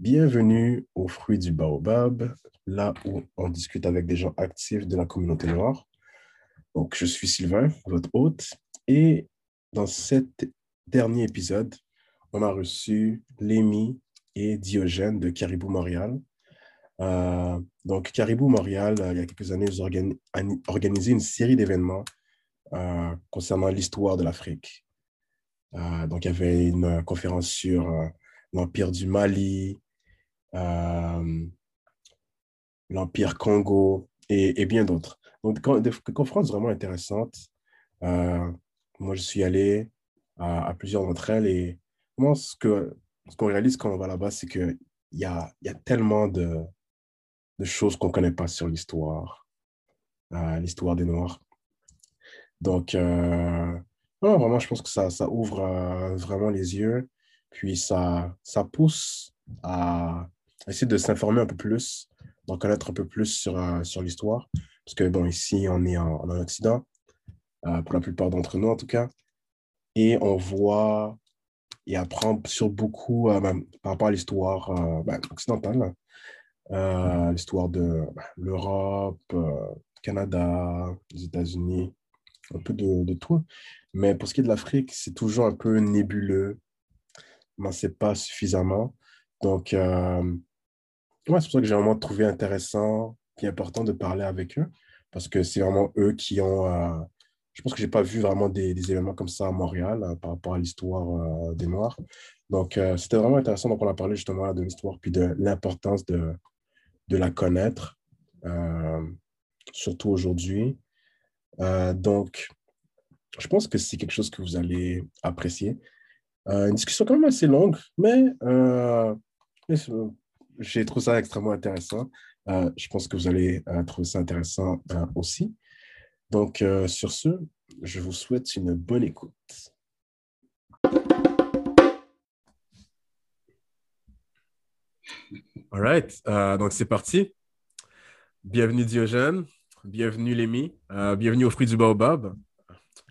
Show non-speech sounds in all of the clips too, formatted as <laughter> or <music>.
Bienvenue au Fruit du Baobab, là où on discute avec des gens actifs de la communauté noire. Donc, je suis Sylvain, votre hôte, et dans cet dernier épisode, on a reçu Lémi et Diogène de Caribou Montréal. Euh, donc, Caribou Montréal, euh, il y a quelques années, ils ont organisé une série d'événements euh, concernant l'histoire de l'Afrique. donc, il y avait une conférence sur l'Empire du Mali, l'Empire Congo et, bien d'autres. Donc, des, conférences vraiment intéressantes. moi, je suis allé à, plusieurs d'entre elles et moi, ce qu'on ce qu'on réalise quand on va là-bas, c'est qu'il y a, y a tellement de, de choses qu'on ne connaît pas sur l'histoire, euh, l'histoire des Noirs. Donc, euh, vraiment, je pense que ça, ça ouvre euh, vraiment les yeux, puis ça, ça pousse à essayer de s'informer un peu plus, d'en connaître un peu plus sur, sur l'histoire, parce que, bon, ici, on est en, en Occident, pour la plupart d'entre nous en tout cas, et on voit et apprend sur beaucoup par rapport à l'histoire ben, occidentale, euh, l'histoire de bah, l'Europe, euh, Canada, les États-Unis, un peu de, de, tout. Mais pour ce qui est de l'Afrique, c'est toujours un peu nébuleux. On n'en sait pas suffisamment. Donc, euh, c'est pour ça que j'ai vraiment trouvé intéressant et important de parler avec eux, parce que c'est vraiment eux qui ont... Euh, je pense que je n'ai pas vu vraiment des, des, événements comme ça à Montréal par rapport à l'histoire des Noirs. Donc, c'était vraiment intéressant. Donc, on a parlé justement de l'histoire puis de l'importance de, de la connaître, euh, surtout aujourd'hui. Euh, donc, je pense que c'est quelque chose que vous allez apprécier. Euh, une discussion quand même assez longue, mais j'ai trouvé ça extrêmement intéressant. je pense que vous allez trouver ça intéressant aussi. Donc, sur ce, je vous souhaite une bonne écoute. All right. Euh, donc, c'est parti. Bienvenue Diogène. Bienvenue Lémi. Euh, bienvenue au fruit du Baobab.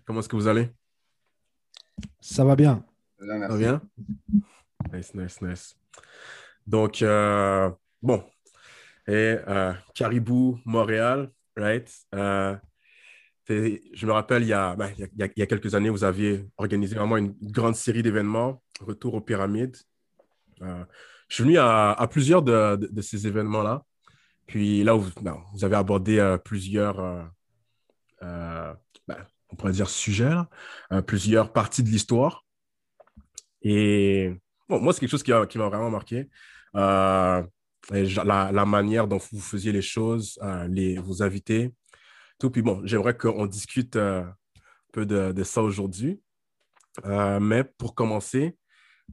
Comment est-ce que vous allez? Ça va bien. Ça va bien? Nice, nice, nice. Donc, euh, bon. Et Caribou, Montréal, right? je me rappelle, il y, a, quelques années, vous aviez organisé vraiment une grande série d'événements, Retour aux pyramides. Je suis venu à, plusieurs de, ces événements-là. Puis là, vous, ben, vous avez abordé euh, plusieurs, euh, euh, ben, on pourrait dire, sujets, plusieurs parties de l'histoire. Et bon, moi, c'est quelque chose qui, qui m'a vraiment marqué. La, la, manière dont vous faisiez les choses, les, vos invités, tout. Puis bon, j'aimerais qu'on discute un peu de, ça aujourd'hui. mais pour commencer,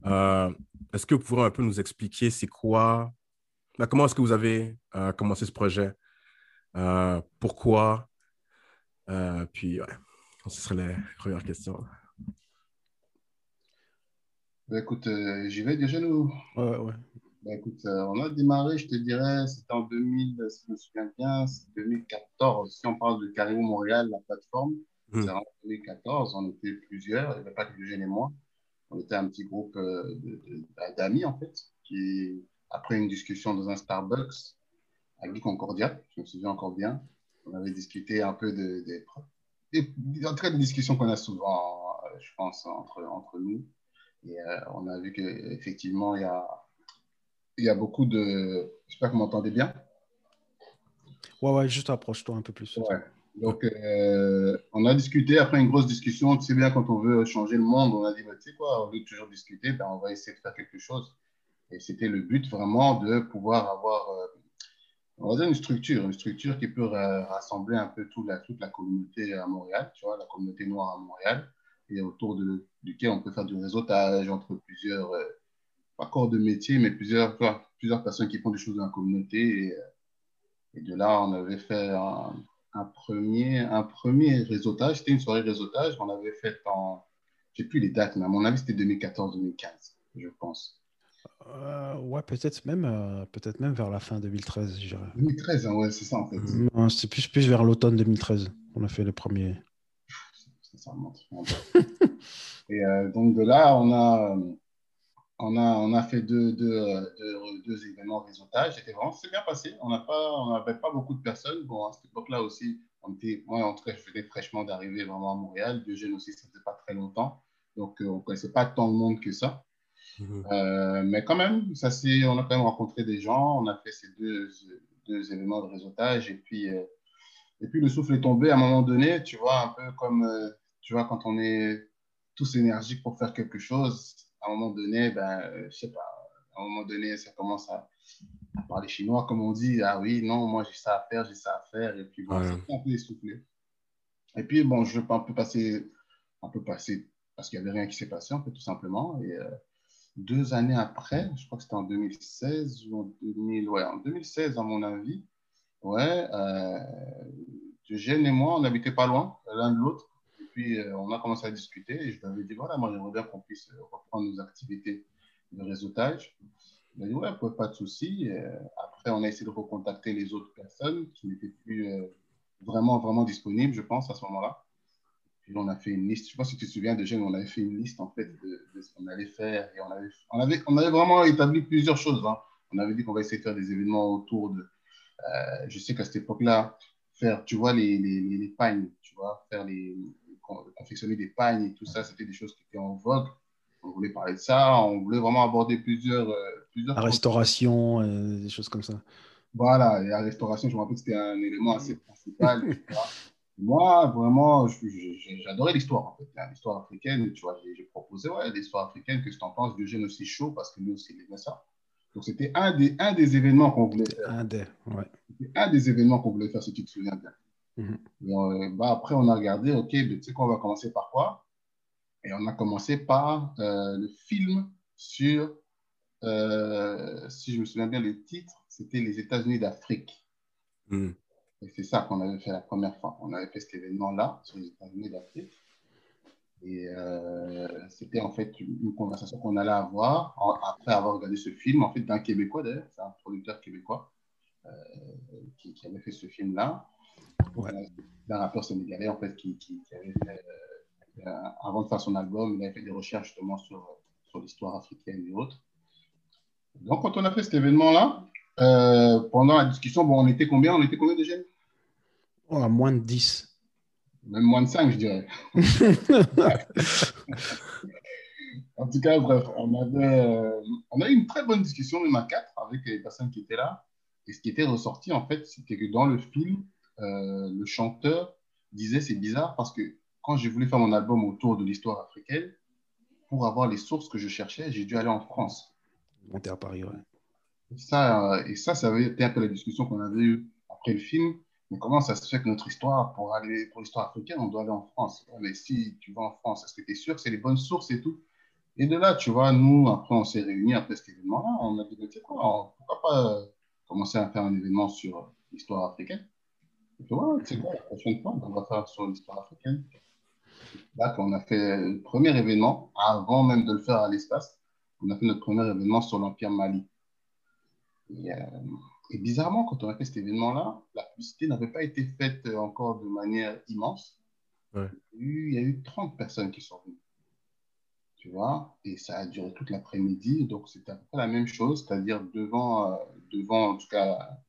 euh, est-ce que vous pourrez un peu nous expliquer c'est quoi, ben, comment est-ce que vous avez euh, commencé ce projet, euh, pourquoi, puis ouais, ce serait la première question. Ben, écoute, j'y vais déjà nous. Ouais, ouais. Ben, écoute, on a démarré, je te dirais, c'était en 2000, si je me souviens bien, c'est 2014. Si on parle de Caribou Montréal, la plateforme, hmm. c'est en 2014, on était plusieurs, il n'y avait pas que Eugène et moi on était un petit groupe euh, d'amis, en fait, qui, après une discussion dans un Starbucks à Guy Concordia, je me souviens encore bien, on avait discuté un peu de, de, en tout cas, des discussions qu'on a souvent, euh, je pense, entre, entre nous. Et euh, on a vu qu'effectivement, il y a, il y a beaucoup de. J'espère que vous m'entendez bien. Ouais, ouais, juste approche-toi un peu plus. Ouais. Donc, euh, on a discuté après une grosse discussion. Tu sais bien, quand on veut changer le monde, on a dit, bah, tu sais quoi, on veut toujours discuter, ben, on va essayer de faire quelque chose. Et c'était le but vraiment de pouvoir avoir, euh, on va dire une structure, une structure qui peut rassembler un peu toute la, toute la communauté à Montréal, tu vois, la communauté noire à Montréal, et autour de, duquel on peut faire du réseautage entre plusieurs, euh, pas corps de métier, mais plusieurs, plusieurs personnes qui font des choses dans la communauté. Et, et de là, on avait fait un un premier, un premier réseautage. C'était une soirée réseautage. On avait fait en, je sais plus les dates, mais à mon avis, c'était 2014-2015, je pense. Euh, ouais, peut-être même, euh, peut-être même vers la fin 2013, je 2013, hein, ouais, c'est ça en fait. Non, c'est plus, plus vers l'automne 2013 On a fait le premier. Remonte. <laughs> Et euh, donc de là, on a, on a, on a fait deux, deux, deux événements réseautage. C'était vraiment, c'est bien passé. On n'avait pas, pas beaucoup de personnes. Bon, à cette époque-là aussi, on était, moi, en tout cas, je venais fraîchement d'arriver vraiment à Montréal. Diogène aussi, ça faisait pas très longtemps. Donc, on ne connaissait pas tant de monde que ça. Mhm. mais quand même, ça, on a quand même rencontré des gens. On a fait ces deux, deux événements de réseautage. Et puis, et puis, le souffle est tombé à un moment donné, tu vois, un peu comme, tu vois, quand on est tous énergiques pour faire quelque chose, à un moment donné, ben, euh, je sais pas, à un moment donné, ça commence à, parler chinois, comme on dit, ah oui, non, moi j'ai ça à faire, j'ai ça à faire, et puis bon, c'est un peu essoufflé. Et puis, bon, je peux un peu passer, un peu passer, parce qu'il n'y avait rien qui s'est passé, en fait, tout simplement. Et euh, deux années après, je crois que c'était en 2016 ou en 2000, ouais, en 2016, à mon avis, ouais, euh, et moi, on n'habitait pas loin l'un de l'autre euh, on a commencé à discuter et je lui avais dit voilà, moi, j'aimerais bien qu'on puisse euh, reprendre nos activités de réseautage. Il a dit ouais, pas de souci. après, on a essayé de recontacter les autres personnes qui n'étaient plus euh, vraiment, vraiment disponibles, je pense, à ce moment-là. Puis, on a fait une liste. Je ne sais pas si tu te souviens de Jeanne, on avait fait une liste, en fait, de, ce qu'on allait faire. Et on avait, on avait, on avait vraiment établi plusieurs choses. Hein. On avait dit qu'on va essayer de faire des événements autour de. je sais qu'à cette époque-là, faire, tu vois, les, les, les, pagnes, tu vois, faire les, confectionner des pagnes et tout ça, c'était des choses qui étaient en vogue. On voulait parler de ça, on voulait vraiment aborder plusieurs. Euh, plusieurs la restauration, euh, des choses comme ça. Voilà, et la restauration, je me rappelle que c'était un élément assez principal. <laughs> Moi, vraiment, j'adorais l'histoire, en fait. L'histoire africaine, tu vois, j'ai proposé, ouais, l'histoire africaine, que je t'en penses, Diogène aussi chaud, parce que lui aussi, il aimait ça. Donc, c'était un des, un des événements qu'on voulait faire. Un des, ouais. un des événements qu'on voulait faire, si tu te souviens bien. Mhm. Euh, bah, après, on a regardé, OK, tu sais quoi, on va commencer par quoi? Et on a commencé par euh, le film sur, euh, si je me souviens bien, le titre, c'était les États-Unis d'Afrique. Mhm. Et c'est ça qu'on avait fait la première fois. On avait fait cet événement-là sur les États-Unis d'Afrique. Et c'était en fait une, conversation qu'on allait avoir après avoir regardé ce film, en fait, d'un Québécois d'ailleurs, c'est un producteur québécois qui, qui, avait fait ce film-là d'un rappeur sénégalais, en fait, qui, qui, avait fait, euh, avant de faire son album, il avait fait des recherches justement sur, sur l'histoire africaine et autres. Donc, quand on a fait cet événement-là, euh, pendant la discussion, bon, on était combien? On était combien de jeunes oh, Moins de 10. Même moins de 5, je dirais. <laughs> en tout cas, bref, on, avait, euh, on a eu une très bonne discussion, même à quatre, avec les personnes qui étaient là. Et ce qui était ressorti, en fait, c'était que dans le film, euh, le chanteur disait c'est bizarre parce que quand j'ai voulu faire mon album autour de l'histoire africaine, pour avoir les sources que je cherchais, j'ai dû aller en France. Monter à Paris, ouais. Ça, euh, et ça, ça avait été un peu la discussion qu'on avait eue après le film. Mais comment ça se fait que notre histoire, pour aller pour l'histoire africaine, on doit aller en France? Mais si tu vas en France, est-ce que tu es sûr que c'est les bonnes sources et tout? Et de là, tu vois, nous, après, on s'est réunis après cet événement-là. On a dit, tu sais quoi, pourquoi pas euh, commencer à faire un événement sur l'histoire africaine c'est quoi, la prochaine fois, on va faire sur l'histoire africaine. Là, on a fait le premier événement, avant même de le faire à l'espace, on a fait notre premier événement sur l'Empire Mali. Et, euh, bizarrement, quand on a fait cet événement-là, la publicité n'avait pas été faite encore de manière immense. Il y a eu 30 personnes qui sont venues. Tu vois, et ça a duré toute l'après-midi. Donc, c'était à peu près la même chose, c'est-à-dire devant, euh, devant, en tout cas,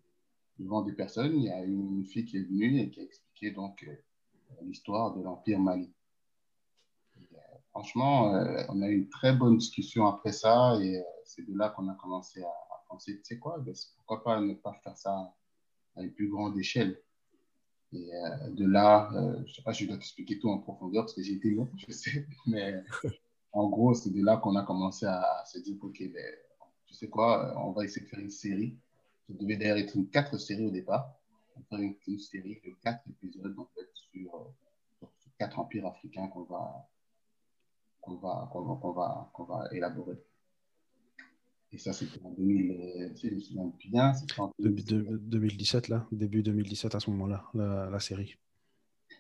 devant des personnes, il y a une fille qui est venue et qui a expliqué donc euh, l'histoire de l'Empire Mali. Euh, franchement, euh, on a eu une très bonne discussion après ça et c'est de là qu'on a commencé à, penser, tu sais quoi, ben, pourquoi pas ne pas faire ça à une plus grande échelle. Et de là, je ne sais pas si je dois t'expliquer tout en profondeur parce que j'ai été long, <laughs> je sais, mais en gros, c'est de là qu'on a commencé à, se dire, ok, ben, tu sais quoi, on va essayer de faire une série ça devait d'ailleurs être une quatre séries au départ. On va faire une, série de quatre épisodes en fait, sur, sur quatre empires africains qu'on va, qu'on va, qu'on va, qu'on va, élaborer. Et ça, c'était en 2000, si je me souviens bien, en 2017. là, début 2017 à ce moment-là, la, série.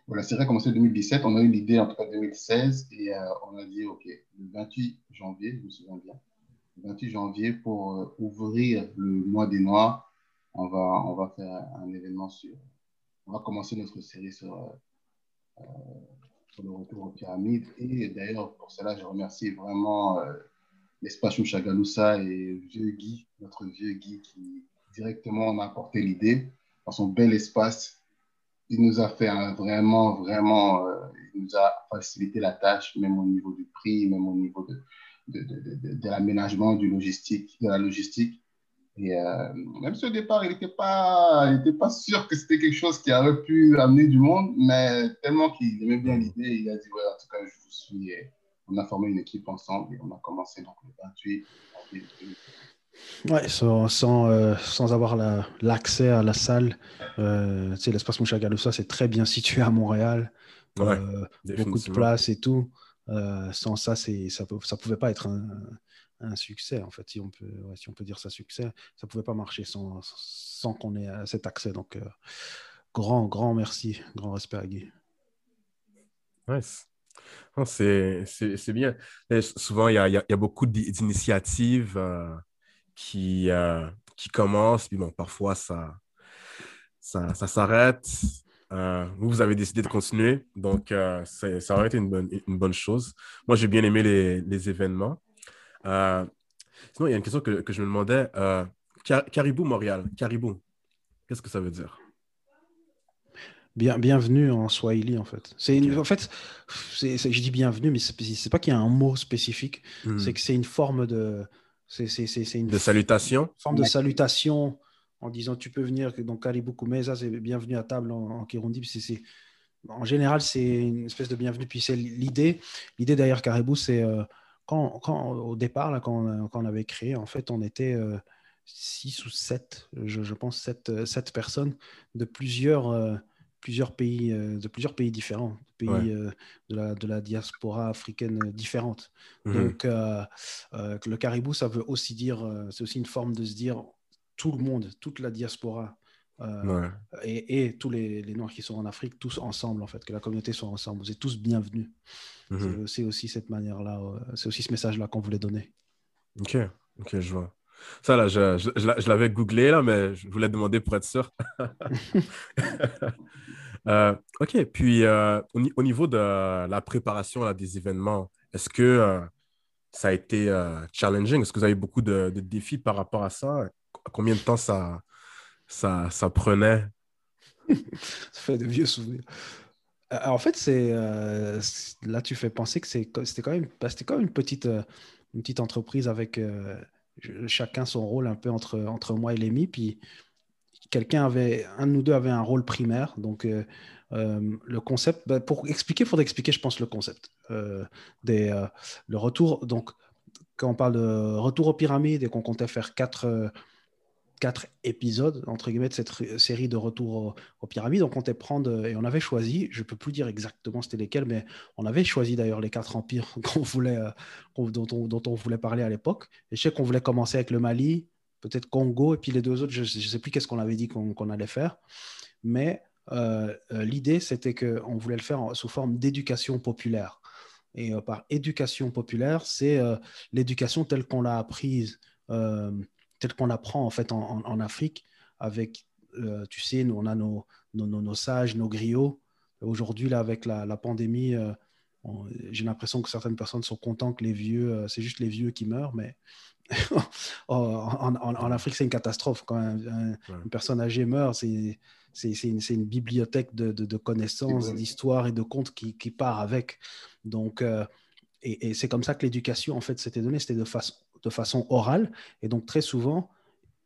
la série a commencé en 2017, on a eu l'idée en tout cas 2016 et euh, on a dit, OK, le 28 janvier, je me souviens bien, 28 janvier pour euh, ouvrir le mois des Noirs. On va, on va faire un événement sur. On va commencer notre série sur, euh, euh, le retour aux pyramides. Et d'ailleurs, pour cela, je remercie vraiment l'espace Mouchagaloussa et vieux Guy, notre vieux Guy qui directement m'a apporté l'idée dans son bel espace. Il nous a fait vraiment, vraiment, il nous a facilité la tâche, même au niveau du prix, même au niveau de, de, de, de, l'aménagement, du logistique, de la logistique. Et euh, même si au départ, il n'était pas, il pas sûr que c'était quelque chose qui aurait pu amener du monde, mais tellement qu'il aimait bien l'idée, il a dit, ouais, en tout cas, je vous suis. on a formé une équipe ensemble et on a commencé donc le 28 Ouais, sans, sans, euh, sans avoir l'accès à la salle. Euh, tu sais, l'espace Mouchagaloussa, c'est très bien situé à Montréal. Euh, beaucoup de place et tout. Euh, sans ça, ça ne pouvait pas être un, succès, en fait, si on, peut, si on peut dire ça succès. Ça ne pouvait pas marcher sans, sans qu'on ait cet accès. Donc, grand, grand merci, grand respect à Guy. Nice. C'est bien. souvent, il y a, y a, beaucoup d'initiatives qui, euh, qui commence, puis bon, parfois ça, ça, ça s'arrête. Euh, vous, vous avez décidé de continuer, donc euh, ça aurait été une bonne, une bonne chose. Moi, j'ai bien aimé les, les événements. sinon, il y a une question que, que je me demandais. Caribou Montréal, Caribou, qu'est-ce que ça veut dire? Bien, bienvenue en Swahili, en fait. En fait, je dis bienvenue, mais c'est pas qu'il y a un mot spécifique. Hmm. C'est que c'est une forme de, c'est une de salutation? forme de salutation en disant tu peux venir. Donc, Karibu Kumeza, c'est bienvenue à table en, en Kirundi. c'est en général, c'est une espèce de bienvenue. Puis c'est l'idée. L'idée derrière Caribou, c'est euh, quand, quand, au départ, là, quand, quand, on avait créé, en fait, on était euh, six ou sept, je, je pense sept, euh, sept, personnes de plusieurs plusieurs pays, euh, de plusieurs pays différents, pays euh, de, la, de la diaspora africaine différente. Mhm. Donc, euh, le caribou, ça veut aussi dire, c'est aussi une forme de se dire tout le monde, toute la diaspora. et, et, tous les, les, Noirs qui sont en Afrique, tous ensemble, en fait, que la communauté soit ensemble. Vous êtes tous bienvenus. Mhm. C'est aussi cette manière-là, c'est aussi ce message-là qu'on voulait donner. Ok, ok, je vois. Ça, là, je, je, je l'avais googlé, là, mais je voulais demander pour être sûr. <laughs> Euh, OK, puis euh, au, niveau de la préparation là, des événements, est-ce que euh, ça a été challenging? Est-ce que vous avez beaucoup de, défis par rapport à ça? Combien de temps ça, ça, ça prenait? <laughs> ça fait de vieux souvenirs. en fait, c'est là, tu fais penser que c'était quand, même, bah, quand même une petite, une petite entreprise avec chacun son rôle un peu entre, entre moi et Lémi. Puis quelqu'un avait, un de nous deux avait un rôle primaire. Donc, euh, euh, le concept, bah, pour expliquer, il faudrait expliquer, je pense, le concept. Euh, des, le retour, donc, quand on parle de retour aux pyramides et qu'on comptait faire quatre, quatre épisodes, entre guillemets, de cette série de retour aux, pyramides, on comptait prendre, et on avait choisi, je ne peux plus dire exactement c'était lesquels, mais on avait choisi d'ailleurs les quatre empires <laughs> qu'on voulait, dont, on, dont on voulait parler à l'époque. Je sais qu'on voulait commencer avec le Mali, peut-être Congo, et puis les deux autres, je ne sais plus qu'est-ce qu'on avait dit qu'on allait faire. Mais euh, euh, l'idée, c'était qu'on voulait le faire sous forme d'éducation populaire. Et euh, par éducation populaire, c'est l'éducation telle qu'on l'a apprise, telle qu'on apprend en fait en, Afrique, avec, tu sais, nous, on a nos, nos, nos, sages, nos griots. Aujourd'hui, là, avec la, la pandémie, j'ai l'impression que certaines personnes sont contentes que les vieux, c'est juste les vieux qui meurent, mais <laughs> en, Afrique, c'est une catastrophe. Quand une personne âgée meurt, c'est une, une, bibliothèque de, de, connaissances, d'histoires et de contes qui, qui, part avec. Donc, euh, et, c'est comme ça que l'éducation, en fait, s'était donnée, c'était de, façon de façon orale. Et donc, très souvent,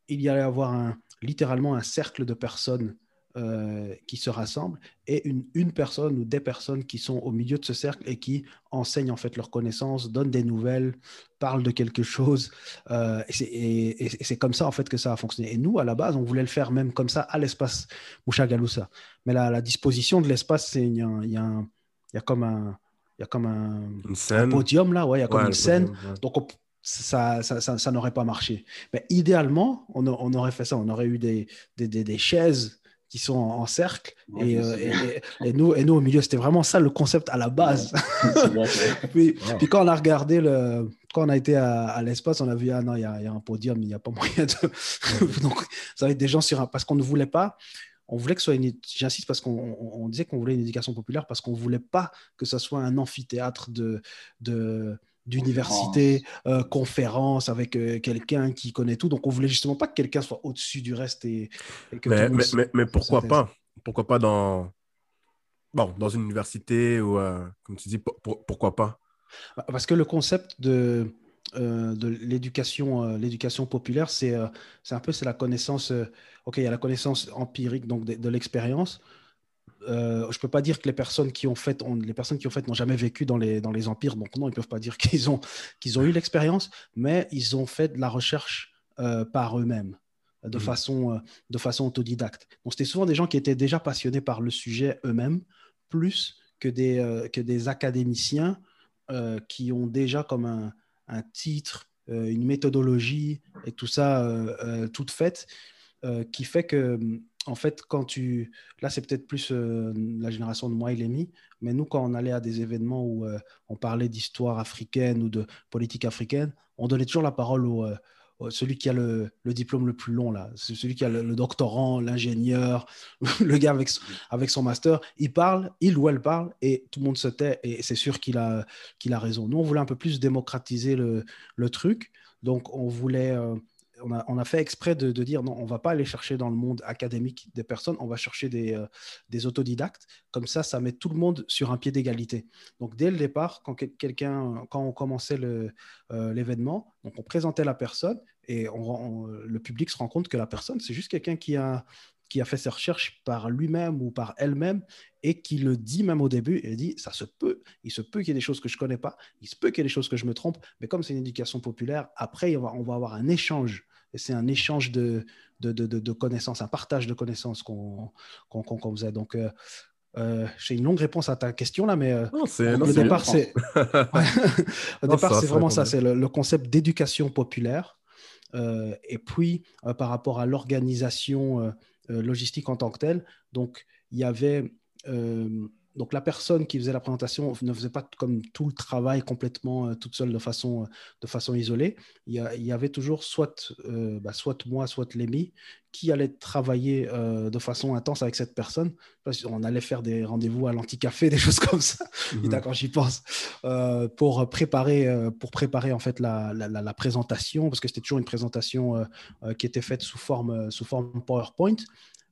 il y allait avoir un, littéralement un cercle de personnes euh, qui se rassemblent et une, une, personne ou des personnes qui sont au milieu de ce cercle et qui enseignent en fait leurs connaissances, donnent des nouvelles, parlent de quelque chose. Euh, et c'est comme ça en fait que ça a fonctionné. Et nous, à la base, on voulait le faire même comme ça à l'espace Mouchagaloussa. Mais la, la disposition de l'espace, il y, y, a comme un il y a comme un, podium là, ouais, il y a comme une scène. Donc ça, ça, ça, ça n'aurait pas marché. Mais idéalement, on, on, aurait fait ça. On aurait eu des, des, des, des chaises qui sont en, cercle. Euh, et, et, nous, et nous, au milieu, c'était vraiment ça le concept à la base. <laughs> puis, puis, quand on a regardé, le, quand on a été à, l'espace, on a vu, ah non, il y, y, a un podium, il n'y a pas moyen de. <laughs> Donc, ça va être des gens sur un. Parce qu'on ne voulait pas. On voulait que ce soit une. J'insiste parce qu'on disait qu'on voulait une éducation populaire parce qu'on ne voulait pas que ce soit un amphithéâtre de. de d'université, euh, conférence avec quelqu'un qui connaît tout. Donc, on voulait justement pas que quelqu'un soit au-dessus du reste. Et, que mais, mais, mais, pourquoi pas? Pourquoi pas dans, bon, dans une université ou, comme tu dis, pourquoi pas? Bah, Parce que le concept de, de l'éducation, l'éducation populaire, c'est c'est un peu c'est la connaissance. ok, il y a la connaissance empirique donc de l'expérience, euh, je peux pas dire que les personnes qui ont fait, les personnes qui ont fait n'ont jamais vécu dans les, dans les empires, donc non, ils peuvent pas dire <laughs> qu'ils ont, qu'ils ont eu l'expérience, mais ils ont fait de la recherche euh, par eux-mêmes, de, mhm. façon, euh, de façon autodidacte. Donc c'était souvent des gens qui étaient déjà passionnés par le sujet eux-mêmes, plus que des, euh, que des académiciens qui ont déjà comme un, un titre, une méthodologie et tout ça toute faite, qui fait que en fait, quand tu. Là, c'est peut-être plus euh, la génération de moi et Lémi, mais nous, quand on allait à des événements où euh, on parlait d'histoire africaine ou de politique africaine, on donnait toujours la parole au, euh, celui qui a le, diplôme le plus long, là. celui qui a le, doctorant, l'ingénieur, <laughs> le gars avec, avec son master. Il parle, il ou elle parle, et tout le monde se tait, et c'est sûr qu'il a, qu'il a raison. Nous, on voulait un peu plus démocratiser le, le truc. Donc, on voulait on a, fait exprès de, dire non, on va pas aller chercher dans le monde académique des personnes, on va chercher des, euh, autodidactes. Comme ça, ça met tout le monde sur un pied d'égalité. Donc dès le départ, quand quelqu'un, quand on commençait euh, l'événement, donc on présentait la personne et le public se rend compte que la personne, c'est juste quelqu'un qui a qui a fait ses recherches par lui-même ou par elle-même et qui le dit même au début, il dit, ça se peut, il se peut qu'il y ait des choses que je ne connais pas, il se peut qu'il y ait des choses que je me trompe, mais comme c'est une éducation populaire, après, on va, avoir un échange et c'est un échange de, de, de, connaissances, un partage de connaissances qu'on qu faisait. Donc, euh, euh, j'ai une longue réponse à ta question là, mais euh, non, au départ, c'est <laughs> <laughs> départ, c'est vraiment ça, c'est le, concept d'éducation populaire. et puis, par rapport à l'organisation logistique en tant que telle, donc il y avait donc la personne qui faisait la présentation ne faisait pas comme tout le travail complètement euh, toute seule de façon, euh, de façon isolée. Il y, avait toujours soit, euh, bah, soit moi, soit Lémi qui allait travailler de façon intense avec cette personne. On allait faire des rendez-vous à l'anti-café, <laughs> des choses comme ça. Mhm. D'accord, j'y pense. pour, préparer, pour préparer en fait la, la, présentation, parce que c'était toujours une présentation qui était faite sous forme, sous forme PowerPoint.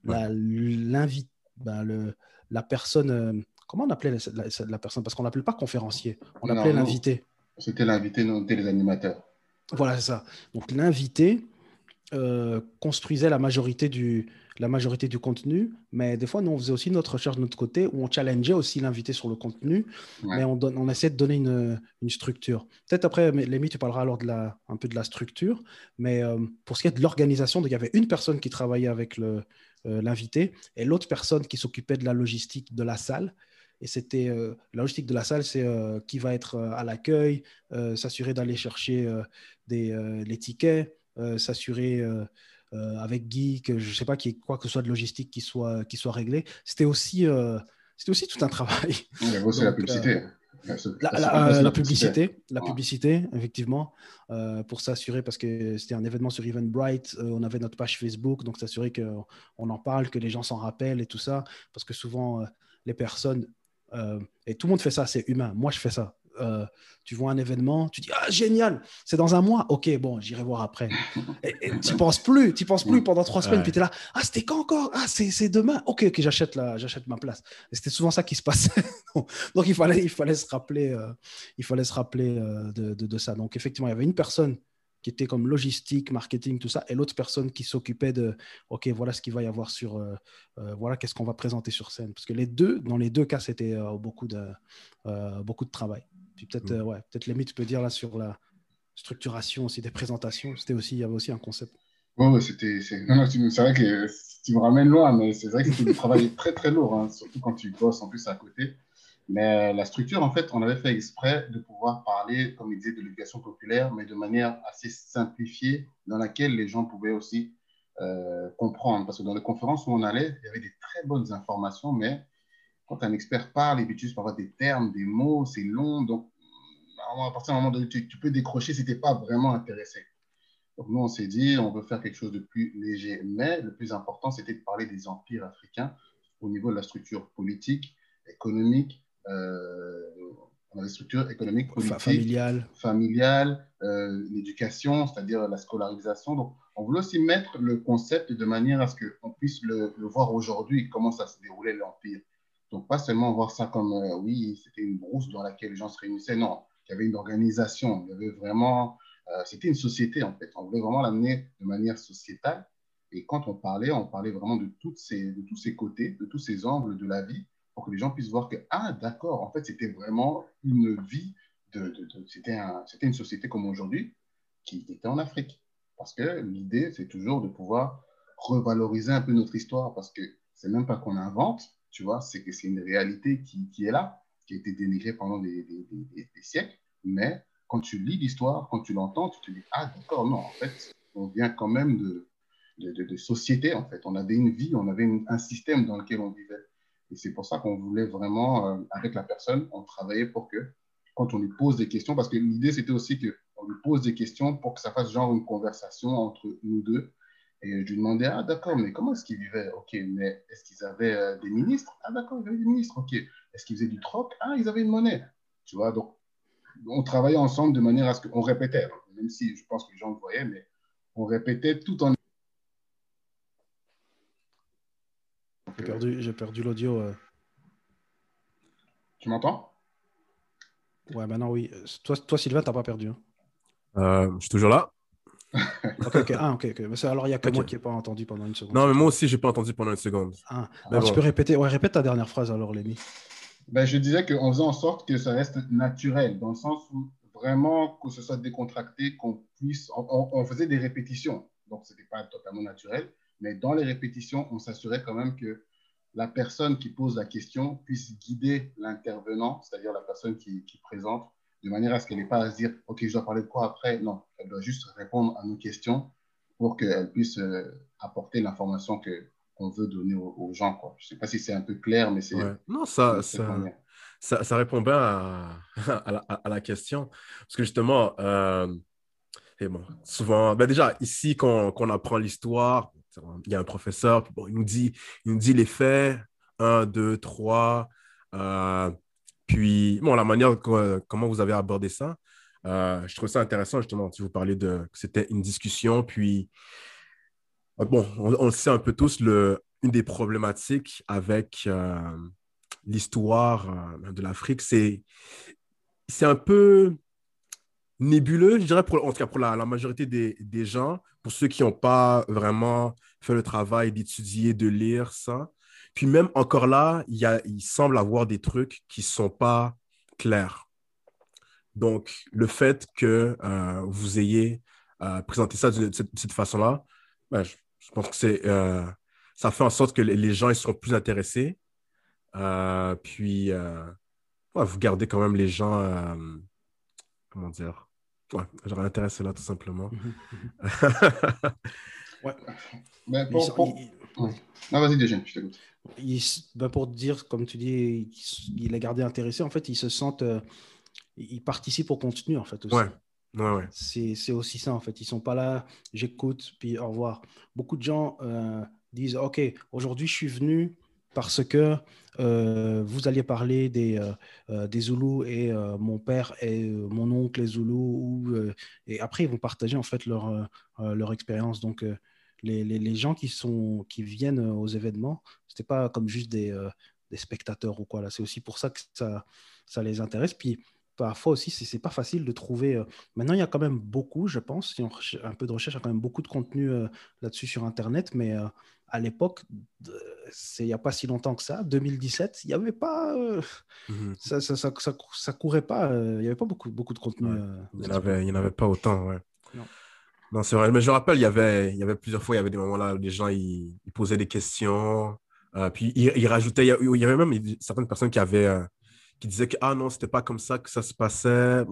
L'invite, bah, le, la personne Comment on appelait la, personne? Parce qu'on l'appelait pas conférencier, on l'appelait l'invité. C'était l'invité, non, les animateurs. Voilà, c'est ça. Donc l'invité euh, construisait la majorité, du, la majorité du contenu, mais des fois, nous, on faisait aussi notre recherche de notre côté, où on challengeait aussi l'invité sur le contenu, mais on, donne, on essayait de donner une, une structure. Peut-être après, Lémi, tu parleras alors de la, un peu de la structure, mais euh, pour ce qui est de l'organisation, il y avait une personne qui travaillait avec euh, l'invité et l'autre personne qui s'occupait de la logistique de la salle. Et c'était euh, la logistique de la salle, c'est euh, qui va être euh, à l'accueil, s'assurer d'aller chercher des, les tickets, s'assurer avec Guy que je ne sais pas qu'il y ait quoi que ce soit de logistique qui soit, qui soit réglé. C'était aussi, c'était aussi tout un travail. La publicité. La, publicité, la publicité, effectivement, pour s'assurer, parce que c'était un événement sur Eventbrite, on avait notre page Facebook, donc s'assurer qu'on en parle, que les gens s'en rappellent et tout ça, parce que souvent, les personnes euh, et tout le monde fait ça, c'est humain. Moi, je fais ça. Euh, tu vois un événement, tu dis ah génial, c'est dans un mois, ok bon j'irai voir après. Et, tu penses plus, tu penses plus pendant trois semaines, puis tu es là ah c'était quand encore, ah c'est demain, ok ok j'achète la j'achète ma place. C'était souvent ça qui se passait. <laughs> donc il fallait il fallait se rappeler euh, il fallait se rappeler de, de, ça. Donc effectivement il y avait une personne qui était comme logistique, marketing, tout ça, et l'autre personne qui s'occupait de, OK, voilà ce qu'il va y avoir sur, euh, euh, voilà qu'est-ce qu'on va présenter sur scène. Parce que les deux, dans les deux cas, c'était euh, beaucoup, de, beaucoup de travail. Puis peut-être, mm. ouais, peut-être limite, tu peux dire là sur la structuration aussi des présentations, c'était aussi, il y avait aussi un concept. Ouais, c'était, c'est... vrai que tu me ramènes loin, mais c'est vrai que c'était du travail <laughs> très très lourd, hein, surtout quand tu bosses en plus à côté. Mais la structure, en fait, on avait fait exprès de pouvoir parler, comme il disait, de l'éducation populaire, mais de manière assez simplifiée, dans laquelle les gens pouvaient aussi euh, comprendre. Parce que dans les conférences où on allait, il y avait des très bonnes informations, mais quand un expert parle, il utilise parfois des termes, des mots, c'est long. Donc, à partir du moment où tu, peux décrocher si tu pas vraiment intéressé. Donc, nous, on s'est dit, on veut faire quelque chose de plus léger. Mais le plus important, c'était de parler des empires africains au niveau de la structure politique, économique, euh, a des structures économiques, politiques, familiales, familiales euh, l'éducation, c'est-à-dire la scolarisation. Donc, on voulait aussi mettre le concept de manière à ce qu'on puisse le, voir aujourd'hui, comment ça se déroulait l'Empire. Donc, pas seulement voir ça comme, euh, oui, c'était une brousse dans laquelle les gens se réunissaient, non, il y avait une organisation, il y avait vraiment, euh, c'était une société en fait. On voulait vraiment l'amener de manière sociétale. Et quand on parlait, on parlait vraiment de, toutes ces, de tous ces côtés, de tous ces angles de la vie, que les gens puissent voir que, ah, d'accord, en fait, c'était vraiment une vie, de, de, c'était un, une société comme aujourd'hui qui était en Afrique. Parce que l'idée, c'est toujours de pouvoir revaloriser un peu notre histoire, parce que c'est même pas qu'on invente, tu vois, c'est que c'est une réalité qui, qui, est là, qui a été dénigrée pendant des, siècles, mais quand tu lis l'histoire, quand tu l'entends, tu te dis, ah, d'accord, non, en fait, on vient quand même de, de, de, société, en fait. On avait une vie, on avait un système dans lequel on vivait. Et c'est pour ça qu'on voulait vraiment, euh, avec la personne, on travaillait pour que, quand on lui pose des questions, parce que l'idée, c'était aussi qu'on lui pose des questions pour que ça fasse genre une conversation entre nous deux. Et je lui demandais, ah d'accord, mais comment est-ce qu'ils vivaient? Ok, mais est-ce qu'ils avaient euh, des ministres? Ah d'accord, ils avaient des ministres, ok. Est-ce qu'ils faisaient du troc? Ah, ils avaient une monnaie. Tu vois, donc on travaillait ensemble de manière à ce qu'on répétait, même si je pense que les gens le voyaient, mais on répétait tout en J'ai perdu, l'audio. Euh. Tu m'entends? Ouais, maintenant oui. Toi, toi Sylvain, t'as pas perdu. Hein. Euh, je suis toujours là. <laughs> ok, ok. Ah, ok, Mais alors, il y a que moi qui n'ai pas entendu pendant une seconde. Non, mais moi aussi, j'ai pas entendu pendant une seconde. Ah, tu peux répéter. Ouais, répète ta dernière phrase alors, Lémi. Ben, je disais qu'on faisait en sorte que ça reste naturel, dans le sens où vraiment que ce soit décontracté, qu'on puisse. On, on, faisait des répétitions, donc ce n'était pas totalement naturel, mais dans les répétitions, on s'assurait quand même que la personne qui pose la question puisse guider l'intervenant, c'est-à-dire la personne qui, présente, de manière à ce qu'elle n'ait pas à se dire OK, je dois parler de quoi après? Non, elle doit juste répondre à nos questions pour qu'elle puisse euh, apporter l'information que qu'on veut donner aux, gens. Quoi. Je ne sais pas si c'est un peu clair, mais c'est. Non, ça, ça, ça, répond bien à, <laughs> à, la, question. Parce que justement, euh, bon, souvent, ben déjà, ici, quand, on apprend l'histoire, il y a un professeur, il, nous dit, les faits, un, deux, trois. Euh, puis, bon, la manière comment vous avez abordé ça, euh, je trouve ça intéressant, justement, si vous parlez de que c'était une discussion, puis, euh, bon, on, sait un peu tous, une des problématiques avec l'histoire de l'Afrique, c'est c'est un peu nébuleux, je dirais, pour, en tout cas pour la, majorité des, gens, pour ceux qui n'ont pas vraiment fait le travail d'étudier, de lire ça. Puis même encore là, il, y a, il semble avoir des trucs qui ne sont pas clairs. Donc, le fait que euh, vous ayez euh, présenté ça de cette, façon-là, ben, je, pense que c'est, euh, ça fait en sorte que les, gens ils sont plus intéressés. puis, vous gardez quand même les gens, comment dire, Ouais, j'aurais intéressé là, tout simplement. <laughs> Ouais. Ben, pour, pour... vas-y, déjà, je t'écoute. Ben pour dire, comme tu dis, il est gardé intéressé, en fait, ils se sentent. Euh, ils participent au contenu, en fait, aussi. Ouais. Ouais, ouais. C'est aussi ça, en fait. Ils sont pas là, j'écoute, puis au revoir. Beaucoup de gens euh, disent Ok, aujourd'hui, je suis venu parce que euh, vous alliez parler des, euh, euh, Zoulous et mon père et mon oncle est Zoulou. et après, ils vont partager en fait leur, leur expérience. Donc, les, les, les, gens qui, sont, qui viennent aux événements, ce pas comme juste des, des spectateurs ou quoi. Là, c'est aussi pour ça que ça, ça les intéresse. Puis, parfois aussi, c'est pas facile de trouver. maintenant, il y a quand même beaucoup, je pense, si on un peu de recherche, il y a quand même beaucoup de contenu là-dessus sur Internet, mais à l'époque, c'est il n'y a pas si longtemps que ça, 2017, il n'y avait pas. Mmh ça, ça, ça, ça, courait pas, il n'y avait pas beaucoup, beaucoup de contenu. il n'y en, avait, avait pas autant, ouais. Non. non c'est vrai. Mais je rappelle, il y avait, il y avait plusieurs fois, il y avait des moments là où les gens ils, posaient des questions, puis ils, ils, rajoutaient. Il y avait même certaines personnes qui avaient qui disait que ah non, c'était pas comme ça que ça se passait.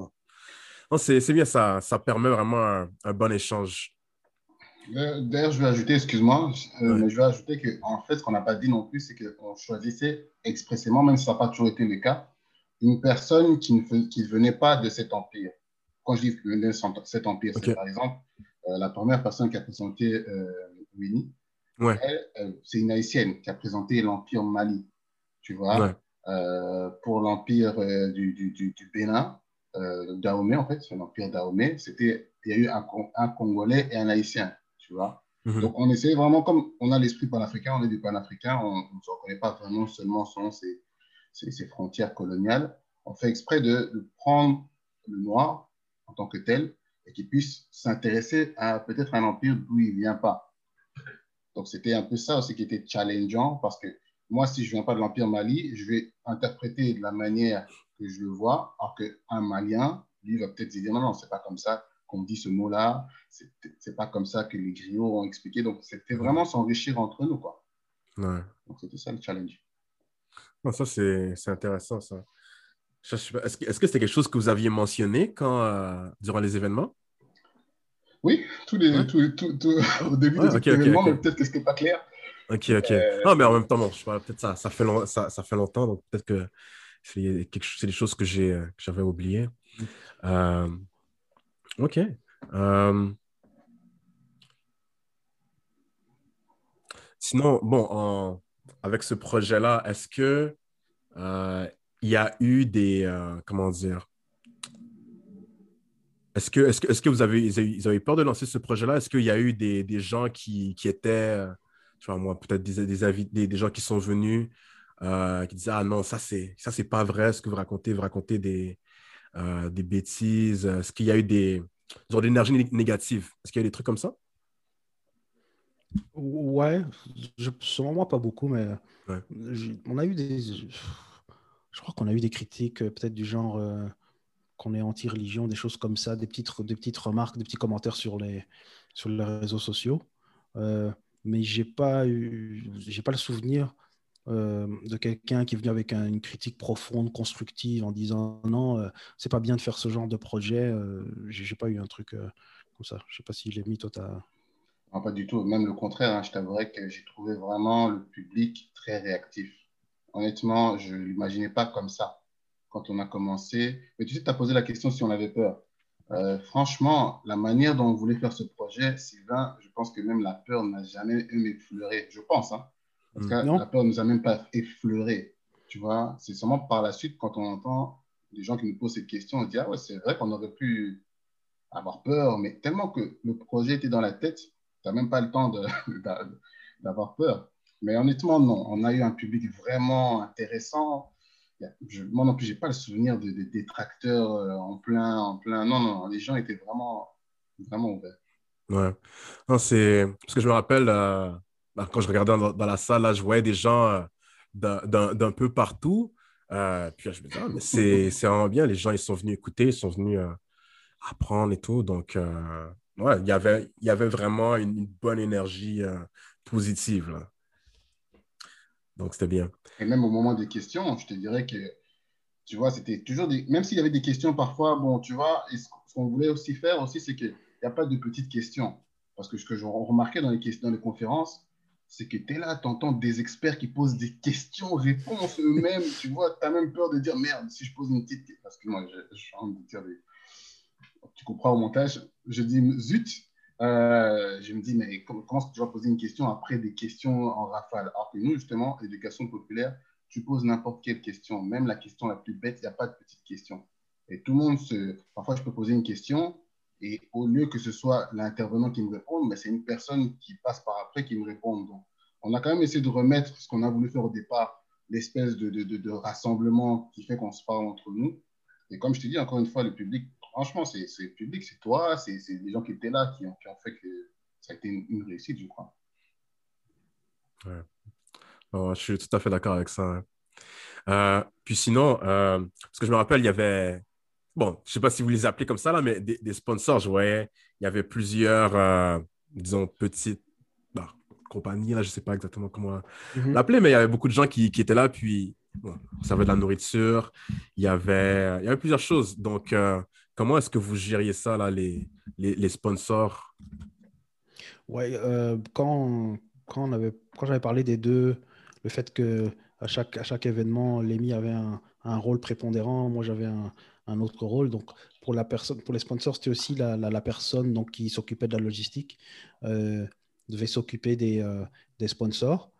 Non, c'est bien, ça, ça permet vraiment un, bon échange. Euh, d'ailleurs, je vais ajouter, excuse-moi, euh, mais je vais ajouter qu'en fait, ce qu'on n'a pas dit non plus, c'est qu'on choisissait expressément, même si ça n'a pas toujours été le cas, une personne qui ne qui venait pas de cet empire. Quand je dis de cet empire, c'est par exemple euh, la première personne qui a présenté Winnie. Ouais. c'est une haïtienne qui a présenté l'empire Mali. Tu vois pour l'empire du, du, du, Bénin, Dahomey en fait, c'est l'empire Dahomey. C'était, il y a eu un, un, Congolais et un Haïtien, tu vois. Mhm. Donc on essaie vraiment, comme on a l'esprit panafricain, on est du panafricain, on ne se reconnaît pas vraiment seulement selon ses, ses, frontières coloniales. On fait exprès de, de prendre le noir en tant que tel et qu'il puisse s'intéresser à peut-être un empire d'où il ne vient pas. Donc, c'était un peu ça aussi qui était challengeant parce que moi, si je ne viens pas de l'empire Mali, je vais interpréter de la manière que je le vois, alors qu'un Malien, lui, va peut-être dire non, non, c'est pas comme ça qu'on dit ce mot-là, c'est pas comme ça que les griots ont expliqué. Donc, c'était vraiment s'enrichir entre nous, quoi. Ouais. Donc, c'était ça le challenge. ça, c'est intéressant, ça. Est-ce que c'était quelque chose que vous aviez mentionné quand, euh, durant les événements? Oui, tous les, <laughs> au début des événements, mais peut-être que ce n'était pas clair. Ok, ok. Euh, non, mais en même temps, bon, peut-être ça, ça, fait ça, ça, fait longtemps, donc peut-être que c'est des choses que j'avais oubliées. Euh, ok. Sinon, bon, avec ce projet-là, est-ce que il y a eu des. Euh, comment dire Est-ce que, est que, est que vous avez, ils avaient peur de lancer ce projet-là? Est-ce qu'il y a eu des, des gens qui, qui, étaient, tu vois, moi, peut-être des, des, des, gens qui sont venus, euh, qui disaient Ah non, ça, c'est ça c'est pas vrai ce que vous racontez, vous racontez des, euh, des bêtises Est-ce qu'il y a eu des. Genre d'énergie négative Est-ce qu'il y a des trucs comme ça? Ouais, je, selon moi, pas beaucoup, mais on a eu des je crois qu'on a eu des critiques euh, peut-être du genre euh, qu'on est anti-religion, des choses comme ça, des petites, des petites remarques, des petits commentaires sur les, sur les réseaux sociaux. Euh, mais j'ai pas eu, j'ai pas le souvenir de quelqu'un qui est venu avec une critique profonde, constructive, en disant non, c'est pas bien de faire ce genre de projet. j'ai pas eu un truc comme ça. Je sais pas si j'ai mis toi ta... Non, pas du tout. Même le contraire. Hein. Je t'avouerais que j'ai trouvé vraiment le public très réactif honnêtement, je l'imaginais pas comme ça quand on a commencé. Mais tu sais, tu as posé la question si on avait peur. Euh, franchement, la manière dont on voulait faire ce projet, Sylvain, je pense que même la peur n'a jamais effleuré. Je pense, hein. Mm. cas, la peur ne nous a même pas effleuré. Tu vois, c'est seulement par la suite, quand on entend des gens qui nous posent cette question, on se dit, ah ouais, c'est vrai qu'on aurait pu avoir peur, mais tellement que le projet était dans la tête, tu n'as même pas le temps <laughs> d'avoir peur. Mais honnêtement, non. On a eu un public vraiment intéressant. Je, moi non plus, je n'ai pas le souvenir de, détracteurs euh, en plein, en plein. Non, non, les gens étaient vraiment, vraiment ouverts. Ouais. Non, c'est. Parce que je me rappelle, euh, quand je regardais dans, la salle, là, je voyais des gens euh, d'un peu partout. puis je me disais, ah, mais <laughs> c'est vraiment bien. Les gens, ils sont venus écouter, ils sont venus apprendre et tout. Donc, ouais, il y avait, il y avait vraiment une, une bonne énergie positive. Là. Donc, c'était bien. Et même au moment des questions, je te dirais que, tu vois, c'était toujours des... Même s'il y avait des questions parfois, bon, tu vois, ce qu'on voulait aussi faire aussi, c'est qu'il n'y a pas de petites questions. Parce que ce que je remarquais dans les, dans les conférences, c'est que tu es là, tu entends des experts qui posent des questions, réponses eux-mêmes. tu vois, tu as même peur de dire merde, si je pose une petite question. Parce que moi, je, suis en de dire des... Tu comprends au montage Je dis zut, euh, je me dis, mais comment, que tu vas poser une question après des questions en rafale? Alors que nous, justement, l'éducation populaire, tu poses n'importe quelle question, même la question la plus bête, il n'y a pas de petite question. Et tout le monde se. Parfois, je peux poser une question et au lieu que ce soit l'intervenant qui me réponde, mais c'est une personne qui passe par après qui me répond. Donc, on a quand même essayé de remettre ce qu'on a voulu faire au départ, l'espèce de, de, de, rassemblement qui fait qu'on se parle entre nous. Et comme je te dis, encore une fois, le public franchement, c'est le public, c'est toi, c'est les gens qui étaient là qui ont, qui ont, fait que ça a été une, réussite, je crois. Ouais. je suis tout à fait d'accord avec ça. Hein. Euh, puis sinon, euh, parce que je me rappelle, il y avait, bon, je ne sais pas si vous les appelez comme ça, là, mais des, sponsors, je voyais, il y avait plusieurs, euh, disons, petites bah, compagnies, là, je ne sais pas exactement comment mm-hmm. l'appeler, mais il y avait beaucoup de gens qui, qui étaient là, puis bon, ça avait de la nourriture, il y avait, il y avait plusieurs choses. Donc, Comment est-ce que vous gériez ça, là, les, les, sponsors? Oui, euh, quand, quand, on avait, quand j'avais parlé des deux, le fait que à chaque, à chaque événement, Lémi avait un, un, rôle prépondérant, moi j'avais un, un, autre rôle. Donc pour, la personne, pour les sponsors, c'était aussi la, la, personne donc, qui s'occupait de la logistique, euh, devait s'occuper des, euh, des sponsors.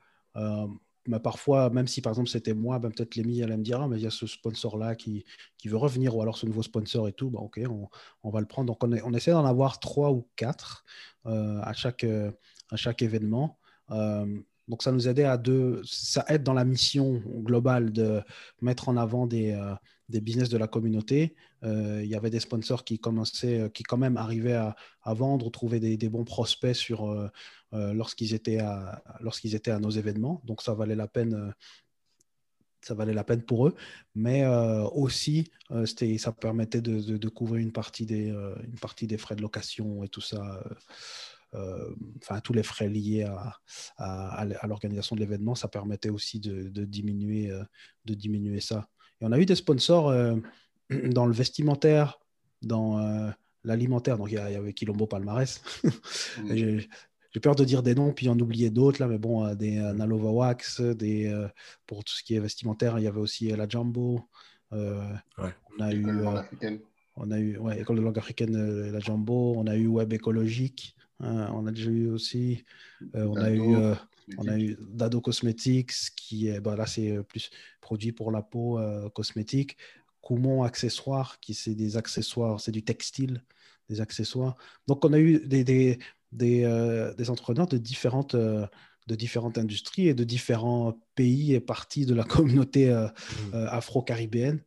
mais parfois, même si par exemple c'était moi, ben, peut-être Lémi allait me dire, ah, mais il y a ce sponsor-là qui, qui, veut revenir, ou alors ce nouveau sponsor et tout, ben, ok, on, on, va le prendre. Donc on, on essaie d'en avoir trois ou quatre euh, à, chaque, à chaque événement. Donc ça nous aidait à deux, ça aide dans la mission globale de mettre en avant des, euh, des business de la communauté. Euh, il y avait des sponsors qui commençaient, euh, qui quand même arrivaient à, à vendre, trouver des, des, bons prospects sur lorsqu'ils étaient à lorsqu'ils étaient à nos événements. Donc ça valait la peine. ça valait la peine pour eux, mais aussi ça permettait de, de, couvrir une partie, des, une partie des frais de location et tout ça enfin tous les frais liés à, à, l'organisation de l'événement, ça permettait aussi de, de diminuer, euh, de diminuer ça. Et on a eu des sponsors euh, <clears throat> dans le vestimentaire, dans l'alimentaire. Donc il y, avait Quilombo Palmarès. <laughs> J'ai peur de dire des noms puis en oublier d'autres là, mais bon, des Nalova Wax, des pour tout ce qui est vestimentaire, il y avait aussi la Jumbo. On a eu, on a eu, ouais, école de langue africaine, la Jumbo. On a eu Web écologique. Euh, on a déjà eu aussi, euh, on, a eu, euh, on a eu Dado Cosmetics, qui est, bah, là c'est plus produit pour la peau cosmétique. Koumon Accessoires, qui c'est des accessoires, c'est du textile, des accessoires. Donc on a eu des, des, des, des entrepreneurs de différentes de différentes industries et de différents pays et parties de la <laughs> communauté mmh. afro-caribéenne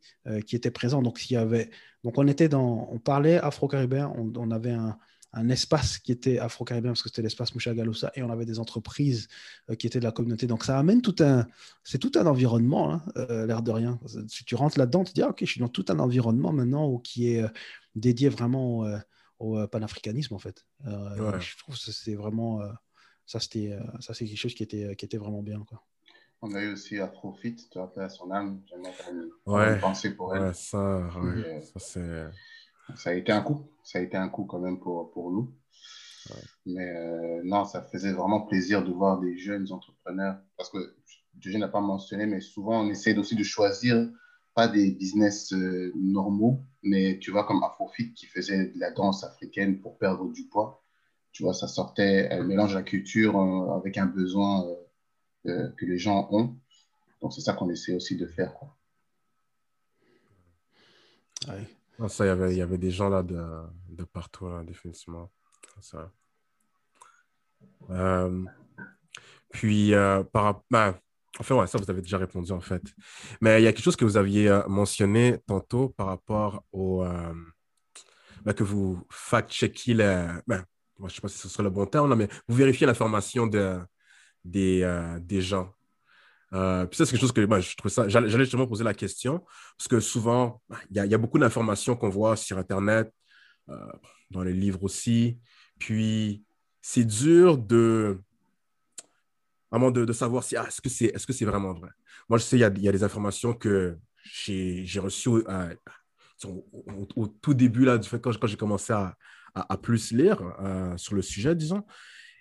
qui étaient présents. Donc, il y avait, donc on était dans, on parlait afro-caribéen, on, on, avait un, un espace qui était afro-caribéen, parce que c'était l'espace Mouchagaloussa, et on avait des entreprises euh, qui étaient de la communauté. Donc ça amène tout un, c'est tout un environnement, hein, euh, l'air de rien. Si tu rentres là-dedans, tu te dis, ah, ok, je suis dans tout un environnement maintenant qui est euh, dédié vraiment au panafricanisme, en fait. Je trouve que c'est vraiment, ça, c'était, ça, c'est quelque chose qui était, qui était vraiment bien, quoi. On a eu aussi Afrofit, tu as fait à son âme, jamais ouais, pensé pour elle. Ouais, ça, ouais, ça c'est ça a été un coup. Ça a été un coup quand même pour, pour nous. Mais euh, non, ça faisait vraiment plaisir de voir des jeunes entrepreneurs. Parce que je n'a pas mentionné, mais souvent on essaie aussi de choisir pas des business euh, normaux, mais tu vois, comme Afrofit qui faisait de la danse africaine pour perdre du poids. Tu vois, ça sortait, elle mélange la culture euh, avec un besoin que les gens ont. Donc c'est ça qu'on essaie aussi de faire. Quoi. Ouais. Ah, ça, y avait, il y avait des gens là de, de partout, là, définitivement. Ça. Euh, puis, euh, par enfin, ouais, ça, vous avez déjà répondu, en fait. Mais il y a quelque chose que vous aviez euh, mentionné tantôt par rapport au. Bah, que vous fact-checkiez ben, je ne sais pas si ce serait le bon terme, mais vous vérifiez l'information de, des, des gens. Euh, puis ça, c'est quelque chose que moi, je trouve ça. J'allais justement poser la question, parce que souvent, il y, a beaucoup d'informations qu'on voit sur Internet, euh, dans les livres aussi. Puis, c'est dur de. Vraiment de, savoir si ah, est-ce que c'est est -ce c'est vraiment vrai? Moi, je sais, il y a, des informations que j'ai reçues euh, au, tout début là, du fait, quand, quand j'ai commencé à, à, à, plus lire sur le sujet, disons.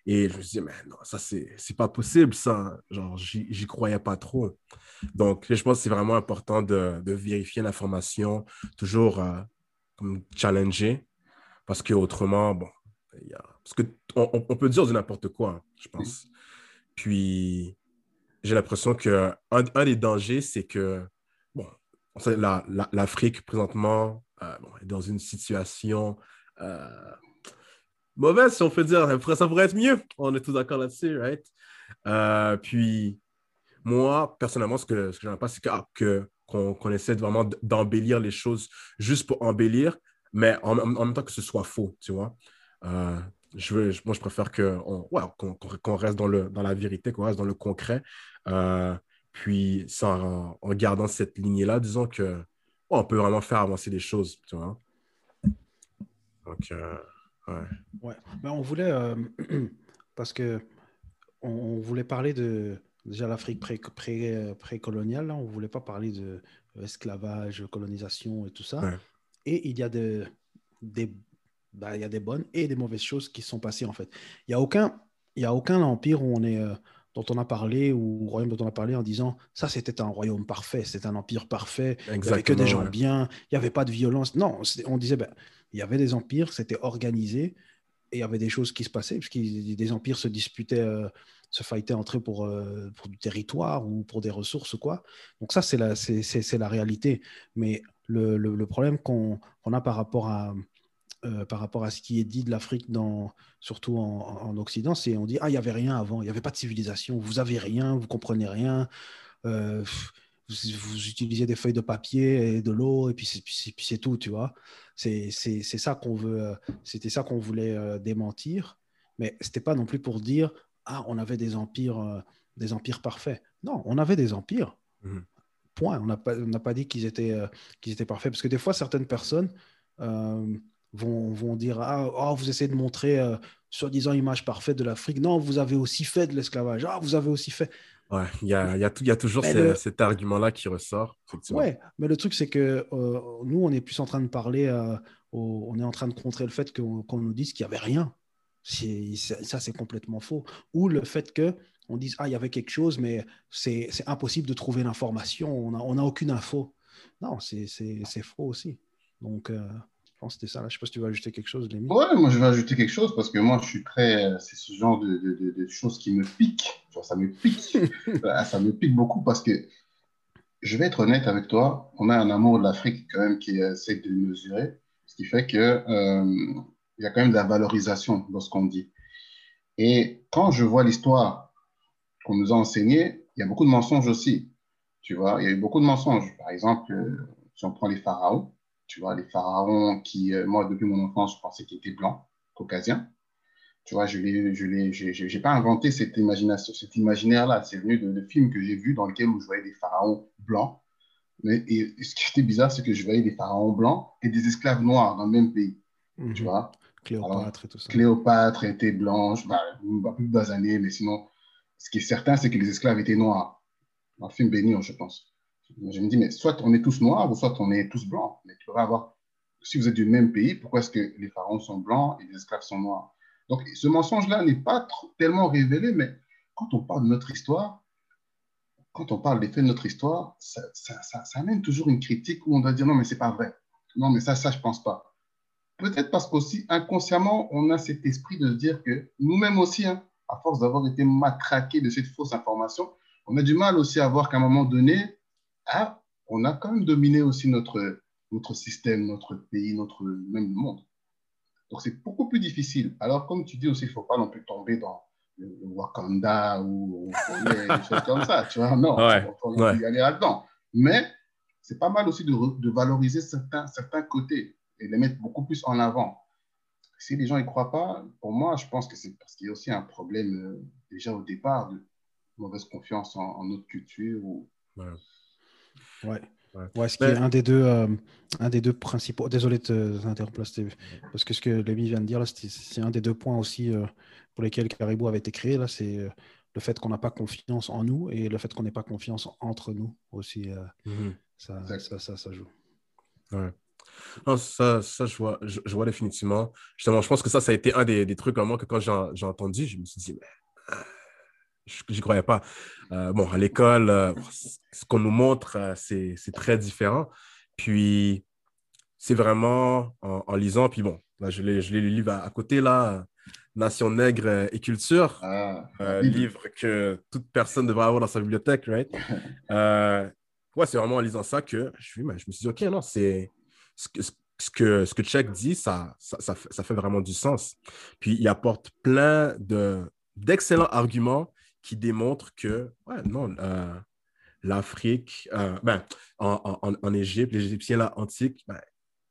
Et je me disais, mais non, ça, c'est pas possible, ça. Genre, j'y croyais pas trop. Donc, je pense que c'est vraiment important de, de vérifier l'information, toujours euh, comme challenger, parce que autrement, bon, y a... parce que on, on, peut dire de n'importe quoi, je pense. Puis, j'ai l'impression qu'un un des dangers, c'est que, bon, l'Afrique, la, présentement, euh, bon, est dans une situation euh, mauvaise, si on peut dire. Ça pourrait être mieux. On est tous d'accord là-dessus, right? Euh, puis, moi, personnellement, ce que, j'aime pas, c'est ah, qu'on, essaie vraiment d'embellir les choses juste pour embellir, mais en, même temps que ce soit faux, tu vois? Euh, moi, je préfère qu'on, reste dans, la vérité, qu'on reste dans le concret. Euh, puis, en, en, gardant cette lignée-là, disons que on peut vraiment faire avancer les choses, tu vois? Donc, Ouais. Ben, on voulait, euh, <clears throat> parce que on, voulait parler de déjà l'Afrique pré-coloniale, pré, pré on ne voulait pas parler de esclavage, colonisation et tout ça. Et il y a de, des, ben, il y a des bonnes et des mauvaises choses qui sont passées en fait. Il n'y a aucun, il y a aucun empire où on est euh, dont on a parlé ou royaume dont on a parlé en disant ça c'était un royaume parfait, c'était un empire parfait, il n'y avait que des gens bien, il n'y avait pas de violence. Non, on disait ben, il y avait des empires, c'était organisé, et il y avait des choses qui se passaient, puisque des empires se disputaient euh, se fighter entre eux pour, pour du territoire ou pour des ressources ou quoi. Donc ça, c'est la, c'est, la réalité. Mais le, le, problème qu'on, qu'on a par rapport à, euh, par rapport à ce qui est dit de l'Afrique, surtout en, Occident, c'est on dit ah il y avait rien avant, il n'y avait pas de civilisation, vous avez rien, vous comprenez rien, euh, vous, utilisez des feuilles de papier et de l'eau et puis c'est tout, tu vois. C'est ça qu'on veut, euh, c'était ça qu'on voulait démentir, mais c'était pas non plus pour dire ah on avait des empires, des empires parfaits. Non, on avait des empires. Mmh. Point. On n'a pas, pas dit qu'ils étaient, qu'ils étaient parfaits parce que des fois certaines personnes vont, vont dire Ah, oh, vous essayez de montrer euh, soi-disant image parfaite de l'Afrique. Non, vous avez aussi fait de l'esclavage. Ah, vous avez aussi fait. Ouais, il y a, y, a y a, toujours cet argument-là qui ressort. Ouais, mais le truc, c'est que euh, nous, on est plus en train de parler, euh, on est en train de contrer le fait qu'on nous dise qu'il n'y avait rien. Ça, c'est complètement faux. Ou le fait que on dise Ah, il y avait quelque chose, mais c'est impossible de trouver l'information, on n'a on a aucune info. Non, c'est faux aussi. Donc, pense que c'était ça. Là. Je ne sais pas si tu veux ajouter quelque chose, Lémi. Ouais, moi je vais ajouter quelque chose parce que moi je suis très. C'est ce genre de, de, de, choses qui me piquent. ça me pique. Ah, <laughs> ça me pique beaucoup parce que je vais être honnête avec toi. On a un amour de l'Afrique quand même qui essaie de mesurer. Ce qui fait qu'il euh, y a quand même de la valorisation dans ce qu'on dit. Et quand je vois l'histoire qu'on nous a enseignée, il y a beaucoup de mensonges aussi. Tu vois, il y a eu beaucoup de mensonges. Par exemple, euh, si on prend les pharaons, tu vois, les pharaons qui, euh, moi, depuis mon enfance, je pensais qu'ils étaient blancs, caucasiens. Tu vois, je n'ai je j'ai pas inventé cette imagination, cet imaginaire-là. C'est venu de, films que j'ai vus dans lesquels je voyais des pharaons blancs. Mais et, ce qui était bizarre, c'est que je voyais des pharaons blancs et des esclaves noirs dans le même pays. Mhm. Tu vois? Cléopâtre et tout ça. Cléopâtre était blanche, bah, pas plus basanée, mais sinon, ce qui est certain, c'est que les esclaves étaient noirs. Dans le film Bénur, je pense. Je me dis, mais soit on est tous noirs ou soit on est tous blancs. Mais tu vas avoir, si vous êtes du même pays, pourquoi est-ce que les pharaons sont blancs et les esclaves sont noirs? Donc, ce mensonge-là n'est pas tellement révélé, mais quand on parle de notre histoire, quand on parle des faits de notre histoire, ça, ça, amène toujours une critique où on doit dire non, mais c'est pas vrai. Non, mais ça, ça, je pense pas. Peut-être parce qu'aussi, inconsciemment, on a cet esprit de se dire que nous-mêmes aussi, hein, à force d'avoir été matraqués de cette fausse information, on a du mal aussi à voir qu'à un moment donné, ah, on a quand même dominé aussi notre, notre système, notre pays, notre même monde. Donc c'est beaucoup plus difficile. Alors comme tu dis aussi, il ne faut pas non plus tomber dans le Wakanda ou, des choses <laughs> comme ça, tu vois. Non, on va y aller là-dedans. Mais c'est pas mal aussi de, de, valoriser certains, certains côtés et les mettre beaucoup plus en avant. Si les gens n'y croient pas, pour moi, je pense que c'est parce qu'il y a aussi un problème euh, déjà au départ de mauvaise confiance en, notre culture ou, Ouais. Ouais. ce qui est un des deux, euh, un des deux principaux. Désolé de t'interrompre parce que ce que Lévi vient de dire là, c'est un des deux points aussi euh, pour lesquels Caribou avait été créé là, c'est euh, le fait qu'on n'a pas confiance en nous et le fait qu'on n'ait pas confiance entre nous aussi. Mhm. ça, ça, ça, ça, joue. Ouais. Non, ça, ça je, vois, je, vois définitivement. Justement, je pense que ça, ça a été un des, des trucs vraiment que quand j'ai entendu, je me suis dit, mais je n'y croyais pas. Euh, bon, à l'école, euh, ce qu'on nous montre, euh, c'est très différent. Puis, c'est vraiment en, lisant, puis bon, là, je l'ai lu livre à, côté, là, Nation nègre et culture, ah, livre que toute personne devrait avoir dans sa bibliothèque, right? <laughs> ouais, c'est vraiment en lisant ça que je, je me suis dit, OK, non, c'est ce que, ce que, ce que dit, ça ça, ça, ça, fait vraiment du sens. Puis, il apporte plein d'excellents arguments qui démontre que, ouais, non, euh, l'Afrique, euh, ben, en, en, en, Égypte, les Égyptiens là, antiques, ben,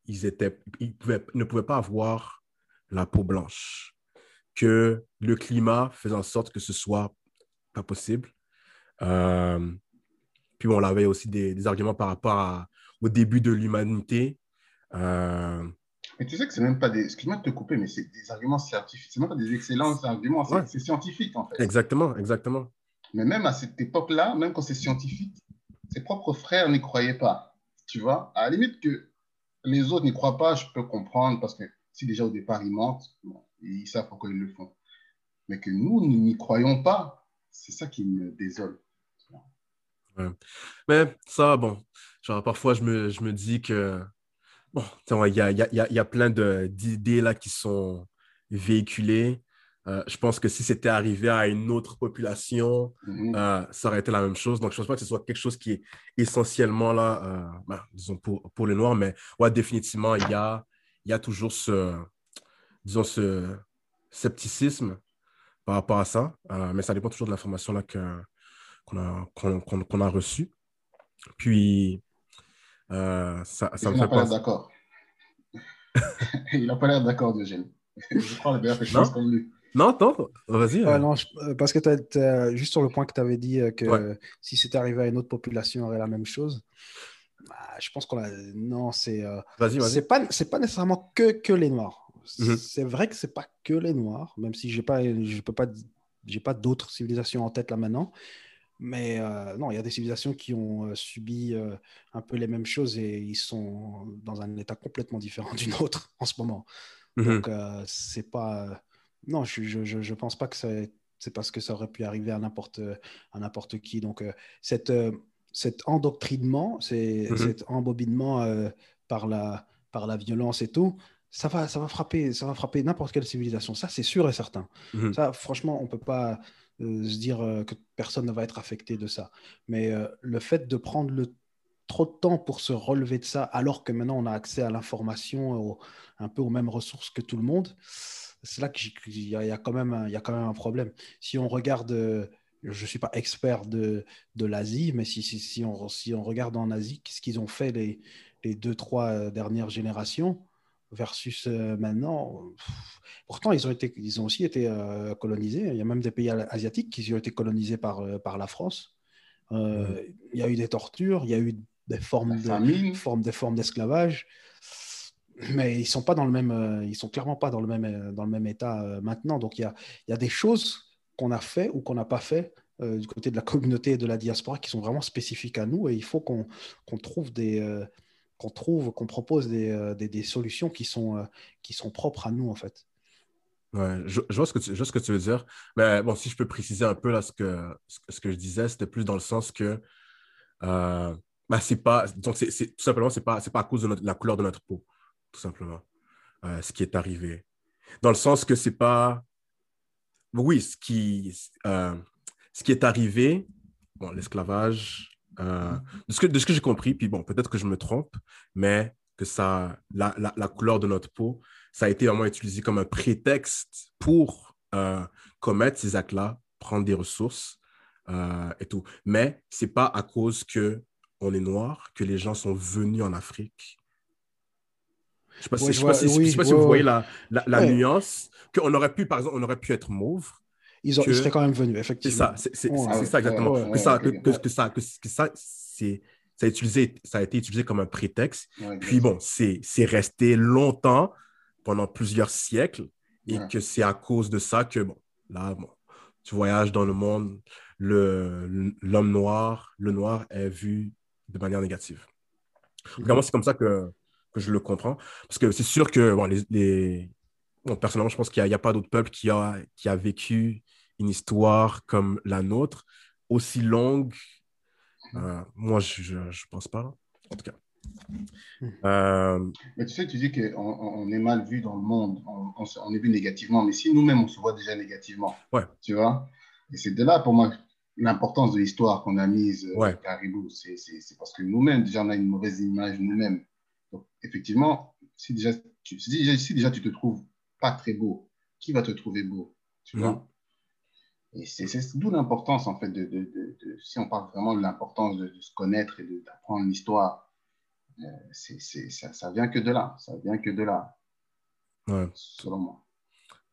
ils, étaient, ils, pouvaient, ne pouvaient pas avoir la peau blanche. Que le climat faisait en sorte que ce soit pas possible. Euh, puis on avait aussi des, arguments par rapport au début de l'humanité. Mais tu sais que c'est même pas des. Excuse-moi de te couper, mais c'est des arguments scientifiques. C'est même pas des excellents arguments, c'est scientifique en fait. Exactement, exactement. Mais même à cette époque-là, même quand c'est scientifique, ses propres frères n'y croyaient pas. Tu vois? À la limite que les autres n'y croient pas, je peux comprendre parce que si déjà au départ ils mentent, ils savent pourquoi ils le font. Mais que nous, nous n'y croyons pas, c'est ça qui me désole. Mais ça, bon, genre parfois je me, je me dis que Bon, il y a, y, a, y a, plein d'idées là qui sont véhiculées. Euh, je pense que si c'était arrivé à une autre population, Mhm. euh, ça aurait été la même chose. Donc, je ne pense pas que ce soit quelque chose qui est essentiellement là, euh, ben, disons, pour, pour les Noirs, mais ouais, définitivement, il y a, il y a toujours ce, disons, ce scepticisme par rapport à ça. Mais ça dépend toujours de l'information qu'on a, qu'on, a reçue. Puis, euh, ça, ça Il me n'a fait pas l'air penser. d'accord. <laughs> Il n'a pas l'air d'accord, Diogène. Je crois d'ailleurs que je Non. pense comme lui. Non, attends, vas-y. Euh. non, je- euh, parce que t'as- t'as- juste sur le point que tu avais dit que Ouais. si c'était arrivé à une autre population, il y aurait la même chose. Bah, je pense qu'on a. Non, c'est. euh, Vas-y, vas-y. c'est pas c'est pas nécessairement que, que les noirs. Mhm. C'est vrai que c'est pas que les noirs, même si j'ai pas je peux pas j'ai pas d'autres civilisations en tête là maintenant. Mais euh, non, il y a des civilisations qui ont euh, subi euh, un peu les mêmes choses et ils sont dans un état complètement différent <laughs> d'une autre en ce moment. Mhm. Donc, c'est pas. Non, je, je, je, je pense pas que c'est parce que ça aurait pu arriver à n'importe qui. Donc, cette, cet endoctrinement, Mhm. cet embobinement par, la, par la violence et tout, ça va, ça va frapper, ça va frapper n'importe quelle civilisation. Ça, c'est sûr et certain. Mhm. Ça, franchement, on peut pas se dire euh, que personne ne va être affecté de ça. Mais euh, le fait de prendre le trop de temps pour se relever de ça, alors que maintenant on a accès à l'information, au- un peu aux mêmes ressources que tout le monde, c'est là qu'il y, a- quand même un- problème. Si on regarde, euh, je ne suis pas expert de, l'Asie, mais si, on, regarde en Asie, qu'est-ce qu'ils ont fait les, deux, trois euh, dernières générations? Versus euh, maintenant pff, Pourtant, ils ont, été, ils ont aussi été euh, colonisés. Il y a même des pays asiatiques qui ont été colonisés par, euh, par la France. Euh, Il y a eu des tortures, il y a eu des formes de, des formes d'esclavage, mais ils sont pas dans le même, ils sont clairement pas dans le même, dans le même état maintenant. Donc il y a, il y a des choses qu'on a fait ou qu'on n'a pas fait du côté de la communauté et de la diaspora qui sont vraiment spécifiques à nous et il faut qu'on trouve des qu'on trouve, qu'on propose des, euh, des, solutions qui sont, euh, qui sont propres à nous en fait. Ouais, je, vois ce que tu, veux dire. Mais bon, si je peux préciser un peu là, ce, que, ce, que- je disais, c'était plus dans le sens que euh, ben, c'est pas. Donc, c'est, tout simplement, c'est pas, c'est pas à cause de la couleur de notre peau, tout simplement, euh, ce qui est arrivé. Dans le sens que c'est pas. Oui, ce qui, ce qui est arrivé, bon, l'esclavage, euh, de ce que, de ce que j'ai compris, puis bon, peut-être que je me trompe, mais que ça, la, la, la couleur de notre peau, ça a été vraiment utilisé comme un prétexte pour euh, commettre ces actes-là, prendre des ressources euh, et tout. Mais c'est pas à cause que on est noir que les gens sont venus en Afrique. Je ne sais pas si, Ouais, je je sais pas vois- si- je oui, sais pas si ouais, vous ouais. voyez la, la, nuance. Qu'on aurait pu, par exemple, on aurait pu être mauve. Ils, ont, Que- ils seraient quand même venus, C'est effectivement. ça, c'est Ouais, c'est ouais, ça exactement. ouais, que, ça, ouais, que, que- que ça, que, que ça, c'est, ça, a utilisé, ça a été utilisé comme un prétexte. Ouais, Puis bon, c'est c'est resté longtemps, pendant plusieurs siècles, et Ouais. que c'est à cause de ça que, bon, là, bon, tu voyages dans le monde, le- l'homme noir, le noir est vu de manière négative. Vraiment, c'est comme ça que, que je le comprends. Parce que c'est sûr que, bon, les, les- bon, personnellement, je pense qu'il n'y a, pas d'autre peuple qui a, qui a vécu une histoire comme la nôtre, aussi longue. Euh, moi, je ne pense pas, en tout cas. Euh, Mais tu sais, tu dis qu'on on, est mal vu dans le monde, on, on, se- on est vu négativement, mais si nous-mêmes on se voit déjà négativement, Ouais. tu vois, et c'est de là pour moi l'importance de l'histoire qu'on a mise euh, Ouais. Caribou, c'est c'est- c'est parce que nous-mêmes déjà on a une mauvaise image nous-mêmes. Donc effectivement, si déjà, tu, si, déjà, si déjà tu te trouves pas très beau, qui va te trouver beau, tu vois? Et c'est d'où l'importance en fait de, de, de- de- si on parle vraiment de l'importance de, de se connaître et d'apprendre l'histoire. euh, c'est, c'est, ça, ça vient que de là, ça vient que de là, ouais. selon moi.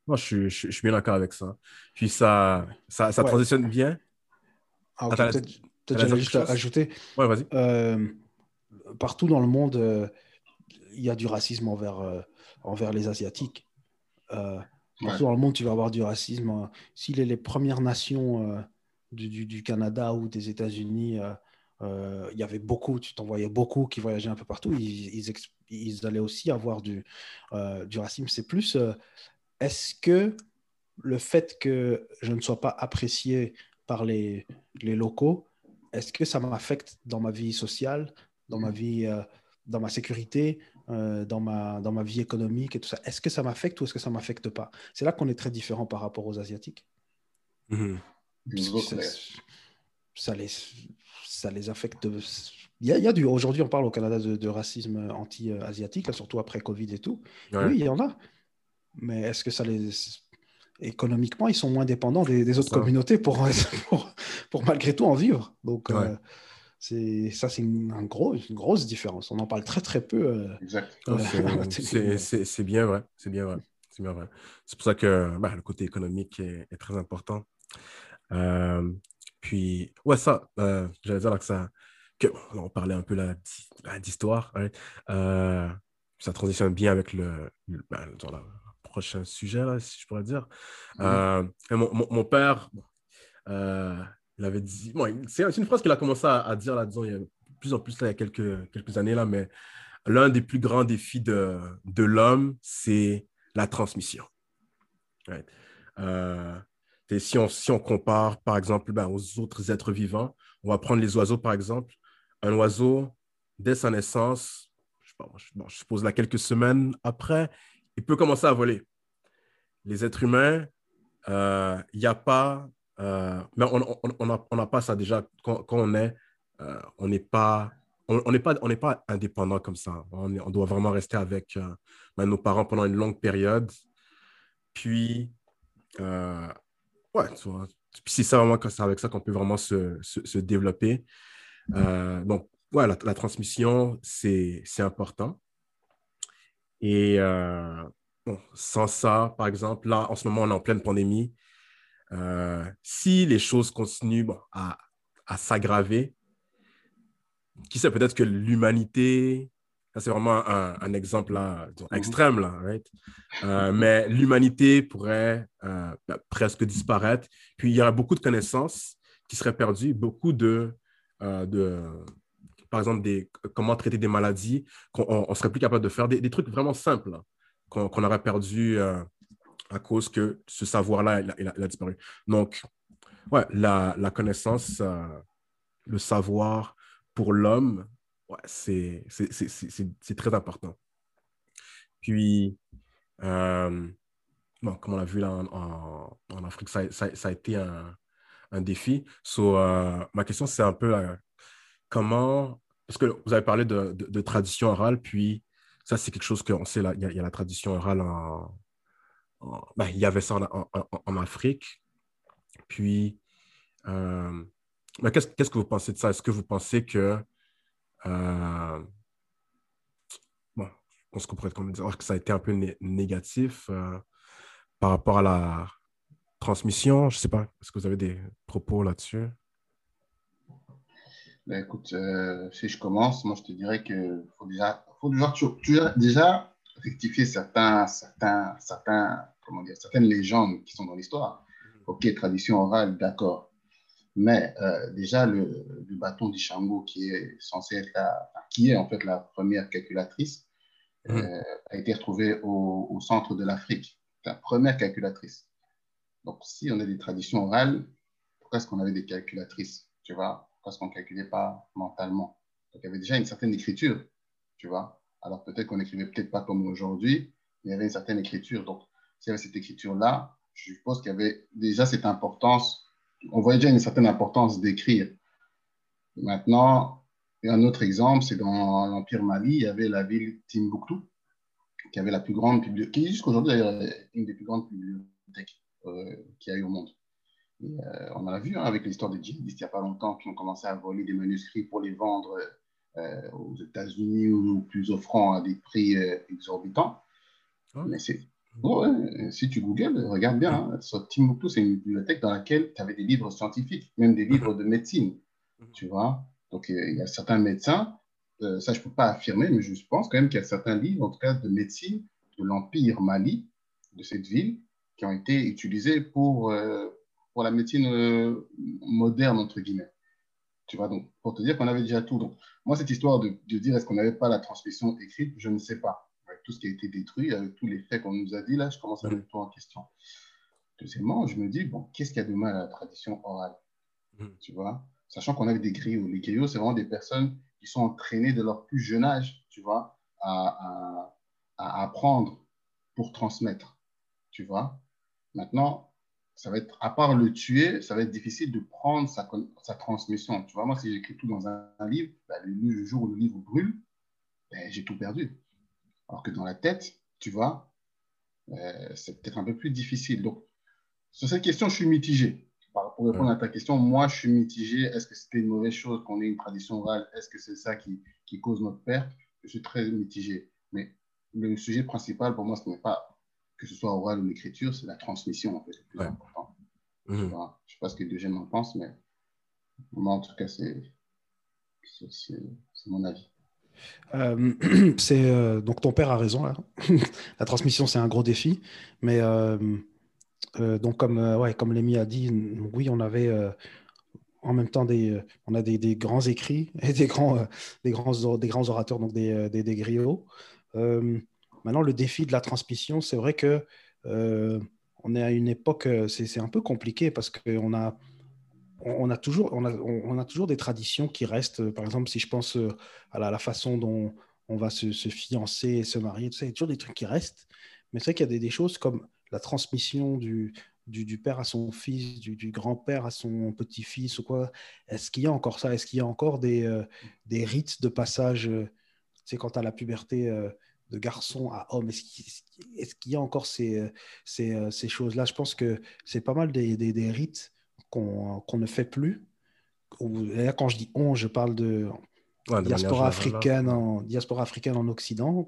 Moi, je suis, je, suis- je suis bien d'accord avec ça. Puis ça, ça, ça Ouais. transitionne bien. Ah, ok, Attends, peut-être j'allais juste ajouter. Ouais, vas-y. Euh, partout dans le monde, euh, il y a du racisme envers, euh, envers les Asiatiques. Euh, partout Ouais. dans le monde, tu vas avoir du racisme. euh, si les, les Premières Nations euh, du, du- du Canada ou des États-Unis, euh, euh, il y avait beaucoup, tu t'en voyais beaucoup qui voyageaient un peu partout, ils, ils, ils allaient aussi avoir du, du racisme. C'est plus, est-ce que le fait que je ne sois pas apprécié par les, les locaux, est-ce que ça m'affecte dans ma vie sociale, dans ma vie, dans ma sécurité, euh, dans, ma, dans ma vie économique et tout ça. Est-ce que ça m'affecte ou est-ce que ça ne m'affecte pas? C'est là qu'on est très différent par rapport aux Asiatiques. Mhm. Ça, les, ça les affecte. Il y a, il y a du. Aujourd'hui, on parle au Canada de, racisme anti-asiatique, surtout après Covid et tout. Oui, il y en a. Mais est-ce que ça les. Économiquement, ils sont moins dépendants des, autres communautés pour, <laughs> pour, pour, malgré tout en vivre? Donc, euh, c'est ça, c'est une, gros, une, grosse différence. On en parle très très peu. Euh, exact. <laughs> c'est bien vrai. C'est bien vrai. C'est bien vrai. C'est pour ça que bah, le côté économique est, très important. Euh, puis, ouais, ça, euh, j'allais dire là, que ça. Que, on parlait un peu là, d'histoire. ça transitionne bien avec le, le, bah, prochain sujet, là, si je pourrais dire. Mm-hmm. mon, mon, mon, père, il avait dit. c'est une phrase qu'il a commencé à, dire là, disons, il y a plus en plus là, il y a quelques, années là, mais l'un des plus grands défis de, l'homme, c'est la transmission. Euh, si, on, compare, par exemple, ben, aux autres êtres vivants, on va prendre les oiseaux, par exemple. Un oiseau, dès sa naissance, je, je suppose là, quelques semaines après, il peut commencer à voler. Les êtres humains, euh, il n'y a pas euh, mais on n'a on, pas ça déjà quand, on est, euh, on n'est pas, on n'est on pas indépendant comme ça. On, on doit vraiment rester avec euh, ben, nos parents pendant une longue période. Puis, ouais, c'est ça vraiment avec ça qu'on peut vraiment se, se, développer. donc, la, transmission, c'est important. Et sans ça, par exemple, là, en ce moment, on est en pleine pandémie. Euh, si les choses continuent à, s'aggraver, qui sait peut-être que l'humanité, c'est vraiment un, exemple là, mhm. extrême, là, euh, mais l'humanité pourrait euh, ben, presque disparaître. Puis il y aura beaucoup de connaissances qui seraient perdues, beaucoup de, de par exemple, des, comment traiter des maladies, qu'on ne serait plus capable de faire, des, trucs vraiment simples qu'on aurait perdu à cause que ce savoir-là, il, a disparu. Donc, ouais, la, connaissance, euh, le savoir pour l'homme, ouais, c'est très important. Puis, euh, comme on l'a vu là en, en, Afrique, ça, ça, a été un, un défi. So, euh, ma question, c'est un peu comment, parce que vous avez parlé de, de, tradition orale, puis ça, c'est quelque chose qu'on sait, il y, a la tradition orale en, ben, il y avait ça en, Afrique. Puis, euh, ben, qu'est-ce, que vous pensez de ça? Est-ce que vous pensez que, euh, bon, je pense qu'on pourrait dire que ça a été un peu négatif euh, par rapport à la transmission? Je ne sais pas, est-ce que vous avez des propos là-dessus? Ben, écoute, si je commence, moi je te dirais qu'il faut déjà, faut déjà, déjà rectifier certains, certains, certains, comment dire, certaines légendes qui sont dans l'histoire. Mhm. Ok, tradition orale, d'accord. Mais euh, déjà, le, le bâton d'Ishango, qui est censé être la, qui est en fait la première calculatrice, mhm. euh, a été retrouvé au, au centre de l'Afrique. La première calculatrice. Donc, si on a des traditions orales, pourquoi est-ce qu'on avait des calculatrices Tu vois? Pourquoi est-ce qu'on ne calculait pas mentalement? Donc, il y avait déjà une certaine écriture, tu vois? Alors peut-être qu'on n'écrivait peut-être pas comme aujourd'hui, mais il y avait une certaine écriture. Donc, s'il y avait cette écriture-là, je suppose qu'il y avait déjà cette importance, on voyait déjà une certaine importance d'écrire. Maintenant, un autre exemple, c'est dans l'Empire Mali, il y avait la ville Timbuktu, qui avait la plus grande bibliothèque, qui jusqu'aujourd'hui d'ailleurs une des plus grandes bibliothèques euh, qu'il y a eu au monde. Euh, on en a vu hein, avec l'histoire des djihadistes il n'y a pas longtemps qui ont commencé à voler des manuscrits pour les vendre euh, aux États-Unis ou plus offrant à des prix euh, exorbitants. Mais c'est. si tu googles, regarde bien, hein, sur Timbuktu, c'est une bibliothèque dans laquelle tu avais des livres scientifiques, même des livres de médecine. Mhm. Tu vois Donc, il y a certains médecins, euh, ça je ne peux pas affirmer, mais je pense quand même qu'il y a certains livres, en tout cas de médecine, de l'Empire Mali, de cette ville, qui ont été utilisés pour, pour la médecine moderne, entre guillemets. Tu vois, donc, pour te dire qu'on avait déjà tout. Donc, moi, cette histoire de, de dire est-ce qu'on n'avait pas la transmission écrite, je ne sais pas. Avec tout ce qui a été détruit, avec tous les faits qu'on nous a dit, là, je commence à mettre tout en question. Deuxièmement, je me dis, bon, qu'est-ce qu'il y a de mal à la tradition orale mm. Tu vois? Sachant qu'on avait des griots. Les griots, c'est vraiment des personnes qui sont entraînées de leur plus jeune âge, tu vois, à, à, apprendre pour transmettre, tu vois? Maintenant, ça va être, à part le tuer, ça va être difficile de prendre sa, sa transmission. Tu vois, moi, si j'écris tout dans un, livre, bah, le, jour où le livre brûle, ben, j'ai tout perdu. Alors que dans la tête, tu vois, euh, c'est peut-être un peu plus difficile. Donc, sur cette question, je suis mitigé. Pour répondre à ta question, moi, je suis mitigé. Est-ce que c'était une mauvaise chose qu'on ait une tradition orale? Est-ce que c'est ça qui, qui, cause notre perte? Je suis très mitigé. Mais le sujet principal pour moi, ce n'est pas que ce soit oral ou l'écriture, c'est la transmission, en fait, le plus important. Mmh. Je ne sais pas ce que les deux en pensent, mais moi, en tout cas, c'est mon avis. Euh, <clears throat> c'est euh, donc ton père a raison là. <laughs> la transmission c'est un gros défi, mais euh, donc comme ouais comme Lémi a dit, oui on avait en même temps des on a des, des, grands écrits et des grands des grands des grands orateurs donc des, des, des griots. Maintenant le défi de la transmission c'est vrai que on est à une époque c'est un peu compliqué parce qu'on a on a, toujours, on, a, toujours des traditions qui restent. Par exemple, si je pense euh, à la, façon dont on va se, fiancer et se marier, il y a toujours des trucs qui restent. Mais c'est vrai qu'il y a des, choses comme la transmission du, père à son fils, du, grand-père à son petit-fils ou quoi. Est-ce qu'il y a encore ça? Est-ce qu'il y a encore des, euh, rites de passage euh, quant à la puberté de garçon à homme, est-ce qu'il y a encore ces, ces, ces choses-là? Je pense que c'est pas mal des, des, des rites qu'on ne fait plus. là, quand je dis on, je parle de, diaspora, africaine en, diaspora africaine en Occident,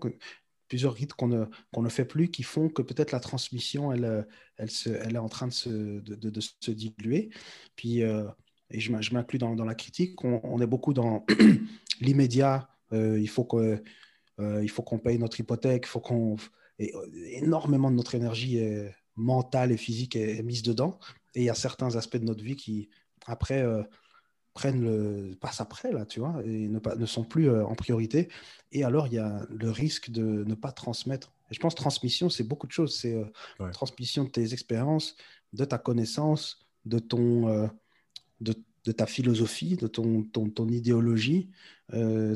plusieurs rites qu'on ne, qu'on ne fait plus qui font que peut-être la transmission, elle, elle, se, elle est en train de se, de, de, se diluer. Puis, euh, et je m'inclus dans, dans, la critique, on, est beaucoup dans <clears throat> l'immédiat. Euh, il faut que, euh, il faut qu'on paye notre hypothèque, il faut qu'on énormément de notre énergie mentale et physique est, mise dedans. Et il y a certains aspects de notre vie qui, après, euh, prennent le, passent après, là, tu vois, et ne, pas, ne sont plus euh, en priorité. Et alors, il y a le risque de ne pas transmettre. Et je pense transmission, c'est beaucoup de choses. C'est euh, transmission de tes expériences, de ta connaissance, de ton... de, de ta philosophie, de ton, ton, idéologie,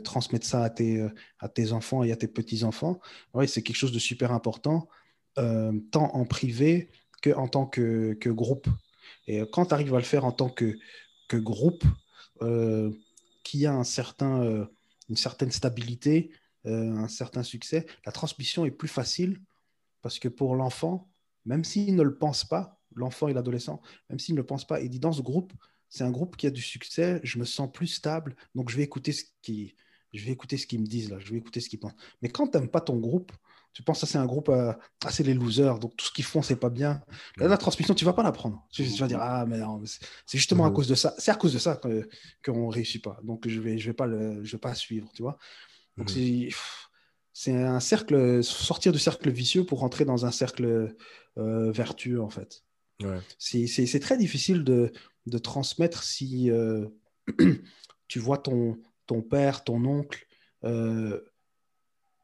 transmettre ça à tes, à tes enfants et à tes petits-enfants. Ouais, c'est quelque chose de super important, tant en privé qu'en tant que, que, groupe. Et quand tu arrives à le faire en tant que, que groupe, euh, qui a un certain, euh, une certaine stabilité, euh, un certain succès, la transmission est plus facile parce que pour l'enfant, même s'il ne le pense pas, l'enfant et l'adolescent, même s'il ne le pense pas, il dit dans ce groupe, c'est un groupe qui a du succès, je me sens plus stable, donc je vais écouter ce qui, je vais écouter ce qu'ils me disent là, je vais écouter ce qu'ils pensent. Mais quand tu n'aimes pas ton groupe, tu penses que c'est un groupe, euh, ah, c'est les losers, donc tout ce qu'ils font, c'est pas bien. la transmission, tu vas pas l'apprendre. Tu, vas dire, ah, mais c'est justement à cause de ça. C'est à cause de ça qu'on ne réussit pas. Donc, je vais, je vais pas le, je vais pas suivre, tu vois. Donc, c'est un cercle, sortir du cercle vicieux pour rentrer dans un cercle euh, vertueux, en fait. C'est très difficile de, de transmettre si euh, <clears throat> tu vois ton, ton père, ton oncle, euh,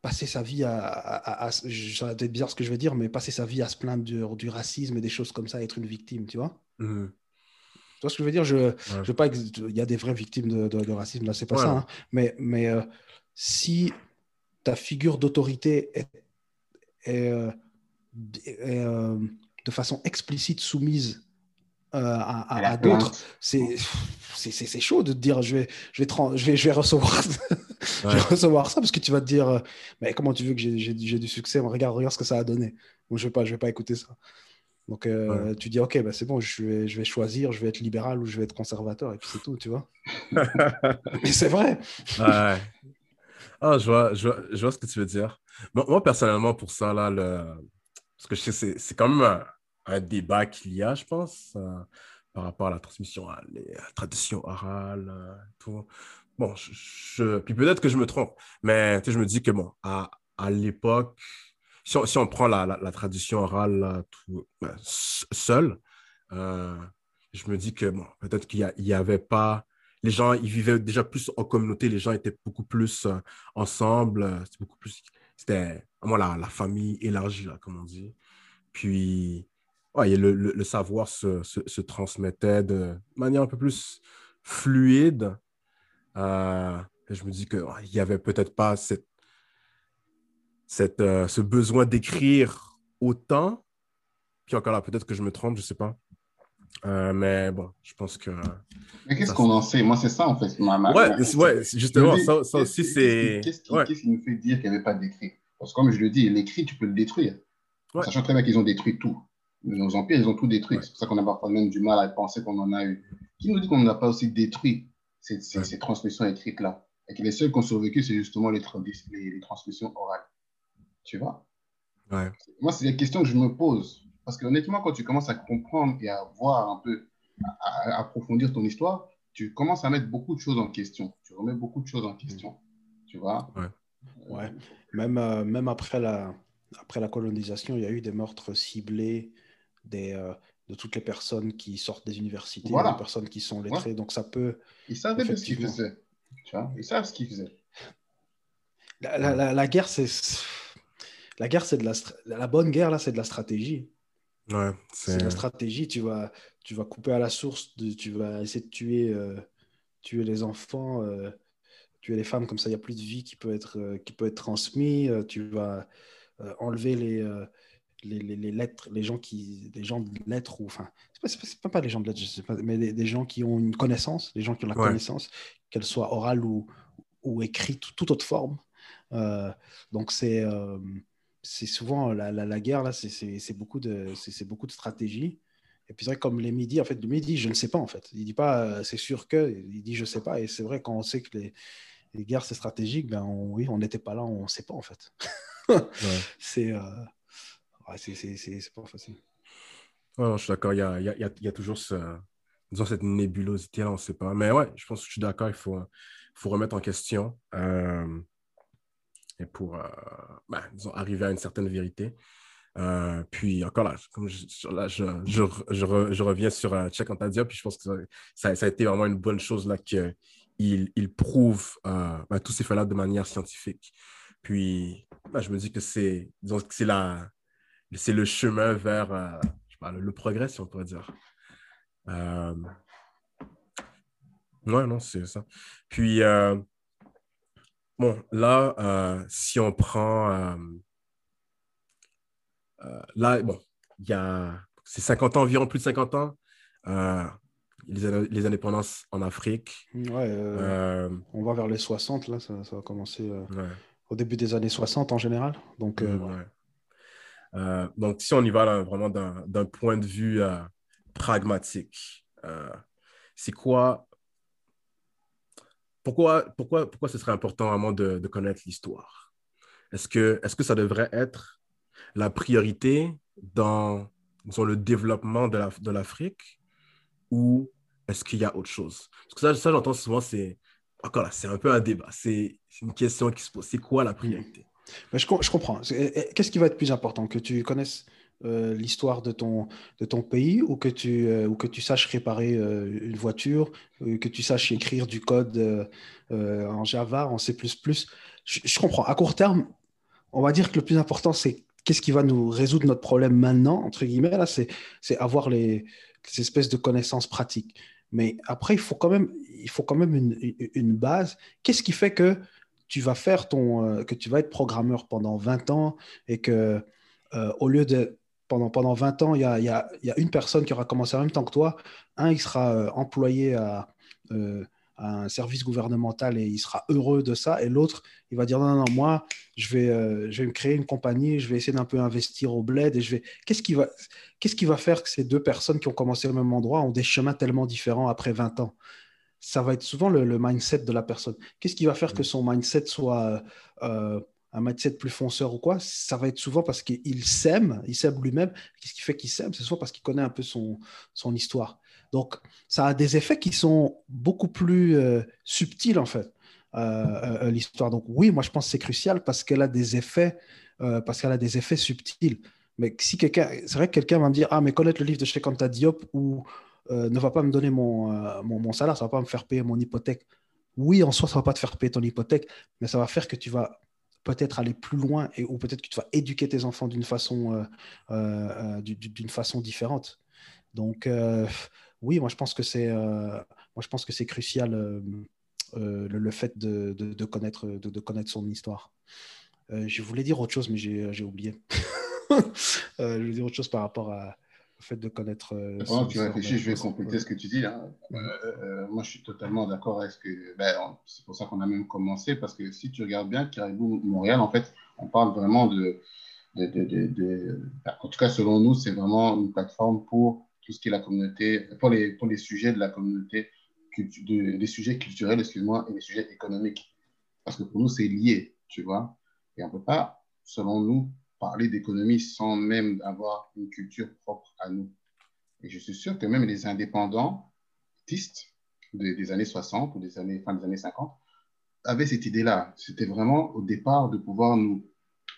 passer sa vie à, à, ça être bizarre ce que je vais dire, mais passer sa vie à se plaindre du, racisme et des choses comme ça, être une victime, tu vois mmh. Tu vois ce que je veux dire? Je, je pas, Il y a des vraies victimes de, racisme, là, c'est pas ça. Hein. Mais, mais euh, si ta figure d'autorité est, de façon explicite soumise à, d'autres, c'est c'est chaud de te dire je vais, je vais, je vais, je vais recevoir <laughs> je vais recevoir ça parce que tu vas te dire, euh, mais comment tu veux que j'ai du succès? Regarde, regarde ce que ça a donné. Moi, je ne vais, pas, je vais pas écouter ça. Donc, euh, tu dis, OK, bah, c'est bon, je vais, je vais choisir, je vais être libéral ou je vais être conservateur, et puis c'est tout, tu vois. <laughs> Mais c'est vrai. Ouais. Ah, je, vois, je, vois, je vois, ce que tu veux dire. Moi, personnellement, pour ça, là, le... parce que je sais, c'est quand même un, débat qu'il y a, je pense, euh, par rapport à la transmission, à la tradition orale, tout. Bon, je, puis peut-être que je me trompe, mais je me dis que bon, à, à l'époque, si on, si on, prend la, la, tradition orale ben, seule, euh, je me dis que bon, peut-être qu'il n'y avait pas. Les gens, ils vivaient déjà plus en communauté, les gens étaient beaucoup plus euh, ensemble, c'était beaucoup plus. C'était vraiment la, la, famille élargie, là, comme on dit. Puis, ouais, le, le, le savoir se, se, se transmettait de manière un peu plus fluide. Euh, je me dis qu'il n'y avait peut-être pas cette, cette, euh, ce besoin d'écrire autant. Puis encore là, peut-être que je me trompe, je ne sais pas. Euh, mais bon, je pense que. Mais qu'est-ce qu'on en sait? Moi, c'est ça, en fait. ouais, ouais justement, ça, ça aussi, c'est. Qu'est-ce qui, nous fait dire qu'il n'y avait pas d'écrit? Parce que, comme je le dis, l'écrit, tu peux le détruire. Sachant très bien qu'ils ont détruit tout. Nos empires, ils ont tout détruit. C'est pour ça qu'on a parfois même du mal à penser qu'on en a eu. Qui nous dit qu'on n'a pas aussi détruit ces, ces, transmissions écrites-là? Et que les seuls qui ont survécu, c'est justement les, les, les, transmissions orales. Tu vois? Ouais. Moi, c'est des questions que je me pose. Parce que honnêtement, quand tu commences à comprendre et à voir un peu, à, approfondir ton histoire, tu commences à mettre beaucoup de choses en question. Tu remets beaucoup de choses en question. Tu vois? Ouais. ouais. Même, euh, même après, la, après la colonisation, il y a eu des meurtres ciblés des, euh, de toutes les personnes qui sortent des universités, des personnes qui sont lettrées. Donc ça peut. Ils savaient ce qu'ils faisaient. Tu vois Ils savent ce qu'ils faisaient. La, la, la, guerre, c'est. La guerre, c'est de la, la bonne guerre, là, c'est de la stratégie c'est la stratégie. Tu vas, tu vas couper à la source, de, tu vas essayer de tuer, euh, tuer les enfants, euh, tuer les femmes, comme ça il n'y a plus de vie qui peut être, euh, qui peut être transmise. tu vas enlever les, les, les, lettres, les gens, qui, les gens de lettres, ou enfin, c'est pas, pas, les gens de lettres, je sais pas, mais des, gens qui ont une connaissance, les gens qui ont la connaissance, qu'elle soit orale ou, ou écrite, toute autre forme. donc c'est c'est souvent la, la, guerre, là, c'est beaucoup, de, beaucoup de stratégie. Et puis c'est vrai, comme les midis, en fait, le midi, je ne sais pas, en fait. Il dit pas, euh, c'est sûr que, il dit, je ne sais pas. Et c'est vrai, quand on sait que les, les guerres, c'est stratégique, ben oui, on n'était pas là, on ne sait pas, en fait. <laughs> C'est c'est pas facile. Ouais, je suis d'accord, il y a, y, a, y a, toujours disons, cette nébulosité-là, on ne sait pas. Mais ouais, je pense que je suis d'accord, il faut, faut remettre en question. Euh, et pour euh, ben, arriver à une certaine vérité. Euh, puis encore là, je, je, je, je, reviens sur euh, Cheikh Anta Diop, puis je pense que ça, ça, a été vraiment une bonne chose là qu'il il prouve ben, tous ces faits-là de manière scientifique. Puis ben, je me dis que c'est la c'est le chemin vers le, le, progrès, si on pourrait dire. ouais, non, c'est ça. Puis Bon, là, euh, si on prend. Euh, euh, là, bon, il y a. C'est 50 ans, environ plus de 50 ans. Les, les, indépendances en Afrique. Ouais, on va vers les 60, là, ça, va commencer au début des années 60 en général. Donc, donc si on y va vraiment d'un point de vue pragmatique, c'est quoi pourquoi, pourquoi, pourquoi ce serait important vraiment de, de connaître l'histoire? Est-ce que, est que ça devrait être la priorité dans, dans le développement de l'Afrique ou est-ce qu'il y a autre chose? Parce que ça, ça j'entends souvent, c'est encore là, c'est un peu un débat. C'est une question qui se pose. C'est quoi la priorité? Je, comprends. Qu'est-ce qui va être plus important? Que tu connaisses euh, l'histoire de ton, de ton pays ou que tu, euh, ou que tu saches réparer euh, une voiture, que tu saches écrire du code en Java, en C++? Je, je, comprends. À court terme, on va dire que le plus important, c'est qu'est-ce qui va nous résoudre notre problème maintenant, entre guillemets, c'est, avoir les, ces espèces de connaissances pratiques. Mais après, il faut quand même, il faut quand même une, une base. Qu'est-ce qui fait que tu vas ton, que tu vas être programmeur pendant 20 ans et que au lieu de pendant, pendant 20 ans, il y a, une personne qui aura commencé en même temps que toi. Un, il sera euh, employé à, euh, un service gouvernemental et il sera heureux de ça. Et l'autre, il va dire non, non, moi, je vais, euh, je vais me créer une compagnie, je vais essayer d'un peu investir au bled. Et je vais... Qu'est-ce qui, va... Qu'est-ce qui va faire que ces deux personnes qui ont commencé au même endroit ont des chemins tellement différents après 20 ans? Ça va être souvent le, le mindset de la personne. Qu'est-ce qui va faire que son mindset soit un mindset plus fonceur ou quoi, ça va être souvent parce qu'il s'aime, il s'aime lui-même. Qu'est-ce qui fait qu'il s'aime? C'est soit parce qu'il connaît un peu son, son histoire. Donc, ça a des effets qui sont beaucoup plus euh, subtils, en fait, euh, euh, l'histoire. Donc, oui, moi, je pense que c'est crucial parce qu'elle a des effets, parce qu'elle a des effets subtils. Mais si quelqu'un, c'est vrai que quelqu'un va me dire, ah, mais connaître le livre de Anta Diop ou ne va pas me donner mon, mon, mon, salaire, ça va pas me faire payer mon hypothèque. Oui, en soi, ça va pas te faire payer ton hypothèque, mais ça va faire que tu vas peut-être aller plus loin et, ou peut-être que tu vas éduquer tes enfants d'une façon, euh, euh, euh, façon différente. Donc, oui, moi je pense que c'est, crucial le, fait de, de, connaître, de, connaître son histoire. Euh, je voulais dire autre chose, mais j'ai oublié. <laughs> je voulais dire autre chose par rapport à, au fait de connaître. Pendant que tu réfléchis, je vais compléter ce que tu dis. Hein. moi, je suis totalement d'accord avec ce que. Ben, c'est pour ça qu'on a même commencé, parce que si tu regardes bien, Caribou Montréal, en fait, on parle vraiment de. de, de, de ben, en tout cas, selon nous, c'est vraiment une plateforme pour tout ce qui est la communauté, pour les, pour les sujets de la communauté, des sujets culturels, excuse-moi, et des sujets économiques. Parce que pour nous, c'est lié, tu vois. Et on ne peut pas, selon nous, parler d'économie sans même avoir une culture propre à nous. Et je suis sûr que même les indépendants, artistes des, années 60 ou des années, fin des années 50, avaient cette idée-là. C'était vraiment au départ de pouvoir nous,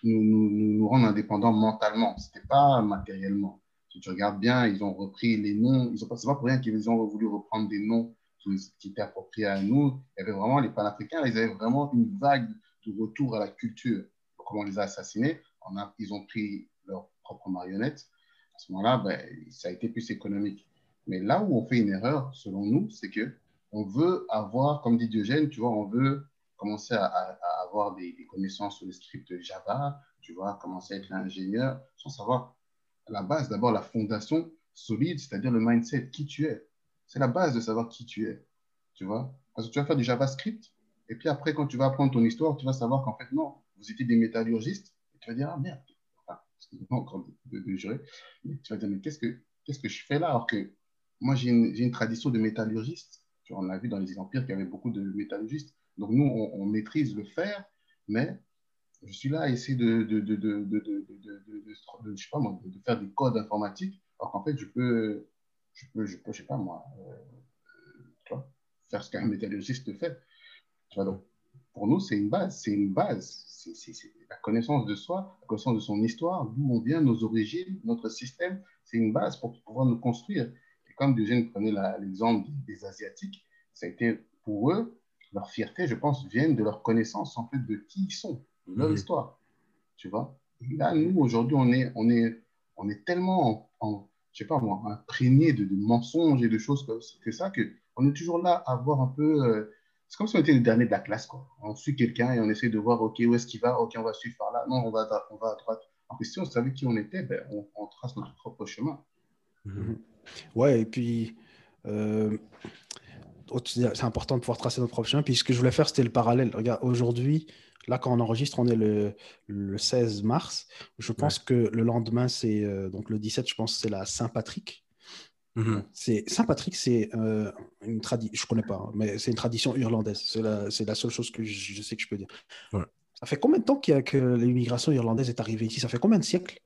nous, rendre indépendants mentalement. Ce n'était pas matériellement. Si tu regardes bien, ils ont repris les noms. Ils ont, pas pour rien qu'ils ont voulu reprendre des noms qui étaient appropriés à nous. Il y avait vraiment les panafricains, ils avaient vraiment une vague de retour à la culture. Comment on les a assassinés? Ils ont pris leurs propres marionnettes. À ce moment-là, ben, ça a été plus économique. Mais là où on fait une erreur, selon nous, c'est que on veut avoir, comme dit Diogène, tu vois, on veut commencer à, avoir des, connaissances sur les scripts Java, tu vois, commencer à être ingénieur, sans savoir la base, d'abord la fondation solide, c'est-à-dire le mindset, qui tu es. C'est la base de savoir qui tu es. Tu vois Parce que tu vas faire du JavaScript, et puis après, quand tu vas apprendre ton histoire, tu vas savoir qu'en fait, non, vous étiez des métallurgistes, tu vas dire, ah merde, enfin, excuse-moi encore de, jurer, mais tu vas dire, mais qu'est-ce que, que je fais là Alors que moi, j'ai une, une, tradition de métallurgiste. Tu vois, on a vu dans les empires qu'il y avait beaucoup de métallurgistes. Donc, nous, on, maîtrise le faire, mais je suis là à essayer de, de, de, de, je sais pas moi, de, faire des codes informatiques, alors qu'en fait, je peux, je peux, je peux, je sais pas moi, euh, faire ce qu'un métallurgiste fait. Tu vois, donc, pour nous, c'est une base, c'est une base. C'est la connaissance de soi, la connaissance de son histoire, d'où on vient, nos origines, notre système, c'est une base pour pouvoir nous construire. Et comme Eugène prenait l'exemple des, Asiatiques, ça a été pour eux, leur fierté, je pense, vient de leur connaissance en fait de qui ils sont leur mmh. histoire. Tu vois? Là, nous, aujourd'hui, on est, on, est, on est tellement, en, je sais pas moi, imprégné de, de, mensonges et de choses comme que ça, qu'on est toujours là à voir un peu. Euh, c'est comme si on était le dernier de la classe. Quoi. On suit quelqu'un et on essaie de voir, OK, où est-ce qu'il va? OK, on va suivre par là. Non, on va, on va à droite. En question, on savait qui on était, ben, on, on, trace notre propre chemin. Mmh. Ouais, et puis. Euh, c'est important de pouvoir tracer notre propre chemin. Puis ce que je voulais faire, c'était le parallèle. Regarde, aujourd'hui, Là, quand on enregistre, on est le, le 16 mars. Je pense que le lendemain, c'est euh, donc le 17, je pense, c'est la Saint-Patrick. Mm-hmm. C'est Saint-Patrick, c'est euh, une tradition, je connais pas, hein, mais c'est une tradition irlandaise. C'est la, la, seule chose que je, sais que je peux dire. Ça fait combien de temps a que l'immigration irlandaise est arrivée ici? Ça fait combien de siècles?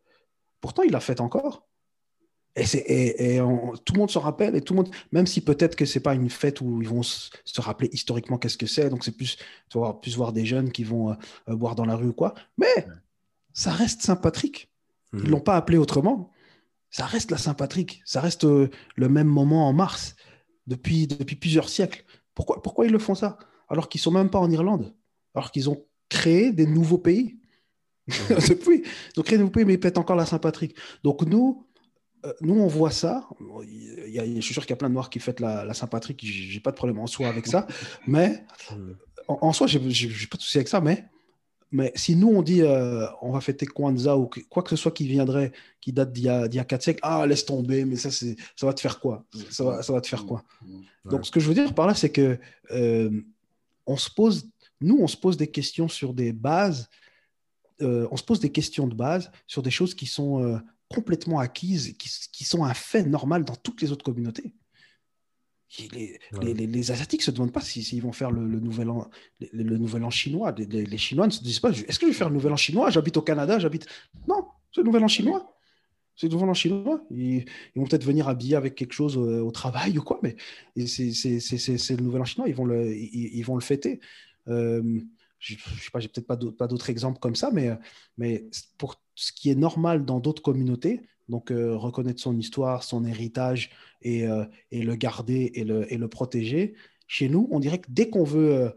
Pourtant, il la fait encore. Et, et, et tout le monde se rappelle, et tout le monde, même si peut-être que c'est pas une fête où ils vont se, rappeler historiquement qu'est-ce que c'est, donc c'est plus, tu vas plus voir des jeunes qui vont euh, euh, boire dans la rue ou quoi, mais ça reste Saint-Patrick. Ils ne mmh. l'ont pas appelé autrement. Ça reste la Saint-Patrick. Ça reste euh, le même moment en mars depuis, depuis plusieurs siècles. Pourquoi, pourquoi ils le font ça? Alors qu'ils sont même pas en Irlande, alors qu'ils ont créé des nouveaux pays. <laughs> Depuis, ils ont créé des nouveaux pays, mais ils pètent encore la Saint-Patrick. Donc nous, euh, nous, on voit ça. Il y a, je suis sûr qu'il y a plein de Noirs qui fêtent la, Saint-Patrick. J'ai pas de problème en soi avec ça. <laughs> Mais en, soi, j'ai pas de souci avec ça. Mais, mais si nous, on dit euh, on va fêter Kwanzaa ou quoi que ce soit qui viendrait, qui date d'il y, a, 4 siècles, ah, laisse tomber, mais ça, ça va te faire quoi? Ça va, ça va te faire quoi? Donc, ce que je veux dire par là, c'est que euh, on se pose, nous, on se pose des questions sur des bases. on se pose des questions de base sur des choses qui sont complètement acquises, qui, qui, sont un fait normal dans toutes les autres communautés. Les, les, les, Asiatiques ne se demandent pas s'ils vont faire le, nouvel an, le, nouvel an chinois. Les, Chinois ne se disent pas est-ce que je vais faire le nouvel an chinois? J'habite au Canada, j'habite. Non, c'est le nouvel an chinois. C'est le nouvel an chinois. Ils, ils vont peut-être venir habiller avec quelque chose au, au travail ou quoi, mais c'est le nouvel an chinois. Ils vont le, ils, ils vont le fêter. Euh, je ne sais pas, j'ai peut-être pas d'autres exemples comme ça, mais, mais pour ce qui est normal dans d'autres communautés, donc euh, reconnaître son histoire, son héritage et, euh, et, le garder et le, et le protéger, chez nous, on dirait que dès qu'on veut euh,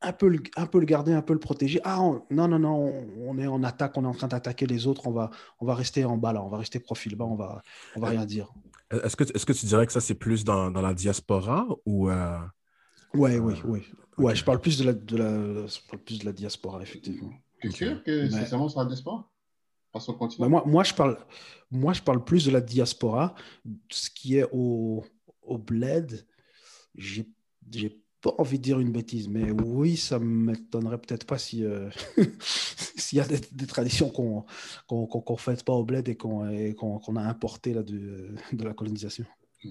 un, peu le, un peu le garder, un peu le protéger, ah non, non, non, on, est en attaque, on est en train d'attaquer les autres, on va, on va rester en bas là, on va rester profil bas, on va, on va rien dire. Est-ce que, est que tu dirais que ça, c'est plus dans, dans, la diaspora ou... Ouais, oui, oui. Ouais, je parle plus de la, de la, je parle plus de la diaspora, effectivement. Tu es sûr que c'est seulement sur la diaspora? Ben, moi, moi, je parle, moi, je parle plus de la diaspora. Ce qui est au, au bled, j'ai pas envie de dire une bêtise, mais oui, ça m'étonnerait peut-être pas si euh, <laughs> s'il y a des, des traditions qu'on qu'on qu'on fait pas au bled et qu'on qu'on qu'on a importé là de, de la colonisation.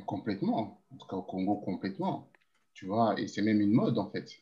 Complètement. En tout cas, au Congo, complètement. Tu vois, et c'est même une mode, en fait.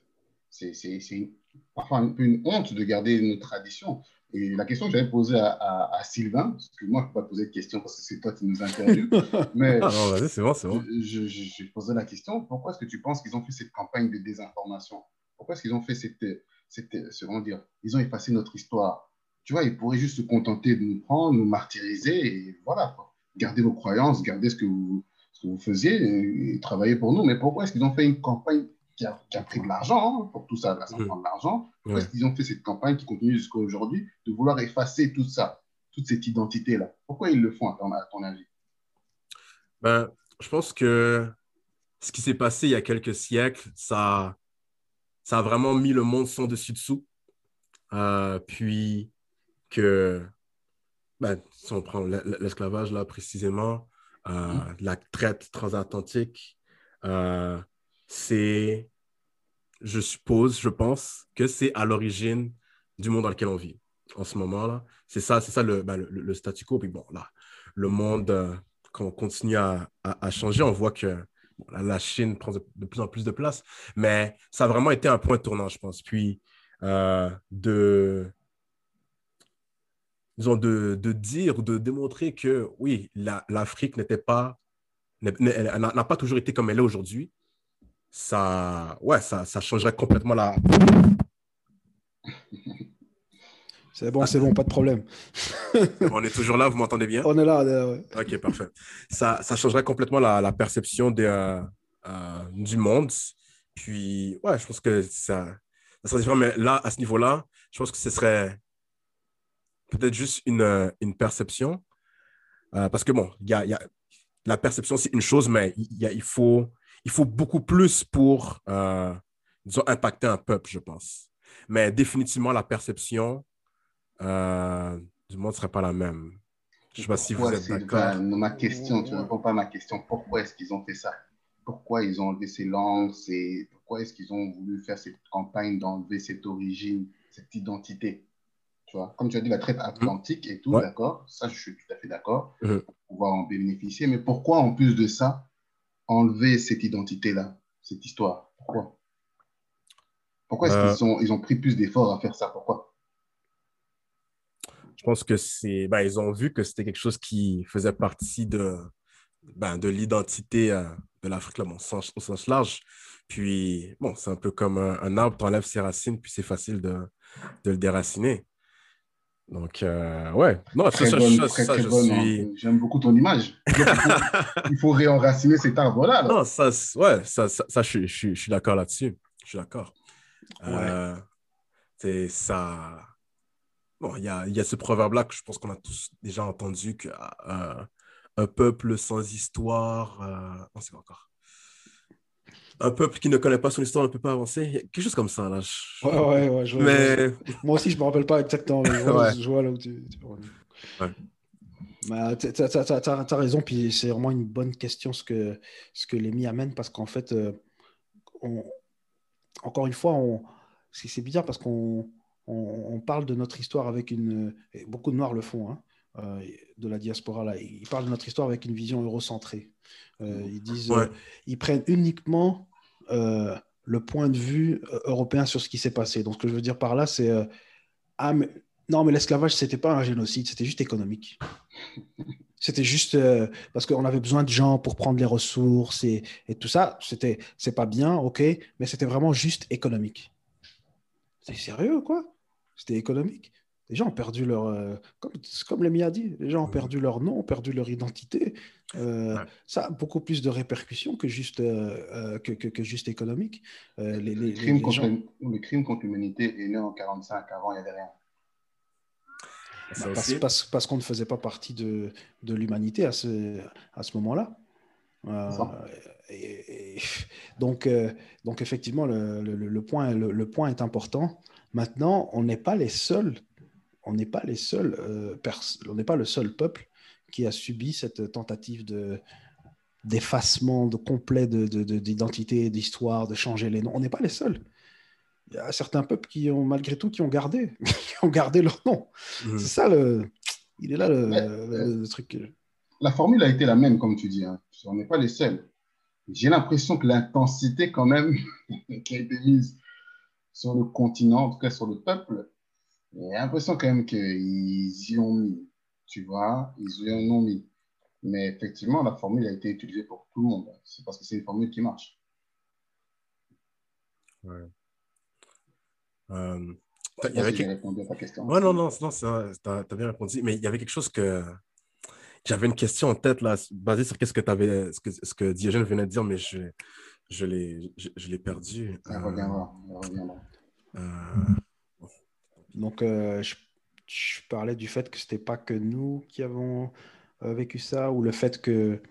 C'est parfois un peu une honte de garder nos traditions. Et la question que j'avais posée à, à- à Sylvain, parce que moi, je ne peux pas poser de questions parce que c'est toi qui nous interviews, <laughs> mais Ah non, vas-y, c'est bon, c'est bon. je, je, je posais la question, pourquoi est-ce que tu penses qu'ils ont fait cette campagne de désinformation? Pourquoi est-ce qu'ils ont fait cette, cette, ce- comment dire, ils ont effacé notre histoire? Tu vois, ils pourraient juste se contenter de nous prendre, nous martyriser et voilà, quoi. Garder vos croyances, garder ce que vous, ce que vous faisiez et, et travailler pour nous. Mais pourquoi est-ce qu'ils ont fait une campagne qui a, qui a pris de l'argent hein, pour tout ça Là, ça prend de l'argent. Pourquoi Ouais. est-ce qu'ils ont fait cette campagne qui continue jusqu'à aujourd'hui de vouloir effacer tout ça, toute cette identité-là Pourquoi ils le font, à ton, à ton avis? Ben, je pense que ce qui s'est passé il y a quelques siècles, ça, ça a vraiment mis le monde sans dessus dessous. Euh, puis que, ben, si on prend l'esclavage là précisément, euh, la traite transatlantique, euh, c'est, je suppose, je pense que c'est à l'origine du monde dans lequel on vit en ce moment-là. C'est ça, c'est ça le, le statu quo. Puis bon, là, le monde, euh, quand on continue à, changer, on voit que la, Chine prend de, plus en plus de place. Mais ça a vraiment été un point tournant, je pense. Puis euh, de, de, dire ou de démontrer que oui, la- l'Afrique n'était pas, n'a pas toujours été comme elle est aujourd'hui. Ça, ouais, ça, ça changerait complètement la. <laughs> C'est bon, c'est bon, pas de problème. <laughs> On est toujours là, vous m'entendez bien? On est là. ouais. Ok, parfait. Ça, ça changerait complètement la, la perception des, euh, euh, du monde. Puis, ouais, je pense que ça, ça serait différent. Mais là, à ce niveau-là, je pense que ce serait peut-être juste une, euh, une perception. Euh, parce que, bon, y a, y a- la perception, c'est une chose, mais il, y a- il, faut, il faut beaucoup plus pour, euh, disons, impacter un peuple, je pense. Mais définitivement, la perception euh, du monde ne serait pas la même. Je ne sais pas si vous êtes d'accord. Ma question, tu ne réponds pas à ma question. Pourquoi est-ce qu'ils ont fait ça? Pourquoi ils ont enlevé ces langues ces- Pourquoi est-ce qu'ils ont voulu faire cette campagne d'enlever cette origine, cette identité? Tu vois Comme tu as dit, la traite atlantique et tout, Ouais. d'accord? Ça, je suis tout à fait d'accord. Mhm. Pour pouvoir en bénéficier. Mais pourquoi, en plus de ça, enlever cette identité-là, cette histoire Pourquoi? Pourquoi est-ce Euh. qu'ils ont, ils ont pris plus d'efforts à faire ça? Pourquoi? Je pense que c'est. Ben, ils ont vu que c'était quelque chose qui faisait partie de, ben, de l'identité euh, de l'Afrique bon, sens- au sens large. Puis, bon, c'est un peu comme un, un arbre, tu enlèves ses racines, puis c'est facile de, de le déraciner. Donc, euh, ouais. Non, Très ça, bonne, ça, très, ça, très je bonne. suis. hein. J'aime beaucoup ton image. <laughs> Il faut, il faut réenraciner cet arbre-là. là. Non, ça, ouais, ça, je, suis- je suis- je suis d'accord là-dessus. Je suis d'accord. Euh, c'est ça. Bon, il y a, y a ce proverbe-là que je pense qu'on a tous déjà entendu que euh, un peuple sans histoire. euh, non, c'est quoi encore. Un peuple qui ne connaît pas son histoire ne peut pas avancer. Quelque chose comme ça, là. Je- Ouais, ouais, ouais. je Mais Moi aussi, je me rappelle pas exactement, mais je vois, <laughs> Ouais. je vois là où tu. Ouais. Bah, t'as- t'as raison, puis c'est vraiment une bonne question ce que, ce que Lémi amène, parce qu'en fait, euh, on- encore une fois, on, c'est bizarre parce qu'on on, on parle de notre histoire avec une. beaucoup de Noirs le font, hein, euh, de la diaspora, là. Ils parlent de notre histoire avec une vision eurocentrée. Euh, ils disent. Ouais. euh, ils prennent uniquement euh, le point de vue euh, européen sur ce qui s'est passé. Donc, ce que je veux dire par là, c'est euh, ah, non, mais l'esclavage, c'était pas un génocide, c'était juste économique. C'était juste parce qu'on avait besoin de gens pour prendre les ressources et, et tout ça. C'était, c'est pas bien, ok, mais c'était vraiment juste économique. C'est sérieux, quoi? C'était économique? Les gens ont perdu leur. euh, comme, comme Lémi a dit, les gens ont perdu leur nom, ont perdu leur identité. Euh, Ouais. Ça a beaucoup plus de répercussions que juste, euh, euh, que, que, que juste économique. Euh, les, le, les- crime les contre, gens- le crime contre l'humanité est né en 45. Avant, il n'y avait rien. Bah, parce, parce- parce qu'on ne faisait pas partie de, de l'humanité à ce, à ce moment-là. Euh, et- et- <laughs> donc, euh, donc, effectivement, le, le- le point, le, le point est important. Maintenant, on n'est pas les seuls, on n'est pas les seuls, euh, on n'est pas le seul peuple qui a subi cette tentative de d'effacement de complet d'identité, de, d'histoire, de changer les noms. On n'est pas les seuls. Il y a certains peuples qui ont, malgré tout, qui ont gardé, <laughs> qui ont gardé leur nom. Mmh. C'est ça le. Il est là le, truc. La formule a été la même, comme tu dis. Hein. On n'est pas les seuls. J'ai l'impression que l'intensité, quand même, <laughs> qui a été mise sur le continent, en tout cas sur le peuple, j'ai l'impression quand même qu'ils y ont mis. Tu vois, ils y en ont mis. Mais effectivement, la formule a été utilisée pour tout le monde. C'est parce que c'est une formule qui marche. Ouais. Euh, il y avait répondu à ta question. Ouais, non, non, non tu as, bien répondu. Mais il y avait quelque chose que. J'avais une question en tête, là, basée sur ce que, avais, ce que, ce que Diogène venait de dire, mais je, je l'ai je, perdu. Ça reviendra. Euh, Donc, euh, je, je, parlais du fait que ce n'était pas que nous qui avons euh, vécu ça ou le fait que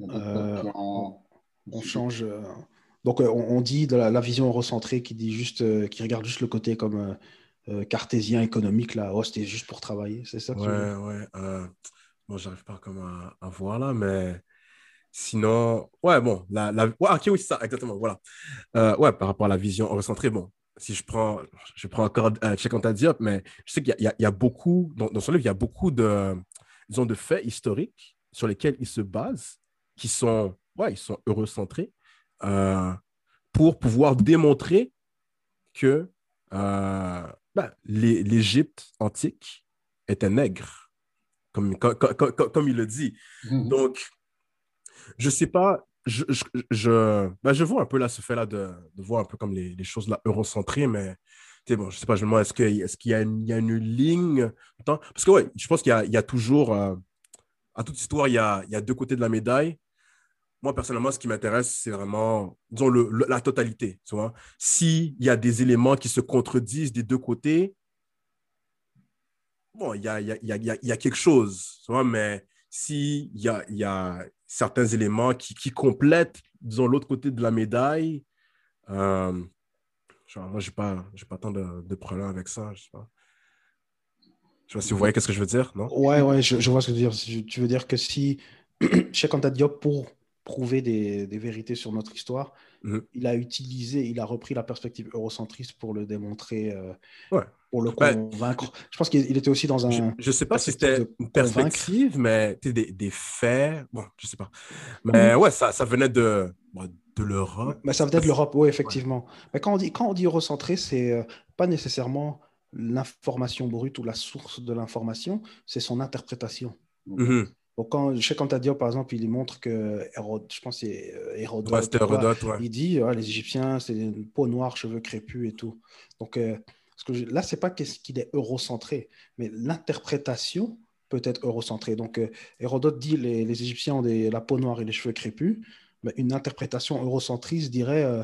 euh, on, change. Euh, donc on, dit de la, vision recentrée qui dit juste, qui regarde juste le côté comme cartésien économique là. Oh, c'était juste pour travailler, c'est ça. Ouais, ouais. bon, j'arrive pas comme à, voir là, mais sinon, ouais, bon, la, la... ok, oui, c'est ça, exactement, voilà. ouais, par rapport à la vision recentrée, bon, si je prends, je prends encore euh, Cheikh Diop, mais je sais qu'il y, y, a beaucoup, dans, dans, son livre, il y a beaucoup de, disons, de faits historiques sur lesquels il se base, qui sont, ouais, ils sont eurocentrés, euh, pour pouvoir démontrer que euh, ben, l'Égypte antique était nègre, comme, comme, comme, comme il le dit. Mm-hmm. Donc, je ne sais pas, je, je, je, ben, je, vois un peu là ce fait-là de, de, voir un peu comme les, les choses là eurocentrées, mais bon, je sais pas, je me demande, est-ce qu'il est qu'il y, y a une ligne Parce que, ouais, je pense qu'il y, y, a toujours, euh, à toute histoire, il y a, y a, deux côtés de la médaille. Moi, personnellement, ce qui m'intéresse, c'est vraiment, disons, le, la totalité. Tu vois? S'il y a des éléments qui se contredisent des deux côtés, bon, il y a, y, a, y a, quelque chose, tu vois, mais s'il y a, y a certains éléments qui, qui complètent, disons, l'autre côté de la médaille, euh, moi, je n'ai pas, pas tant de, de problème avec ça. Je sais pas. Je sais pas si vous voyez ce que je veux dire, non? Ouais, ouais, je, je, vois ce que tu veux dire. Tu veux dire que si <clears throat> Cheikh Anta Diop, pour prouver des, des, vérités sur notre histoire, mhm. il a utilisé, il a repris la perspective eurocentriste pour le démontrer, euh, ouais. Pour le convaincre. je pense qu'il était aussi dans un. Je ne sais pas si c'était une perspective, mais des, des, faits. Bon, je ne sais pas. Mais ouais, ça, ça venait de, de l'Europe. Mais ça venait de l'Europe, oui, effectivement. Mais quand on dit, quand on dit eurocentré, c'est euh, pas nécessairement l'information brute ou la source de l'information, c'est son interprétation. Donc, quand, chez Cantadio, par exemple, il montre que je pense que c'est euh, Hérodote, il dit les Égyptiens, c'est une peau noire, cheveux crépus et tout. Donc, euh, que là, c'est pas qu'est-ce qu'il est eurocentré, mais l'interprétation peut être eurocentrée. Donc, Hérodote dit les, les Égyptiens ont des, la peau noire et les cheveux crépus. Bah, une interprétation eurocentriste dirait euh,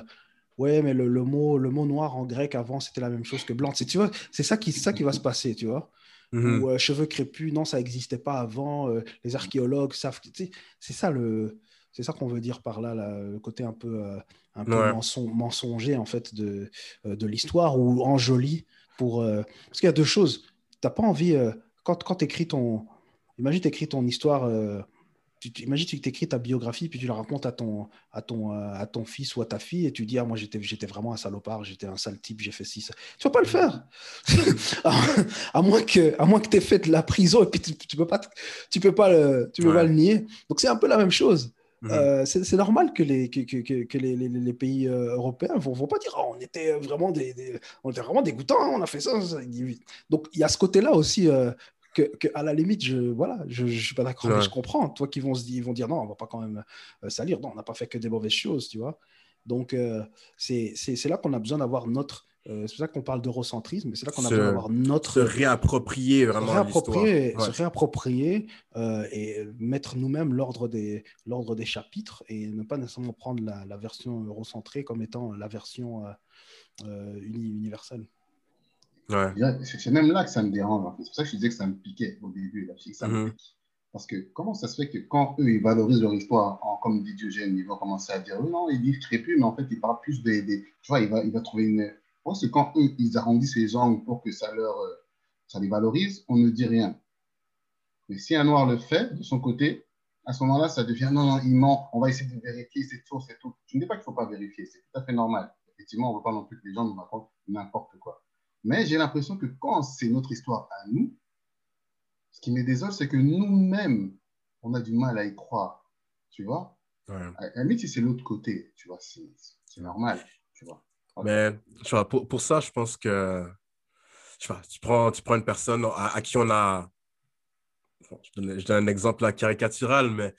ouais mais le, mot le mot noir en grec avant c'était la même chose que blanc c'est tu vois c'est ça qui ça qui va se passer tu vois mhm. ou euh, cheveux crépus non ça n'existait pas avant euh, les archéologues savent c'est ça le c'est ça qu'on veut dire par là, le côté un peu un peu mensonger en fait de de l'histoire ou enjoli pour parce qu'il y a deux choses t'as pas envie quand quand écris ton imagine écris ton histoire tu, imagine tu t'écris ta biographie puis tu la racontes à ton, à ton, euh, à ton fils ou à ta fille et tu dis ah moi j'étais, j'étais vraiment un salopard, j'étais un sale type, j'ai fait ci ça. Tu vas pas le faire. <laughs> à, moins que à moins que tu aies fait de la prison et puis tu, tu peux pas tu peux pas le, tu peux pas le nier. Donc c'est un peu la même chose. Mhm. Euh, c'est, normal que les, que, que, que les, les, pays euh, européens ne vont, vont, pas dire oh, on était vraiment des, on était vraiment dégoûtants, hein, on a fait ça, Donc il y a ce côté-là aussi que, à la limite, je voilà, je, je suis pas d'accord, je comprends. Toi qui vont se dire, ils vont dire non, on va pas quand même euh, salir. Non, on n'a pas fait que des mauvaises choses, tu vois. Donc euh, c'est là qu'on a besoin d'avoir notre euh, c'est pour ça qu'on parle d'eurocentrisme, mais c'est là qu'on a besoin d'avoir notre. Se réapproprier vraiment. Se réapproprier, se réapproprier et mettre nous-mêmes l'ordre des, des chapitres et ne pas nécessairement prendre la, la version eurocentrée comme étant la version universelle. C'est même là que ça me dérange. C'est pour ça que je disais que ça me piquait au début. ça mhm. Parce que comment ça se fait que quand eux, ils valorisent leur histoire, en, comme dit Diogène, ils vont commencer à dire non, ils disent crépus, mais en fait, ils parlent plus des. des tu vois, il va, il va trouver une, Moi, c'est quand eux, ils arrondissent les angles pour que ça leur, euh, ça les valorise, on ne dit rien. Mais si un noir le fait de son côté, à ce moment-là, ça devient non, non, il ment, on va essayer de vérifier, c'est tout, c'est tout. Je ne dis pas qu'il ne faut pas vérifier, c'est tout à fait normal. Effectivement, on ne veut pas non plus que les gens nous racontent n'importe quoi. Mais j'ai l'impression que quand c'est notre histoire à nous, ce qui me désole, c'est que nous-mêmes, on a du mal à y croire. Tu vois Ouais. À la limite, si c'est l'autre côté, tu vois, c'est normal. Tu vois. Mais tu vois, pour, pour ça, je pense que pas, tu, prends, tu prends une personne à, à qui on a. bon, je, donne, je donne un exemple là, caricatural, mais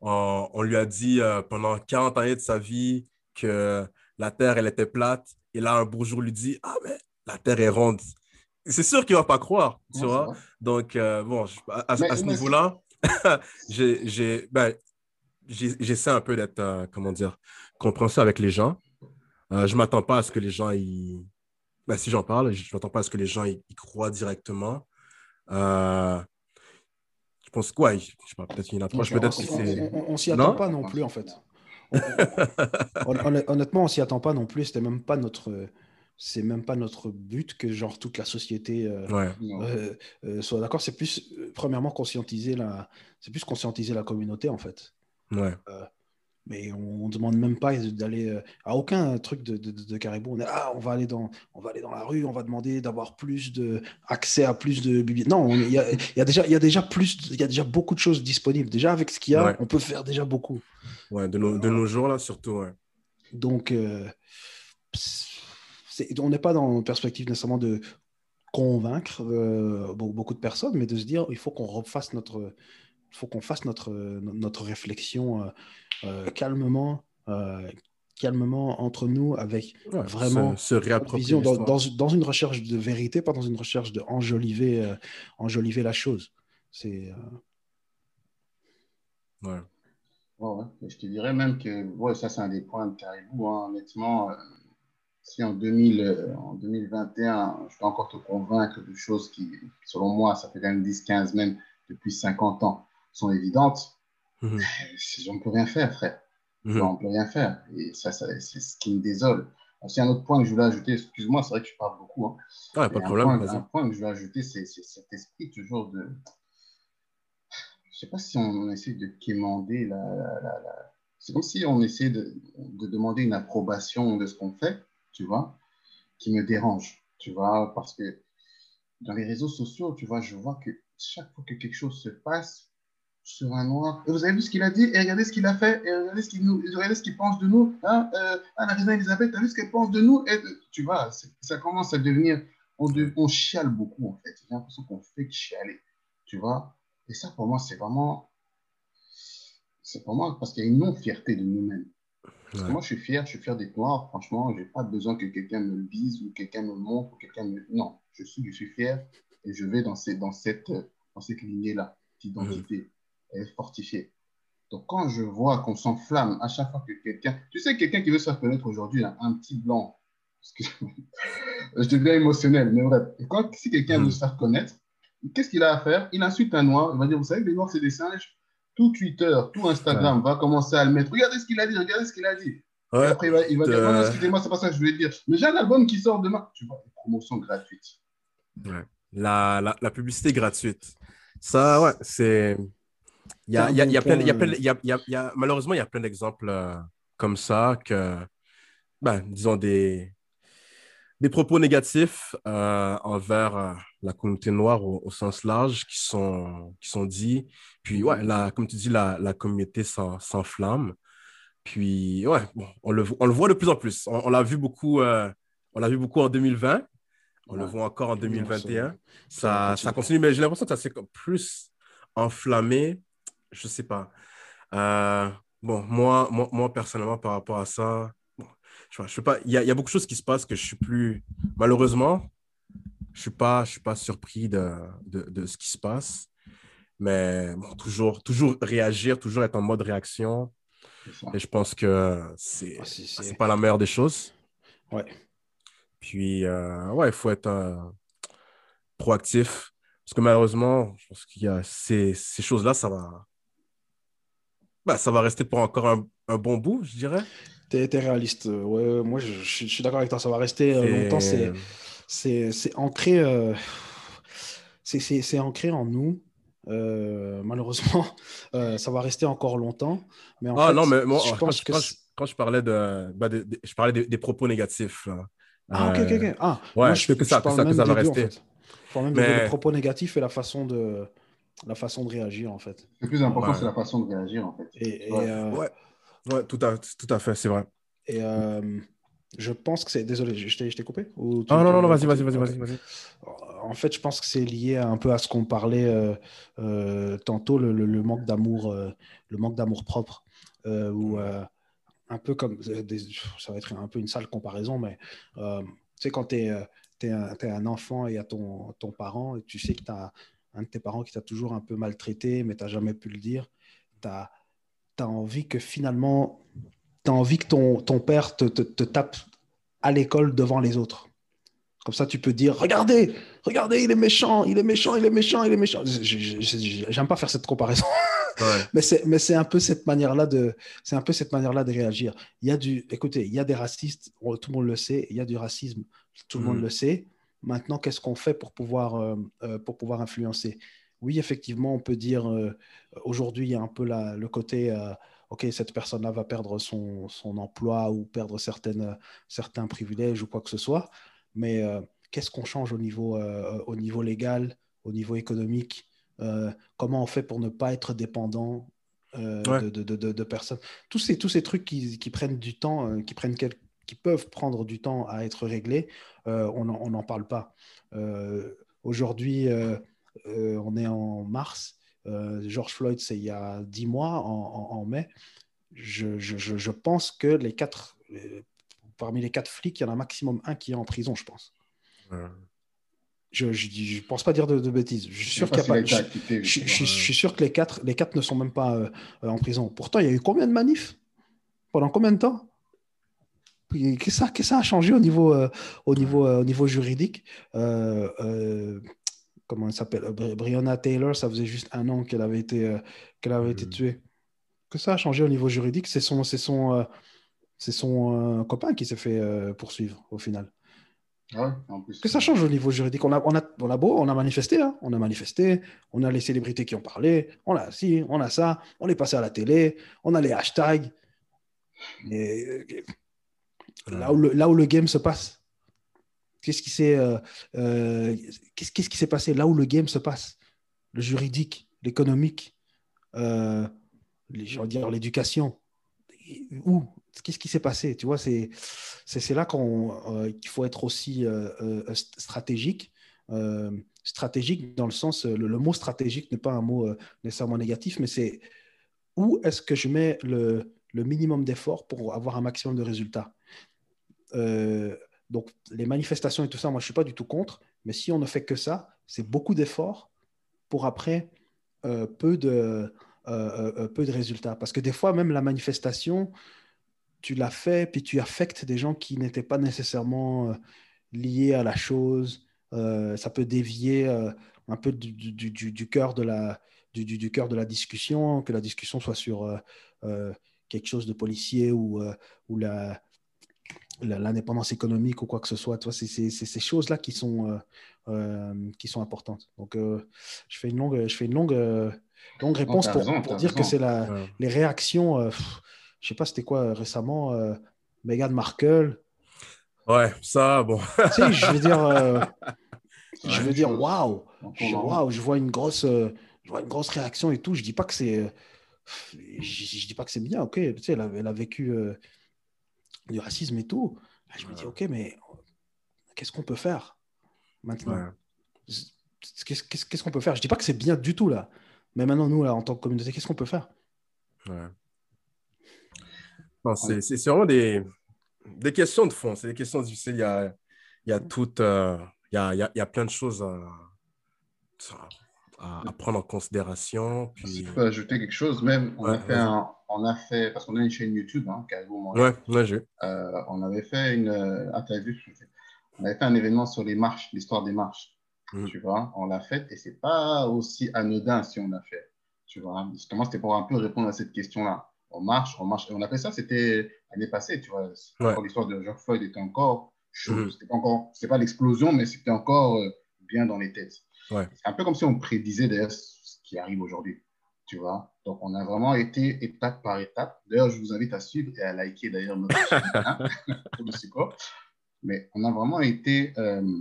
on, on lui a dit euh, pendant 40 années de sa vie que la Terre, elle était plate. Et là, un beau jour, lui dit Ah, mais la Terre est ronde. C'est sûr qu'il ne va pas croire, tu Ouais, vois? Donc, euh, bon, je- à, à- Mais- à ce niveau-là, <laughs> j'ai- ben, j'essaie un peu d'être, euh, comment dire, compréhensif avec les gens. Euh, je ne m'attends pas à ce que les gens, ils... ben, si j'en parle, je ne m'attends pas à ce que les gens ils, ils croient directement. Euh, je pense que, ouais, je sais pas, peut-être une approche, peut-être on- que On, c'est... on- on s'y attend Non pas non plus, en fait. <laughs> Hon- hon- Honnêtement, on s'y attend pas non plus. C'était même pas notre, c'est même pas notre but que genre toute la société euh, Ouais, euh, euh, soit d'accord. C'est plus, euh, premièrement, conscientiser la, c'est plus conscientiser la communauté en fait. ouais, Mais on, ne demande même pas d'aller euh, à aucun truc de, de, de caribou. On est ah, on va aller dans, on va aller dans la rue, on va demander d'avoir plus de accès à plus de bibliothèques. Non, on- il y a, y a déjà, il y a déjà plus, il y a déjà beaucoup de choses disponibles. Déjà avec ce qu'il y a, Ouais. on peut faire déjà beaucoup. ouais, de, nos, de nos jours, là, surtout, ouais. Donc, euh, on n'est pas dans une perspective nécessairement de convaincre euh, be- beaucoup de personnes, mais de se dire il faut qu'on refasse notre, faut qu'on fasse notre, notre réflexion euh, euh, calmement, euh, calmement entre nous, avec Ouais, Vraiment, se, vision dans, l'histoire. dans, dans une recherche de vérité, pas dans une recherche de enjoliver, euh, enjoliver la chose. C'est euh, Ouais. Ouais, je te dirais même que ouais, ça, c'est un des points de Caribou. hein. Honnêtement, euh, si en, 2000, euh, en 2021, je peux encore te convaincre de choses qui, selon moi, ça fait quand même 10, 15, même depuis 50 ans, sont évidentes, euh, on ne peut rien faire, frère. Mhm. On ne peut rien faire. Et ça, ça c'est ce qui me désole. Aussi, un autre point que je voulais ajouter, excuse-moi, c'est vrai que je parle beaucoup. hein. Et pas de problème, point, un point que je veux ajouter, c'est c'est cet esprit toujours de. Je sais pas si on essaie de quémander la. la- la- la- C'est comme si on essaie de, de demander une approbation de ce qu'on fait, tu vois, qui me dérange, tu vois, parce que dans les réseaux sociaux, tu vois, je vois que chaque fois que quelque chose se passe sur un noir, et vous avez vu ce qu'il a dit, et regardez ce qu'il a fait, et regardez ce qu'il nous, regardez ce qu'il pense de nous, hein, euh, ah, la reine Elisabeth, t'as vu ce qu'elle pense de nous, et de- tu vois, ça commence à devenir, on, de- on chiale beaucoup en fait, j'ai l'impression qu'on fait chialer, tu vois, et ça pour moi c'est vraiment, c'est pour moi parce qu'il y a une non-fierté de nous-mêmes. Parce que Ouais. moi, je suis fier, je suis fier d'être noir. Franchement, je n'ai pas besoin que quelqu'un me le dise ou quelqu'un me montre ou quelqu'un me... Non, je suis, je suis fier et je vais dans, ces, dans cette, euh, dans cette lignée-là d'identité. Est fortifiée. Donc, quand je vois qu'on s'enflamme à chaque fois que quelqu'un... Tu sais, quelqu'un qui veut se faire connaître aujourd'hui, un, petit blanc, excuse-moi, <laughs> je deviens émotionnel, mais bref. Et quand, si quelqu'un veut se faire connaître, qu'est-ce qu'il a à faire? Il insulte un noir, il va dire, vous savez que les noirs, c'est des singes tout Twitter, tout Instagram va commencer à le mettre. Regardez ce qu'il a dit, regardez ce qu'il a dit. Et Ouais, après, il va, il va dire, euh, excusez-moi, c'est pas ça que je voulais dire. Mais j'ai un album qui sort demain. Tu vois, une promotion gratuite. la, la, la publicité gratuite. Ça, ouais, c'est. Il y a, malheureusement, il y a plein d'exemples euh, comme ça que, ben, disons, des, des propos négatifs euh, envers euh, la communauté noire au, au sens large qui sont, qui sont dits. Puis, ouais, la, comme tu dis, la, la communauté s'en- s'enflamme. Puis, ouais, bon, on, le, on le voit de plus en plus. On, on l'a vu beaucoup, on l'a vu beaucoup en 2020. On le voit encore en 2021. ça Ça, continue, mais j'ai l'impression que ça s'est plus enflammé. Je sais pas. Euh, bon, moi, moi, moi, personnellement, par rapport à ça, bon, je sais pas, je sais pas. Il y a, il y a beaucoup de choses qui se passent que je suis plus. Malheureusement, je suis pas, je suis pas surpris de, de, de ce qui se passe. Mais bon, toujours, toujours réagir, toujours être en mode réaction. Et je pense que c'est Ah, c'est- c'est pas la meilleure des choses. Ouais. Puis, euh, ouais, il faut être euh, proactif. Parce que malheureusement, je pense qu'il y a ces, ces choses-là, ça va, bah, ça va rester pour encore un, un bon bout, je dirais. T'es es réaliste. Ouais, moi, je, je suis d'accord avec toi. Ça va rester euh, longtemps. C'est ancré, euh, c'est ancré en nous. Euh, malheureusement, <laughs> euh, ça va rester encore longtemps. Mais en ah fait, non, mais moi, je pense quand, que je, quand, je, parlais, de, bah, de, de je parlais des, des, propos négatifs. Ah, ok, ok, ok. Ah, ouais, moi, je, que ça, que ça, que ça va rester. en fait. Je parle même mais... des propos négatifs et la façon de, la façon de réagir, en fait. Le plus important, ouais. c'est la façon de réagir, en fait. Et, et ouais. ouais. ouais, tout, à, tout à fait, c'est vrai. Et je pense que c'est. Désolé, je t'ai coupé? Ou Ah non, non, non, vas-y, vas-y, vas-y, vas-y. Vas en fait, je pense que c'est lié un peu à ce qu'on parlait euh, euh, tantôt, le, le, le manque d'amour, euh, le manque d'amour propre, ou un peu comme. Des, ça va être un peu une sale comparaison, mais tu sais, quand tu es, es, es, un enfant et il y a ton, ton parent, et tu sais que tu as un de tes parents qui t'a toujours un peu maltraité, mais tu n'as jamais pu le dire, tu as, as envie que finalement tu as envie que ton, ton père te, te, te tape à l'école devant les autres. Comme ça, tu peux dire Regardez, regardez, il est méchant, il est méchant, il est méchant, il est méchant. J'aime pas faire cette comparaison. <laughs> Ouais. mais c'est un peu cette manière-là de, c'est un peu cette manière-là de réagir. Il y a du, écoutez, il y a des racistes, tout le monde le sait. Il y a du racisme, tout le mmh. monde le sait. Maintenant, qu'est-ce qu'on fait pour pouvoir, euh, euh, pour pouvoir influencer? Oui, effectivement, on peut dire euh, aujourd'hui, il y a un peu la, le côté OK, cette personne-là va perdre son, son, emploi ou perdre certaines, certains privilèges ou quoi que ce soit. Mais euh, qu'est-ce qu'on change au niveau, euh, au niveau légal, au niveau économique? Euh, Comment on fait pour ne pas être dépendant ouais. de, de, de, de, personnes? Tous ces, tous ces trucs qui, qui prennent du temps, qui, prennent quel, qui peuvent prendre du temps à être réglés, on n'en parle pas. Aujourd'hui, on est en mars. Euh, George Floyd, c'est il y a dix mois, en, en, en mai. Je, je, je, pense que les quatre, parmi les quatre flics, il y en a maximum un qui est en prison, je pense. Je ne pense pas dire de, de bêtises. Je suis sûr qu'il pas. Je, je, je, suis sûr que les quatre, les quatre ne sont même pas euh, en prison. Pourtant, il y a eu combien de manifs? Pendant combien de temps? Qu'est-ce que ça, ça, a changé au niveau, euh, au niveau, euh, au niveau juridique? Euh, comment elle s'appelle? Brianna Taylor, ça faisait juste un an qu'elle avait été, qu'elle avait été tuée. Que ça a changé au niveau juridique, c'est son, c'est son, c'est son copain qui s'est fait poursuivre au final. Ouais, en plus, que ça change au niveau juridique? On a, on a, on a beau, on a manifesté, hein, on a manifesté, on a les célébrités qui ont parlé, on a ci, on a ça, on est passé à la télé, on a les hashtags. Et, là, où le, là où le game se passe, Qu'est-ce qui s'est euh, euh, qu'est-ce, qui s'est passé là où le game se passe? Le juridique, l'économique, euh, l'éducation. Où? Qu'est-ce qui s'est passé? Tu vois, c'est, c'est, c'est là qu'on, qu'il faut être aussi stratégique. stratégique dans le sens, le, mot stratégique n'est pas un mot nécessairement négatif, mais c'est où est-ce que je mets le, le minimum d'efforts pour avoir un maximum de résultats euh, donc, les manifestations et tout ça, moi, je ne suis pas du tout contre. Mais si on ne fait que ça, c'est beaucoup d'efforts pour après euh, peu, de, euh, peu de résultats. Parce que des fois, même la manifestation, tu l'as fait, puis tu affectes des gens qui n'étaient pas nécessairement liés à la chose. Ça peut dévier un peu du, cœur de la, du, cœur de la discussion, que la discussion soit sur quelque chose de policier ou, ou la l'indépendance économique ou quoi que ce soit. C'est ces choses-là qui, sont euh, euh, qui sont importantes. Donc, euh, je fais une longue, je fais une longue, euh, longue réponse pour, raison, pour dire raison. que c'est ouais. les réactions. Euh, pff, je sais pas, c'était quoi récemment Meghan Markle. Ouais, ça, bon. tu sais, je veux dire, <laughs> je veux dire, waouh, waouh, je vois une grosse, je vois une grosse réaction et tout. Je dis pas que c'est, je, je, dis pas que c'est bien. Ok, tu sais, elle a, elle a vécu du racisme et tout. Là, je me dis, OK, mais qu'est-ce qu'on peut faire maintenant? Ouais. Qu'est-ce qu'on peut faire? Je dis pas que c'est bien du tout, là. Mais maintenant, nous, là, en tant que communauté, qu'est-ce qu'on peut faire? Ouais. C'est vraiment des, des questions de fond. C'est des questions difficiles. Il y a, il y a. Euh, il, y a, il, y a, il y a plein de choses à, à, à prendre en considération. Puis... Si je peux ajouter quelque chose, même, on ouais, a fait un on a fait, parce qu'on a une chaîne YouTube, hein, Ouais, ouais, j'ai. Euh, on avait fait une, euh, ah, on avait fait un événement sur les marches, l'histoire des marches. Mm. Tu vois, on l'a fait et c'est pas aussi anodin si on l'a fait. Tu vois, justement, c'était pour un peu répondre à cette question-là. On marche, on marche. Et on a fait ça, c'était l'année passée, tu vois. L'histoire de George Floyd était encore chaud. Mhm. C'était pas encore, c'était pas l'explosion, mais c'était encore euh, bien dans les têtes. Ouais. C'est un peu comme si on prédisait d'ailleurs ce qui arrive aujourd'hui, tu vois. Donc, on a vraiment été étape par étape. D'ailleurs, je vous invite à suivre et à liker d'ailleurs notre <laughs> chaîne, hein. Mais on a vraiment été euh,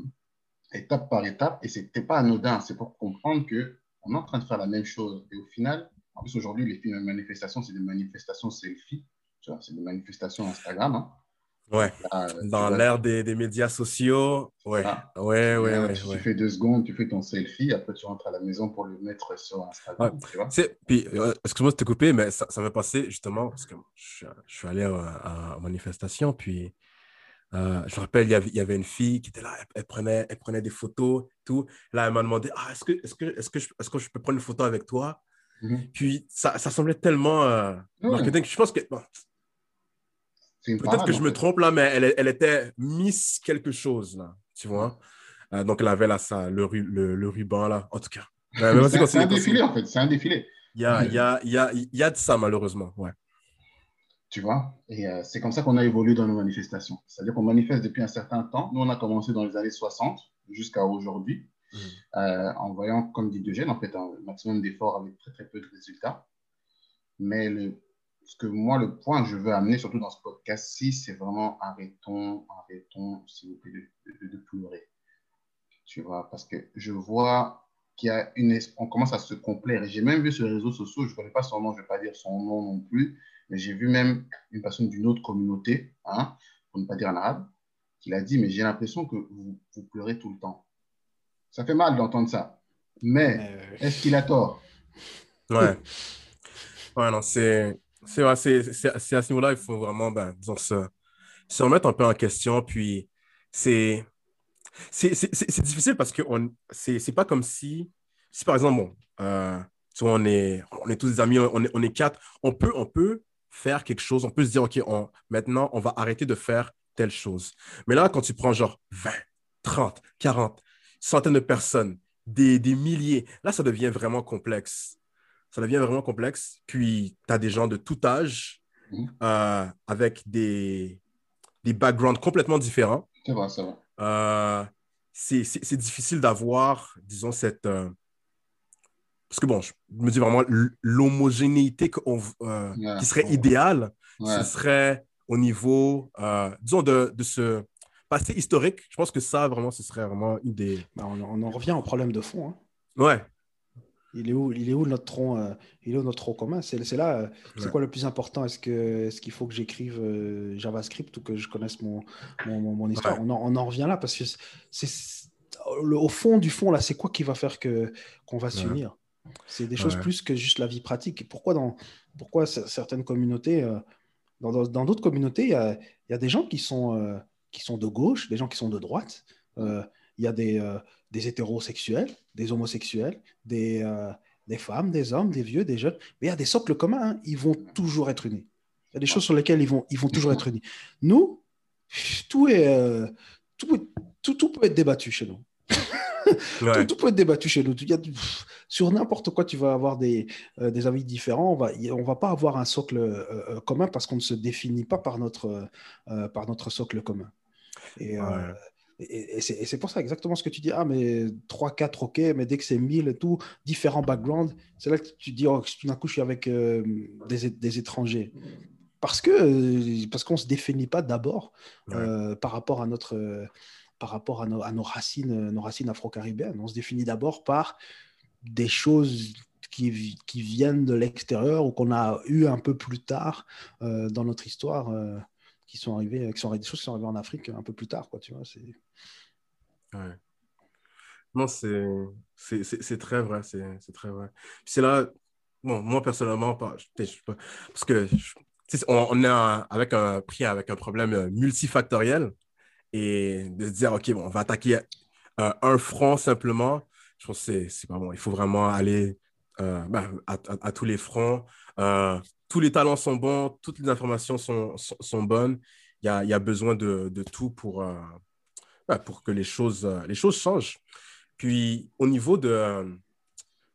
étape par étape et c'était pas anodin. C'est pour comprendre que on est en train de faire la même chose. Et au final, en plus aujourd'hui, les films- manifestations, c'est des manifestations selfie. C'est des manifestations Instagram. hein. Ouais. Là, euh, tu Dans l'ère des, des médias sociaux, ouais. Ah. Ouais, ouais, euh, ouais, tu ouais. fais deux secondes, tu fais ton selfie, après tu rentres à la maison pour le mettre sur Instagram. Tu vois? C'est- Puis, euh, excuse-moi de te couper, mais ça, ça m'est passé justement parce que je, suis- je suis allé à, à une manifestation, puis euh, je me rappelle, il y, avait, il y avait une fille qui était là, elle, elle prenait, elle prenait des photos, tout. Là, elle m'a demandé ah, est-ce que, est que, est que, je- est que je peux prendre une photo avec toi Mhm. Puis, ça, ça semblait tellement euh, Ouais. marketing. Je pense que, bon, peut-être que je me trompe là, mais elle, elle était Miss quelque chose, là, tu vois. Euh, donc, elle avait là, ça, le, ru- le, le ruban, là, en tout cas. <laughs> Euh, C'est un- défilé en fait, c'est un défilé. Il y a, il y, a, il y, a, il y a de ça, malheureusement, ouais. Tu vois Et euh, c'est comme ça qu'on a évolué dans nos manifestations. C'est-à-dire qu'on manifeste depuis un certain temps. Nous, on a commencé dans les années 60 jusqu'à aujourd'hui, Mhm. euh, en voyant, comme dit Diogène, en fait, un maximum d'efforts avec très très peu de résultats. Mais le, ce que moi, le point que je veux amener, surtout dans ce podcast-ci, c'est vraiment arrêtons, arrêtons, s'il vous plaît, de, de- de pleurer. Tu vois, parce que je vois qu'il y a une, on commence à se complaire. J'ai même vu sur les réseaux sociaux, je ne connais pas son nom, je ne vais pas dire son nom non plus, mais j'ai vu même une personne d'une autre communauté, hein, pour ne pas dire en arabe, qui l'a dit, mais j'ai l'impression que vous, vous pleurez tout le temps. Ça fait mal d'entendre ça. Mais Euh, est-ce qu'il a tort? Ouais. Ouais, non, c'est. C'est ouais, c'est- à ce niveau-là, il faut vraiment, ben, se, remettre un peu en question. Puis, c'est. Difficile parce que c'est pas comme si. Si par exemple, bon, euh, tu on est, on est tous des amis, on est, on est quatre, on peut, on peut faire quelque chose, on peut se dire, OK, on, maintenant, on va arrêter de faire telle chose. Mais là, quand tu prends genre 20, 30, 40, centaines de personnes, des, des milliers, là, ça devient vraiment complexe. Ça devient vraiment complexe. Puis, tu as des gens de tout âge Mhm. euh, avec des, des backgrounds complètement différents. C'est vrai, c'est vrai. Euh, c'est c'est- c'est difficile d'avoir, disons, cette. euh, Parce que bon, je me dis vraiment l'homogénéité euh, qui serait idéale, Ouais. ce serait au niveau, euh, disons, de, de ce passé historique. Je pense que ça, vraiment, ce serait vraiment une des. bah, on, on en revient au problème de fond. hein. Ouais, Il est où, il est où notre tronc, euh, il est où notre tronc commun? C'est là, euh, c'est Ouais. quoi le plus important? Est-ce que, est-ce qu'il faut que j'écrive euh, JavaScript ou que je connaisse mon, mon, mon- mon histoire? Ouais. On, en, on en revient là parce que c'est, au fond du fond là, c'est quoi qui va faire que qu'on va Ouais. s'unir? C'est des choses Ouais. plus que juste la vie pratique. Et pourquoi dans, pourquoi certaines communautés, dans d'autres communautés, il y y a des gens qui sont, qui sont de gauche, des gens qui sont de droite. Il y a des, euh, des hétérosexuels, des homosexuels, des, euh, des femmes, des hommes, des vieux, des jeunes. Mais il y a des socles communs, hein. ils vont toujours être unis. Il y a des choses sur lesquelles ils vont, ils vont toujours être unis. Nous, tout, est, euh, tout, tout, tout peut être débattu chez nous. <laughs> ouais, Tout, tout peut être débattu chez nous. Il y a- pff, sur n'importe quoi, tu vas avoir des, euh, des avis différents. On va, on va pas avoir un socle euh, commun parce qu'on ne se définit pas par notre, par notre socle commun. Et, Ouais. Et, et c'est pour ça exactement ce que tu dis. Ah, mais 3, 4, ok, mais dès que c'est 1000 et tout, différents backgrounds, c'est là que tu dis, oh, tout d'un coup, je suis avec euh, des, des étrangers. Parce que euh, parce qu'on ne se définit pas d'abord Ouais. euh, par rapport à notre. euh, par rapport à nos, à nos racines, nos racines afro-caribéennes. On se définit d'abord par des choses qui, qui viennent de l'extérieur ou qu'on a eu un peu plus tard dans notre histoire, qui sont arrivées, qui sont des choses qui sont arrivées en Afrique un peu plus tard, quoi. Tu vois, c'est Ouais. Non, c'est c'est- c'est- très vrai, c'est c'est très vrai. Puis c'est là, bon, moi personnellement, parce que on, est un- avec un, pris avec un problème euh, multifactoriel et de se dire, OK, bon, on va attaquer euh, un front simplement, je pense que c'est c'est pas bon. Il faut vraiment aller euh, ben, à, tous les fronts. Euh, tous les talents sont bons, toutes les informations sont, sont, bonnes. Il y a, y a besoin de, de tout pour, euh, ben, pour que les choses, euh, les choses changent. Puis, au niveau de, euh,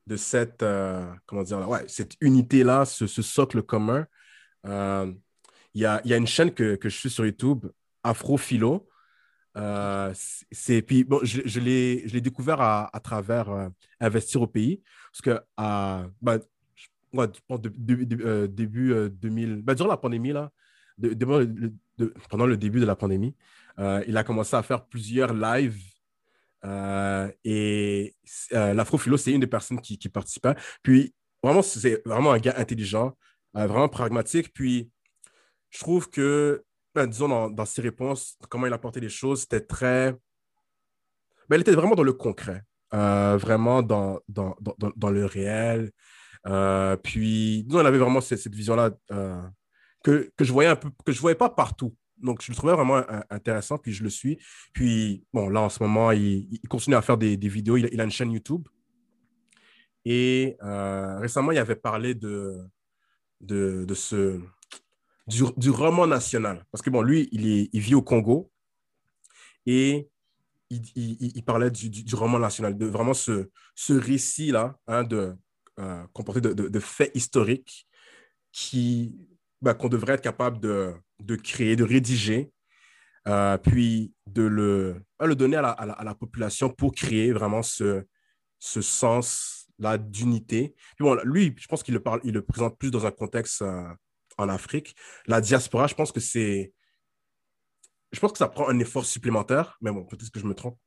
de cette, euh, comment dire, ouais, cette unité-là, ce, socle commun, euh, il y a, y a, une chaîne que, que, je suis sur YouTube, Afrophilo. Euh, c'est, puis, bon, je, je l'ai découvert à, à travers euh, Investir au pays. Parce que à, bah, début 2000, bah, durant la pandémie, là, pendant le début de la pandémie, il a commencé à faire plusieurs lives euh, et euh, l'afrophilo, c'est une des personnes qui, qui participait. Puis, vraiment, c'est vraiment un gars intelligent, euh, vraiment pragmatique. Puis, je trouve que, ben, disons, dans, dans, ses réponses, comment il apportait les choses, c'était très. Ben, il était vraiment dans le concret, vraiment dans, dans, dans, dans, le réel. Puis, disons, on avait vraiment cette, vision-là que, que je voyais un peu, que je voyais pas partout. Donc, je le trouvais vraiment intéressant, puis je le suis. Puis, bon, là, en ce moment, il, continue à faire des, vidéos. Il, a une chaîne YouTube. Et euh, récemment, il avait parlé de, de, de ce, du, roman national. Parce que, bon, lui, il, il vit au Congo. Et il, il parlait du, du, roman national, de vraiment ce, ce récit-là, hein, de, euh, comporté de, de, faits historiques qui, ben, qu'on devrait être capable de de créer, de rédiger, euh, puis de le, le donner à la, à, la, population pour créer vraiment ce, ce sens-là d'unité. Bon, lui, je pense qu'il le, parle, il le présente plus dans un contexte euh, en Afrique. La diaspora, je pense que c'est... Je pense que ça prend un effort supplémentaire, mais bon, peut-être que je me trompe.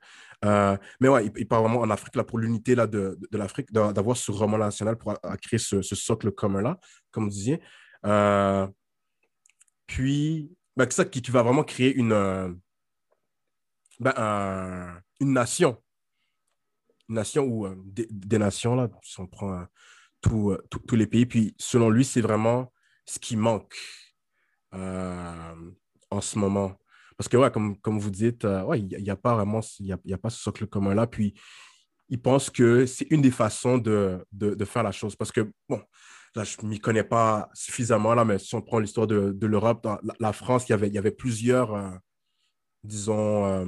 Euh, mais ouais, il, parle vraiment en Afrique, là, pour l'unité là, de, de, l'Afrique, d'avoir ce roman national pour créer ce, socle commun-là, comme vous disiez. Puis, ben, ça qui, va vraiment créer une, euh, ben, une nation. Une nation ou euh, des, nations, là, si on prend euh, tous les pays. Puis, selon lui, c'est vraiment ce qui manque en ce moment. Parce que, ouais, comme, comme vous dites, ouais, il n'y a, pas vraiment y y a pas ce socle commun-là. Puis, il pense que c'est une des façons de, de, faire la chose. Parce que, bon, là, je ne m'y connais pas suffisamment, là, mais si on prend l'histoire de, de l'Europe, dans la, France, il y avait, y avait plusieurs, euh, disons, euh,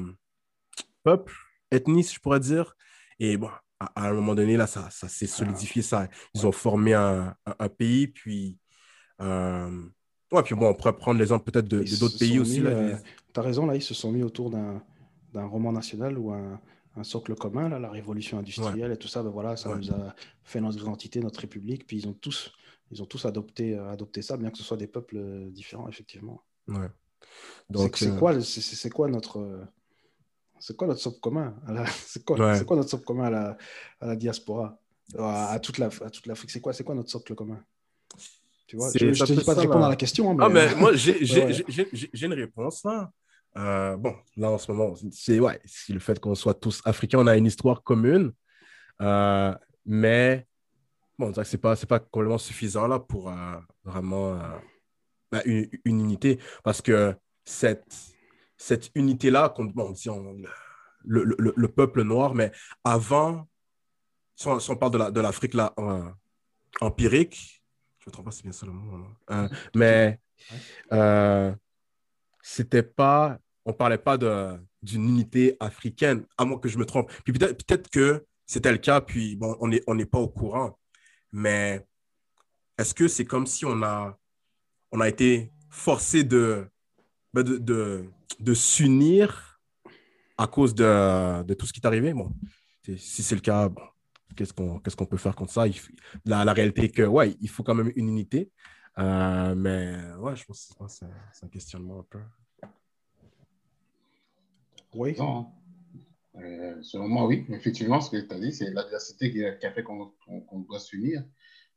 peuples, ethnies, je pourrais dire. Et bon, à, un moment donné, là, ça, ça s'est solidifié. Ça, ils ont formé un, un, pays, puis. Euh, ouais, puis bon, on pourrait prendre l'exemple peut-être de, d'autres pays aussi. tu as raison, là, ils se sont mis autour d'un, d'un roman national ou un, un socle commun, là, la révolution industrielle et tout ça, ben voilà, ça nous a fait notre identité, notre république, puis ils ont tous, ils ont tous adopté, euh, adopté ça, bien que ce soit des peuples euh, différents, effectivement. Ouais. Donc, c'est, quoi, c'est, quoi notre, c'est quoi notre socle commun <laughs> c'est, quoi, c'est quoi notre socle commun à la, à la diaspora, à, toute la, à toute l'Afrique C'est quoi, c'est quoi notre socle commun? Tu vois, je ne te dis pas de répondre à la question. Hein, mais... Ah, mais moi, <laughs> j'ai, j'ai, j'ai une réponse là. Euh, bon, là en ce moment, c'est ouais, le fait qu'on soit tous africains, on a une histoire commune, euh, mais bon, c'est pas c'est pas complètement suffisant là pour euh, vraiment bah, une, unité, parce que cette cette unité là, bon, le, le, le, peuple noir, mais avant, si on, parle de l'Afrique la, là empirique, je ne me trompe pas si bien ça le mot, hein, mais c'était pas, on parlait pas d'une unité africaine, à moins que je me trompe. Puis peut-être peut que c'était le cas, puis bon, on n'est on pas au courant. Mais est-ce que c'est comme si on a, on a été forcé de, ben de, de, de s'unir à cause de, de, tout ce qui est arrivé? Bon, si c'est le cas, qu'est-ce qu'on peut faire contre ça? la, la, réalité est que, ouais, il faut quand même une unité. Euh, mais ouais, je pense que c'est un questionnement un peu. Oui. Euh, selon moi, oui. Effectivement, ce que tu as dit, c'est l'adversité qui, a fait qu'on doit s'unir.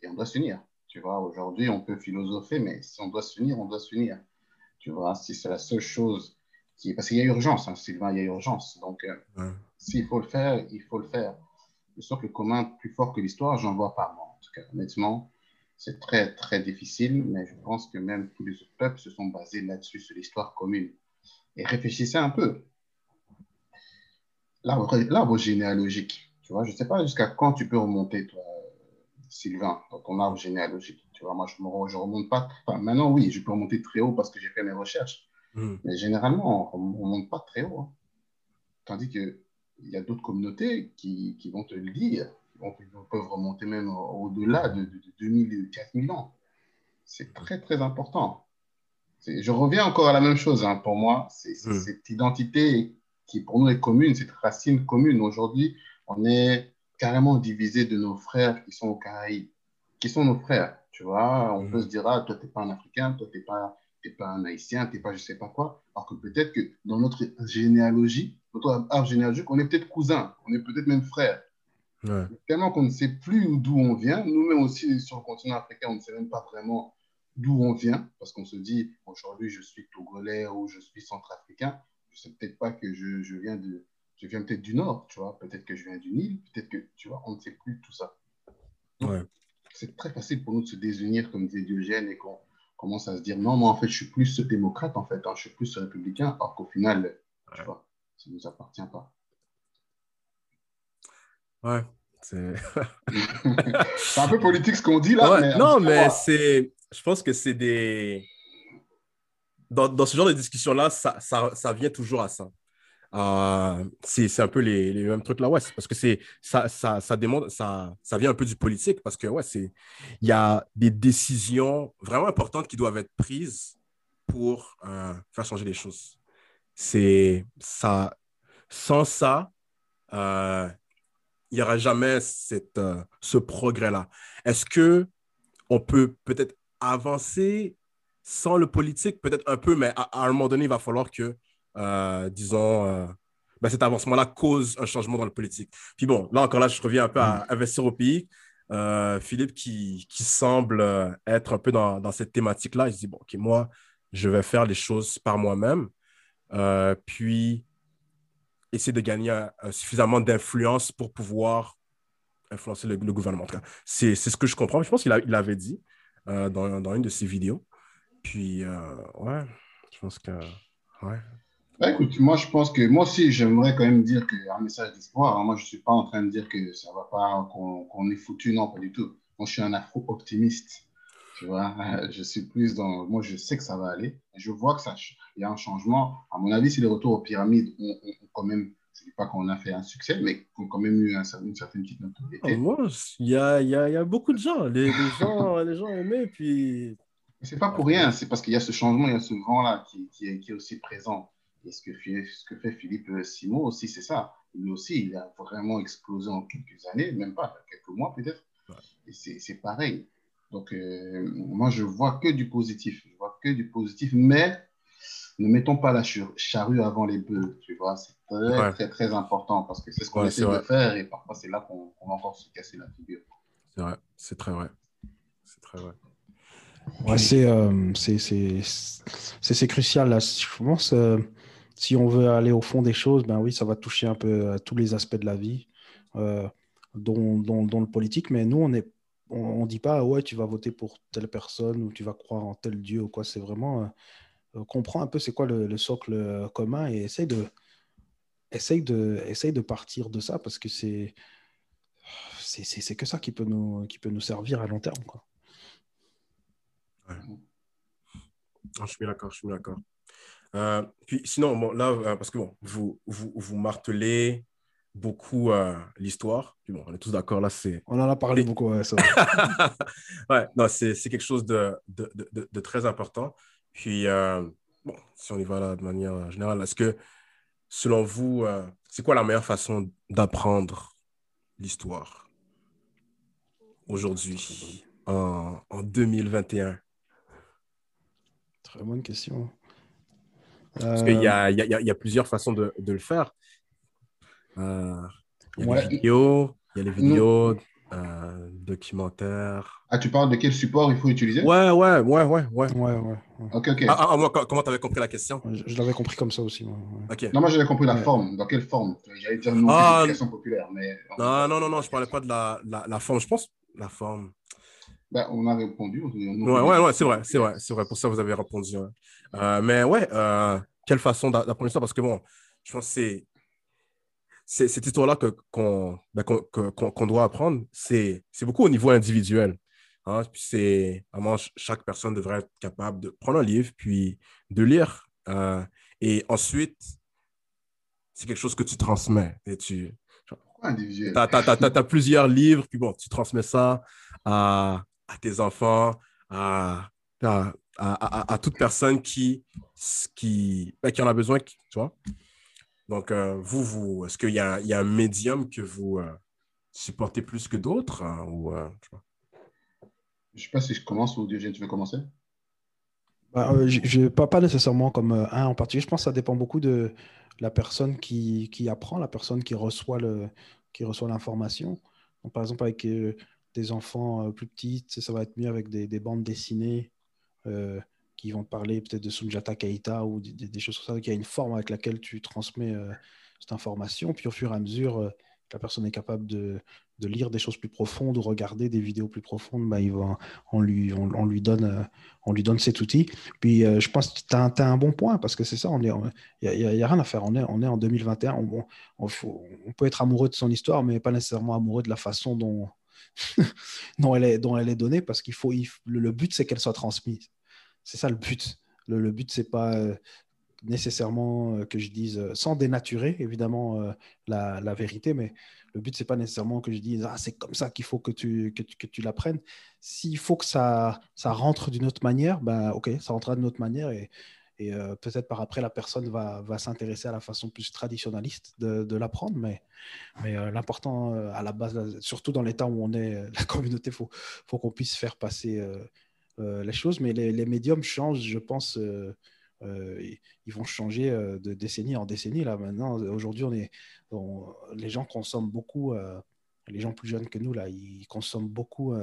Et on doit s'unir. Tu vois, aujourd'hui, on peut philosopher, mais si on doit s'unir, on doit s'unir. Tu vois, si c'est la seule chose qui est. Parce qu'il y a urgence, hein, Sylvain, il y a urgence. Donc, euh, s'il faut le faire, il faut le faire. Le socle commun plus fort que l'histoire, j'en vois pas, moi. En tout cas, honnêtement, c'est très, très difficile, mais je pense que même tous les autres peuples se sont basés là-dessus, sur l'histoire commune. Et réfléchissez un peu l'arbre généalogique. Tu vois, je ne sais pas jusqu'à quand tu peux remonter, toi, Sylvain, dans ton arbre généalogique. Tu vois, moi, je ne remonte pas. Enfin, maintenant, oui, je peux remonter très haut parce que j'ai fait mes recherches. Hmm. Mais généralement, on ne remonte pas très haut. Hein. Tandis qu'il y a d'autres communautés qui, qui, vont te le dire. Ils peuvent remonter même au-delà de, de, de 2000, 4000 ans. C'est très, très important. je reviens encore à la même chose. Hein, pour moi, c'est Mm. cette identité qui pour nous est commune, cette racine commune. Aujourd'hui, on est carrément divisé de nos frères qui sont aux Caraïbes, qui sont nos frères. Tu vois, on Mm. peut se dire, ah, toi, tu n'es pas un Africain, toi, tu n'es pas, t'es pas un Haïtien, tu n'es pas je sais pas quoi. Alors que peut-être que dans notre généalogie, notre arbre généalogique, on est peut-être cousins, on est peut-être même frères. Ouais. Tellement qu'on ne sait plus d'où on vient. Nous-mêmes aussi, sur le continent africain, on ne sait même pas vraiment d'où on vient, parce qu'on se dit, aujourd'hui, je suis togolais ou je suis centrafricain. Je sais peut-être pas que je, je viens de, je viens peut-être du nord, tu vois. Peut-être que je viens du Nil, peut-être que, tu vois, on ne sait plus tout ça. Ouais. C'est très facile pour nous de se désunir, comme disait Diogène, et qu'on commence à se dire, non, moi, en fait, je suis plus démocrate, en fait, hein, je suis plus républicain, alors qu'au final, tu vois, ça ne nous appartient pas. Ouais. <laughs> C'est... Un peu politique ce qu'on dit là. Ouais, mais non, mais c'est. Je pense que c'est des. Dans, dans ce genre de discussion-là, ça, ça, ça vient toujours à ça. Euh, c'est, c'est un peu les, les mêmes trucs là, ouais. Parce que c'est, ça, ça, ça, démontre, ça, ça vient un peu du politique parce que, ouais, c'est. Il y a des décisions vraiment importantes qui doivent être prises pour euh, faire changer les choses. C'est. Ça. Sans ça, euh, il n'y aura jamais cette, euh, ce progrès-là. Est-ce que on peut peut-être avancer sans le politique, peut-être un peu, mais à, à un moment donné, il va falloir que, euh, disons, euh, ben, cet avancement-là cause un changement dans le politique. Puis bon, là encore, là, je reviens un peu à investir au pays. Euh, Philippe, qui, qui semble euh, être un peu dans, dans cette thématique-là, il se dit, bon, OK, moi, je vais faire les choses par moi-même. Euh, puis, essayer de gagner un suffisamment d'influence pour pouvoir influencer le, gouvernement. C'est ce que je comprends. Je pense qu'il l'avait dit euh, dans, dans une de ses vidéos. Puis, euh, ouais, je pense que. Ouais. Bah, écoute, moi je pense que moi aussi j'aimerais quand même dire qu'un message d'espoir. hein. Moi je ne suis pas en train de dire que ça va pas, qu'on est foutu, non, pas du tout. Moi je suis un afro-optimiste. Tu vois, <laughs> je suis plus dans. Moi je sais que ça va aller. Je vois que ça, il y a un changement. À mon avis, si les retours aux pyramides ont, ont- ont quand même, je ne dis pas qu'on a fait un succès, mais ont quand même eu un- une certaine petite notoriété. Moi, il y a, y, a, y a beaucoup de gens. Les, les gens, <laughs> les gens aimaient. Puis. C'est pas pour rien, c'est parce qu'il y a ce changement, il y a ce vent-là qui, qui, est, qui est aussi présent. Et ce que, fait- ce que fait Philippe Simon aussi, c'est ça. Lui aussi, il a vraiment explosé en quelques années, même pas, quelques mois peut-être. Ouais. Et c'est pareil. Donc, euh, moi, je vois que du positif. Je vois que du positif, mais ne mettons pas la char- charrue avant les bœufs, tu vois. C'est très, Ouais. très, très important parce que c'est ce qu'on Ouais, essaie de vrai. faire et parfois, c'est là qu'on qu'on va encore se casser la figure. C'est vrai, c'est très vrai. C'est très vrai. Ouais, c'est euh, c'est- c'est- c'est- c'est crucial. Là. Je pense euh, si on veut aller au fond des choses, ben oui, ça va toucher un peu à tous les aspects de la vie, euh, dont, dont, dont le politique. Mais nous, on est, on, on dit pas ouais, tu vas voter pour telle personne ou tu vas croire en tel Dieu ou quoi. C'est vraiment euh, euh, un peu c'est quoi le, le socle euh, commun et essaye de essaye de essaye de partir de ça parce que c'est c'est que ça qui peut nous qui peut nous servir à long terme. Ah, je suis d'accord, je suis d'accord. Euh, puis sinon, bon, là, parce que bon, vous, vous, vous martelez beaucoup euh, l'histoire. Bon, on est tous d'accord, là, c'est. On en a parlé beaucoup, ouais, vrai. <laughs> ouais, non, c'est c'est quelque chose de, de, de- de- très important. Puis, euh, bon, si on y va là de manière générale, est-ce que, selon vous, euh, c'est quoi la meilleure façon d'apprendre l'histoire aujourd'hui, en, en 2021? Très bonne question. Parce qu'il y Euh, y, a, il y a plusieurs façons de, de le faire. Euh, il y a Ouais. les vidéos, il y a les vidéos, euh, documentaires. Ah, tu parles de quel support il faut utiliser? Ouais, ouais, ouais, ouais, ouais. Ouais. Ok, ok. Ah, ah, moi, co- comment tu avais compris la question? Je, je l'avais compris comme ça aussi. moi. Non, moi j'avais compris la Ouais. forme. Dans quelle forme? J'allais dire non, Ah, éducation populaire, mais Non, non, non, non, je parlais pas de la, la, la forme. Je pense la forme. Ben, on a répondu. on- on- Ouais, ouais, ouais, c'est vrai, c'est vrai, c'est vrai. Pour ça, vous avez répondu. ouais. Euh, mais ouais, euh, quelle façon d'a- d'apprendre ça? Parce que bon, je pense que c'est cette histoire-là qu'on ben, que- qu'on- qu'on doit apprendre. C'est beaucoup au niveau individuel. Hein? C'est vraiment ch- chaque personne devrait être capable de prendre un livre puis de lire. Euh, et ensuite, c'est quelque chose que tu transmets. Et tu, Pourquoi individuel? tu as, plusieurs livres, puis bon, tu transmets ça à, à tes enfants, à, à, à, toute personne qui, qui, ben, qui en a besoin, tu vois? Donc, euh, vous, vous est-ce qu'il y, a un médium que vous euh, supportez plus que d'autres? Hein, ou, euh, je ne sais pas si je commence ou Diogène, tu veux commencer? Bah, je, pas, pas nécessairement comme un en particulier. Je pense que ça dépend beaucoup de la personne qui, qui apprend, la personne qui reçoit le, qui reçoit l'information. par exemple, avec des enfants plus petits, ça va être mieux avec des, des bandes dessinées qui vont te parler peut-être de Sunjata Keita ou des, choses comme ça, qu'il y a une forme avec laquelle tu transmets euh, cette information. Puis au fur et à mesure euh, la personne est capable de, lire des choses plus profondes ou regarder des vidéos plus profondes, bah, il on, lui, on, lui donne, euh, on lui donne cet outil. Puis je pense que tu as, un bon point parce que c'est ça, il n'y a, a, rien à faire. On est, on est en 2021, on, on, peut être amoureux de son histoire, mais pas nécessairement amoureux de la façon dont, <laughs> dont, elle, est, dont elle est donnée parce qu'il faut, le but, c'est qu'elle soit transmise. C'est ça le but. Le, le but, c'est pas euh, nécessairement euh, que je dise, euh, sans dénaturer évidemment la, vérité, mais le but, c'est pas nécessairement que je dise, ah, c'est comme ça qu'il faut que tu, que que l'apprennes. S'il faut que ça, rentre d'une autre manière, ben, ok, ça rentrera d'une autre manière et, peut-être par après, la personne va, va s'intéresser à la façon plus traditionnaliste de, l'apprendre, mais, mais l'important à la base, surtout dans l'état où on est, <laughs> la communauté, il faut qu'on puisse faire passer euh, les choses, mais les, médiums changent, je pense. Euh, euh, ils vont changer de décennie en décennie. Là, maintenant, aujourd'hui, on est, les gens consomment beaucoup. les gens plus jeunes que nous, là, ils consomment beaucoup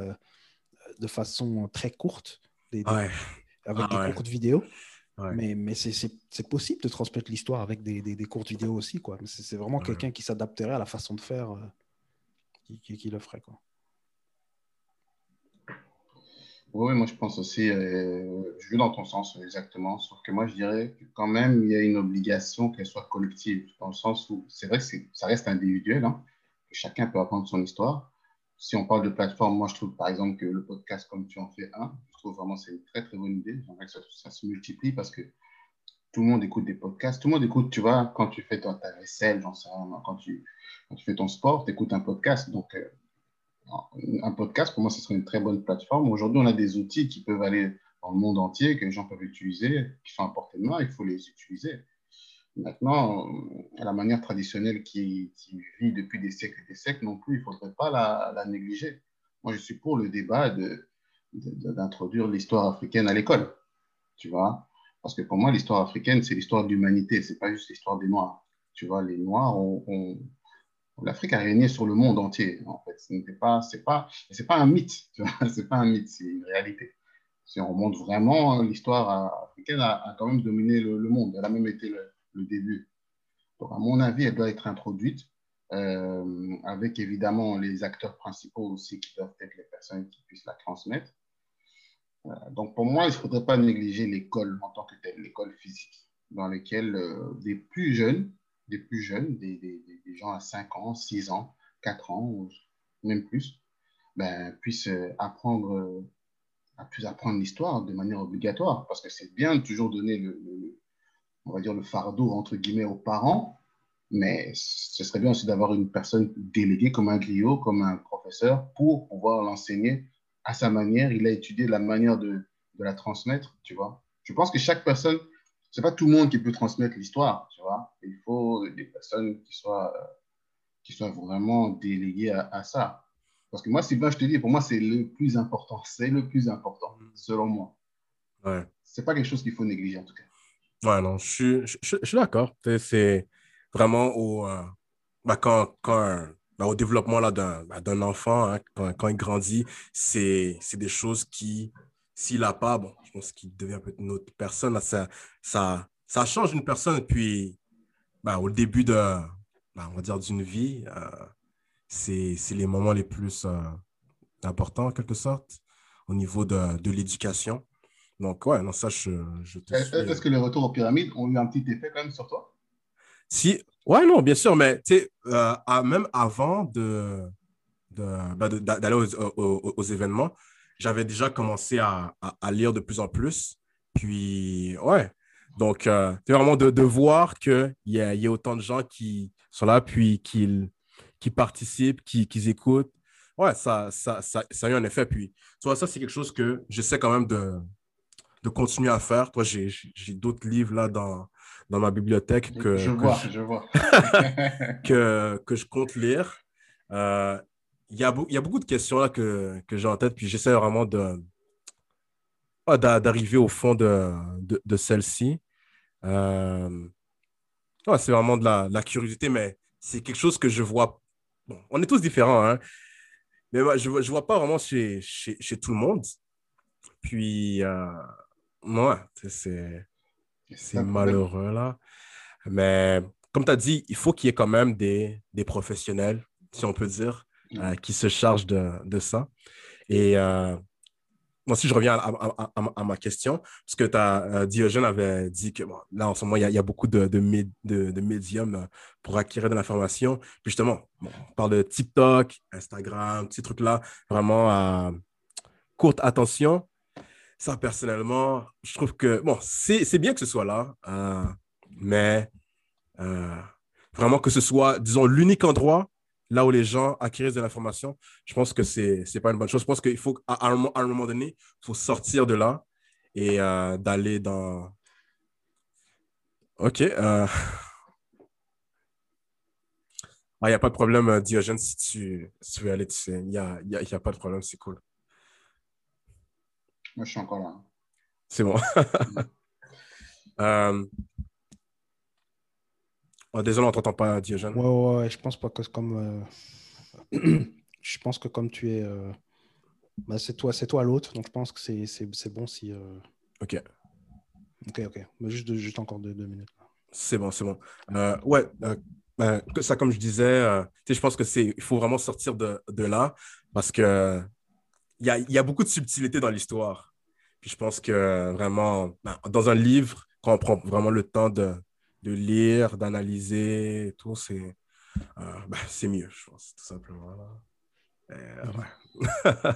de façon très courte, avec ah des courtes vidéos. Mais, mais c'est possible de transmettre l'histoire avec des, des, courtes vidéos aussi. C'est vraiment quelqu'un qui s'adapterait à la façon de faire qui, qui, qui, le ferait. Quoi. Oui, moi je pense aussi, euh, je vais dans ton sens exactement, sauf que moi je dirais que quand même il y a une obligation qu'elle soit collective, dans le sens où c'est vrai que ça reste individuel, hein, que chacun peut apprendre son histoire. Si on parle de plateforme, moi je trouve par exemple que le podcast comme tu en fais un, je trouve vraiment c'est une très très bonne idée. J'aimerais que ça, se multiplie parce que tout le monde écoute des podcasts, tout le monde écoute, tu vois, quand tu fais ta, vaisselle, j'en sais rien, quand tu, quand tu fais ton sport, tu écoutes un podcast, donc euh, un podcast, pour moi, ce serait une très bonne plateforme. Aujourd'hui, on a des outils qui peuvent aller dans le monde entier, que les gens peuvent utiliser, qui sont à portée de main, il faut les utiliser. Maintenant, la manière traditionnelle qui, vit depuis des siècles et des siècles non plus, il ne faudrait pas la, négliger. Moi, je suis pour le débat d'introduire l'histoire africaine à l'école, tu vois. Parce que pour moi, l'histoire africaine, c'est l'histoire de l'humanité, ce n'est pas juste l'histoire des Noirs. Tu vois, les Noirs ont L'Afrique a régné sur le monde entier, en fait. Ce n'est pas, un mythe, <laughs> c'est pas un mythe, c'est une réalité. Si on remonte vraiment, l'histoire africaine a, quand même dominé le, monde. Elle a même été le, début. Donc, à mon avis, elle doit être introduite euh, avec évidemment les acteurs principaux aussi qui doivent être les personnes qui puissent la transmettre. Euh, donc, pour moi, il ne faudrait pas négliger l'école en tant que telle, l'école physique, dans laquelle euh, des plus jeunes des plus jeunes, des, gens à 5 ans, 6 ans, 4 ans, même plus, ben, puissent euh, apprendre, euh, apprendre l'histoire de manière obligatoire. Parce que c'est bien de toujours donner le, on va dire le fardeau, entre guillemets, aux parents, mais ce serait bien aussi d'avoir une personne déléguée comme un griot, comme un professeur, pour pouvoir l'enseigner à sa manière. Il a étudié la manière de, de la transmettre, tu vois. Je pense que chaque personne c'est pas tout le monde qui peut transmettre l'histoire, tu vois. Il faut des personnes qui soient, qui soient vraiment déléguées à, ça. Parce que moi, Sylvain, je te dis, pour moi, c'est le plus important. C'est le plus important, selon moi. Ouais. C'est pas quelque chose qu'il faut négliger, en tout cas. Ouais, non, je, je, je, suis d'accord. C'est vraiment au, euh, bah, quand, quand, bah, au développement d'un bah, enfant, hein, quand, quand, il grandit, c'est des choses qui s'il n'a pas, bon, je pense qu'il devient un peu une autre personne. Ça, ça, ça change une personne. Puis, ben, au début de, ben, on va dire, d'une vie, euh, c'est les moments les plus euh, importants, en quelque sorte, au niveau de, de l'éducation. Donc, ouais, non, ça, je, je Est-ce que les retours aux pyramides ont eu un petit effet quand même sur toi? Si, ouais, non, bien sûr, mais tu sais, euh, même avant de, d'aller aux, aux, aux, événements, j'avais déjà commencé à, à, lire de plus en plus. Puis, ouais. Donc, euh, c'est vraiment de, de voir qu'il y, a, y a autant de gens qui sont là, puis qui, qui participent, qui, qui écoutent. Ouais, ça, ça, ça, ça, a eu un effet. Puis, tu vois, ça, c'est quelque chose que j'essaie quand même de, de continuer à faire. Toi, j'ai d'autres livres là dans, dans ma bibliothèque que je vois, je, vois. <laughs> que, que je compte lire. Euh, il y, a, il y a beaucoup de questions là que, que j'ai en tête, puis j'essaie vraiment de d'arriver au fond de, de, de celle-ci. Euh, c'est vraiment de la, la curiosité, mais c'est quelque chose que je vois. Bon, on est tous différents, hein? mais je ne vois pas vraiment chez, chez, chez, tout le monde. Puis, euh, c'est malheureux là. Mais comme tu as dit, il faut qu'il y ait quand même des, des professionnels, si on peut dire, euh, qui se chargent de, de ça. Et euh, moi aussi, je reviens à, ma question, parce que as, euh, Diogène avait dit que là, en ce moment, il y a, beaucoup de, de, médiums euh, pour acquérir de l'information. Justement, on parle de TikTok, Instagram, ces trucs-là, vraiment à courte attention. Ça, personnellement, je trouve que, bon, c'est bien que ce soit là, euh, mais vraiment que ce soit, disons, l'unique endroit là où les gens acquèrent de l'information, je pense que ce n'est pas une bonne chose. Je pense qu'il faut, à, un, moment donné, il faut sortir de là et euh, d'aller dans. OK. Euh, <laughs> il n'y a pas de problème, euh, Diogène, si tu, veux aller, tu sais. Il n'y a, y a, y a, pas de problème, c'est cool. Moi, je suis encore là. C'est bon. <laughs> Oh, désolé, on ne t'entend pas, Diogène. Ouais, ouais, je pense pas que comme. Euh, <clears throat> je pense que comme tu es. Euh, bah, c'est toi, c'est toi l'autre, donc je pense que c'est bon si. Euh, ok. Ok, ok. Mais juste, juste encore deux, minutes. C'est bon, c'est bon. ouais, ben, ça, comme je disais, je pense que c'est, il faut vraiment sortir de, de là parce que il y a, y a, beaucoup de subtilité dans l'histoire. Puis je pense que vraiment, ben, dans un livre, quand on prend vraiment le temps de, de lire, d'analyser, tout, c'est euh, c'est mieux, je pense, tout simplement. Euh, ouais.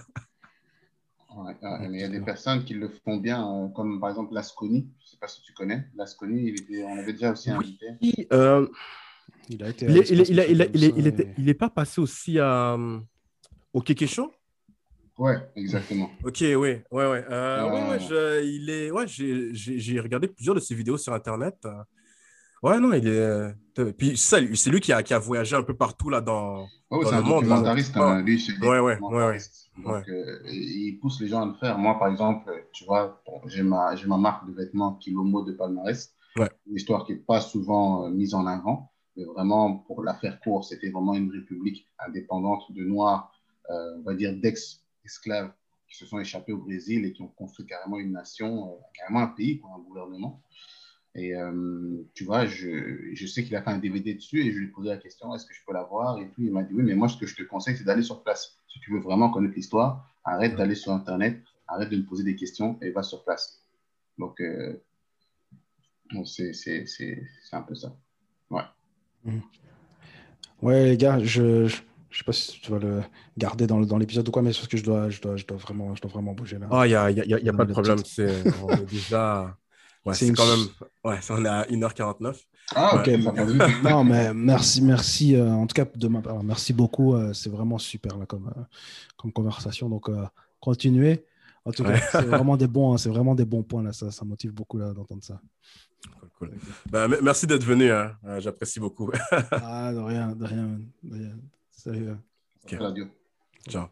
il y a des personnes qui le font bien, euh, comme par exemple Lasconi. Je ne sais pas si tu connais. Lasconi, il on avait déjà aussi invité. il a été. Il n'est pas passé aussi à, au Keke Show? Ouais, exactement. <laughs> Ok, oui, ouais, ouais. ouais, ouais il est, ouais, j'ai regardé plusieurs de ses vidéos sur Internet. Ouais, non, il est. Euh, puis c'est lui qui a, qui a voyagé un peu partout là dans, oh, dans le monde. C'est un documentariste, hein, lui, ouais, ouais, ouais, Donc, euh, il pousse les gens à le faire. Moi, par exemple, tu vois, j'ai ma, ma marque de vêtements Kilomo de Palmarès. Ouais. Une histoire qui n'est pas souvent euh, mise en avant. Mais vraiment, pour la faire court, c'était vraiment une république indépendante de Noirs, on va dire d'ex-esclaves qui se sont échappés au Brésil et qui ont construit carrément une nation, carrément un pays, quoi, un gouvernement. Et euh, tu vois, je, je sais qu'il a fait un DVD dessus et je lui ai posé la question est-ce que je peux l'avoir Et puis il m'a dit oui, mais moi ce que je te conseille, c'est d'aller sur place. Si tu veux vraiment connaître l'histoire, arrête d'aller sur Internet, arrête de me poser des questions et va sur place. Donc, euh, c'est un peu ça. Ouais. Mmh. Ouais, les gars, je, je, sais pas si tu vas le garder dans, dans l'épisode ou quoi, mais c'est parce que je dois, je dois, je dois, vraiment, je dois vraiment bouger là. Ah, il n'y a, y a, y a pas de problème. C'est déjà. Ouais, c'est quand même. Ouais, on est à 1h49. Ah, ok. <laughs> non, mais merci, merci. Euh, en tout cas, de ma part, merci beaucoup. Euh, c'est vraiment super là, comme, euh, comme conversation. Donc, continuez. En tout cas, c'est vraiment des bons, hein, c'est vraiment des bons points là. Ça, ça motive beaucoup là d'entendre ça. Cool, bah, merci d'être venu. Hein. J'apprécie beaucoup. <laughs> ah, de rien, de rien, de rien. Salut. Okay. Ciao.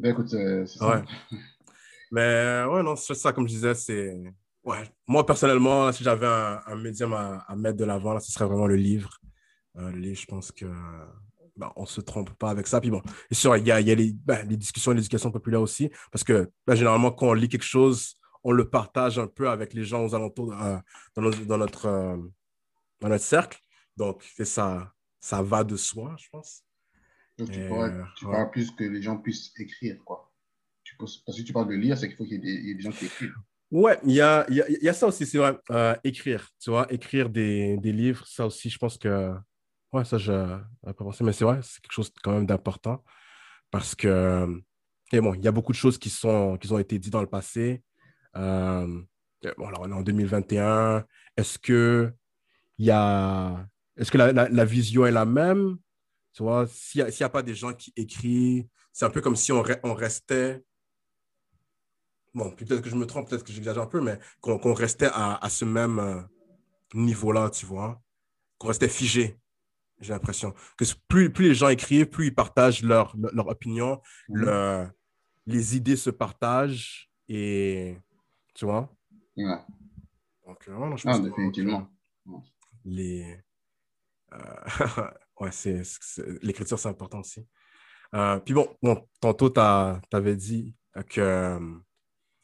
Ben écoute, c'est ça. Mais <laughs> ouais, non, c'est ça, comme je disais, c'est. Ouais. Moi, personnellement, si j'avais un, un, médium à, à, mettre de l'avant, ce serait vraiment le livre. Euh, le livre, je pense que. Ben, on ne se trompe pas avec ça. Puis bon, et sûr, il y a, y a les, ben, les, discussions, l'éducation populaire aussi, parce que ben, généralement, quand on lit quelque chose, on le partage un peu avec les gens aux alentours, euh, dans, notre, dans, notre, euh, dans notre cercle. Donc, ça, ça va de soi, je pense. Donc, tu, pourras, tu plus que les gens puissent écrire, quoi. Tu parce que tu parles de lire, c'est qu'il faut qu'il y, ait des gens qui écrivent. Ouais, il y a, y, a, y a, ça aussi, c'est vrai. Euh, écrire, tu vois, écrire des, des, livres, ça aussi, je pense que. Ouais, ça, je n'avais pas pensé, mais c'est vrai, c'est quelque chose quand même d'important. Parce que. Et bon, il y a beaucoup de choses qui, sont, qui ont été dites dans le passé. Euh, bon, alors, on est en 2021. Est-ce que, y a, est-ce que la, la, la vision est la même? Tu vois, s'il n'y a, pas des gens qui écrivent, c'est un peu comme si on, on restait. Bon, peut-être que je me trompe, peut-être que j'exagère un peu, mais qu'on restait à, à, ce même euh, niveau-là, tu vois. Qu'on restait figé, j'ai l'impression. Que plus, plus les gens écrivent, plus ils partagent leur, leur, opinion, mhm. les idées se partagent et. Tu vois? Ouais. Donc, vraiment, je pense définitivement. les. Euh, <laughs> ouais, c'est, l'écriture, c'est important aussi. Euh, puis bon, tantôt, tu avais dit que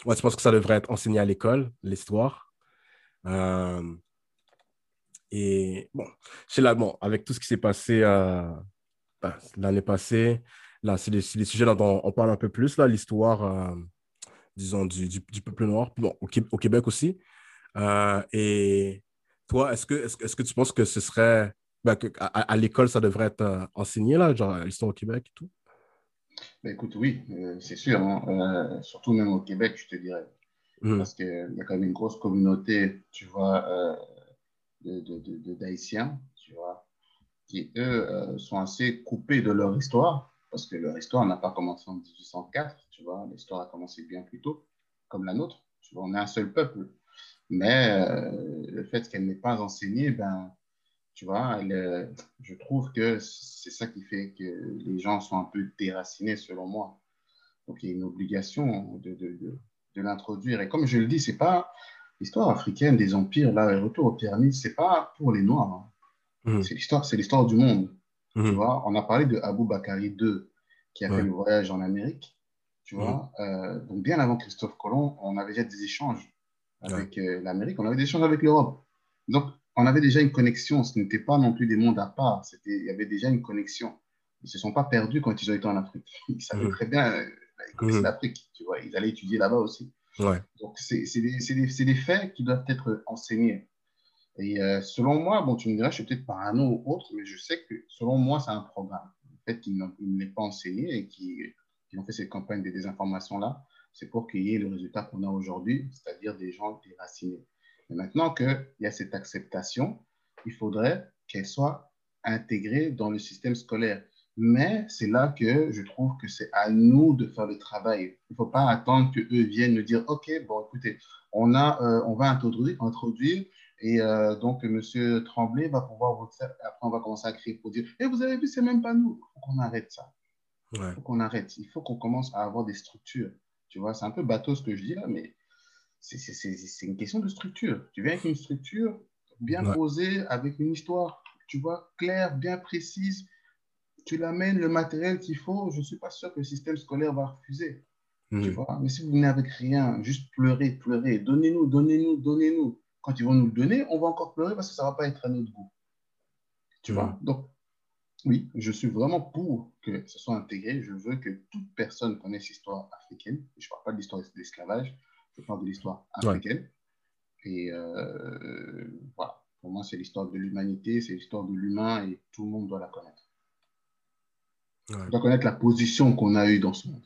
ouais, tu penses que ça devrait être enseigné à l'école, l'histoire. Euh, et bon, c'est là, bon, avec tout ce qui s'est passé ben, l'année passée, là, c'est des, sujets dont on parle un peu plus, là, l'histoire, disons, du, du, peuple noir, bon, au, Québec aussi. et toi, est-ce que, est -ce que tu penses que ce serait ben, à, l'école, ça devrait être euh, enseigné, là, genre l'histoire au Québec et tout? Ben, écoute, oui, euh, c'est sûr. Hein. Euh, surtout même au Québec, je te dirais. Mmh. Parce qu'il y a quand même une grosse communauté, tu vois, d'Haïtiens, tu vois, qui, eux, sont assez coupés de leur histoire. Parce que leur histoire n'a pas commencé en 1804, tu vois. L'histoire a commencé bien plus tôt, comme la nôtre. Tu vois, on est un seul peuple. Mais le fait qu'elle n'est pas enseignée, ben, tu vois, je trouve que c'est ça qui fait que les gens sont un peu déracinés, selon moi. Donc, il y a une obligation de, de, de, l'introduire. Et comme je le dis, c'est pas l'histoire africaine des empires, là, le retour aux pyramides, c'est pas pour les Noirs. Hein. Mmh. C'est l'histoire, c'est l'histoire du monde. Tu mmh. vois, on a parlé de Abou Bakari II, qui a fait le voyage en Amérique. Tu mmh. vois, euh, donc bien avant Christophe Colomb, on avait déjà des échanges avec euh, l'Amérique, on avait des échanges avec l'Europe. Donc, on avait déjà une connexion. Ce n'était pas non plus des mondes à part. Il y avait déjà une connexion. Ils ne se sont pas perdus quand ils ont été en Afrique. <laughs> Ils savaient mhm. très bien, euh, ils connaissaient mhm. l'Afrique. Tu vois, ils allaient étudier là-bas aussi. Donc, c'est des, des, faits qui doivent être enseignés. Et euh, selon moi, bon, tu me diras, je suis peut-être parano ou autre, mais je sais que selon moi, c'est un programme. Le fait qu'il ne l'ait pas enseigné et qu'ils ont fait cette campagne de désinformation-là, c'est pour qu'il y ait le résultat qu'on a aujourd'hui, c'est-à-dire des gens déracinés. Mais maintenant qu'il y a cette acceptation, il faudrait qu'elle soit intégrée dans le système scolaire. Mais c'est là que je trouve que c'est à nous de faire le travail. Il ne faut pas attendre qu'eux viennent nous dire, OK, bon, écoutez, on, a, euh, on va introduire, introduire et euh, donc M. Tremblay va pouvoir vous faire, après on va commencer à crier pour dire, et eh, vous avez vu, c'est même pas nous. Il faut qu'on arrête ça. Il faut qu'on arrête. Il faut qu'on commence à avoir des structures. Tu vois, c'est un peu bateau ce que je dis là, mais c'est une question de structure. Tu viens avec une structure bien posée, avec une histoire, tu vois, claire, bien précise. Tu l'amènes le matériel qu'il faut. Je ne suis pas sûr que le système scolaire va refuser. Tu hmm. vois? Mais si vous venez avec rien, juste pleurer, pleurer, donnez-nous, donnez-nous, donnez-nous. Quand ils vont nous le donner, on va encore pleurer parce que ça ne va pas être à notre goût. Tu vois? Hmm. Donc, oui, je suis vraiment pour que ce soit intégré. Je veux que toute personne connaisse l'histoire africaine. Je ne parle pas de l'histoire de l'esclavage, je parle de l'histoire africaine. Et euh, voilà, pour moi, c'est l'histoire de l'humanité, c'est l'histoire de l'humain et tout le monde doit la connaître. On doit connaître la position qu'on a eue dans ce monde.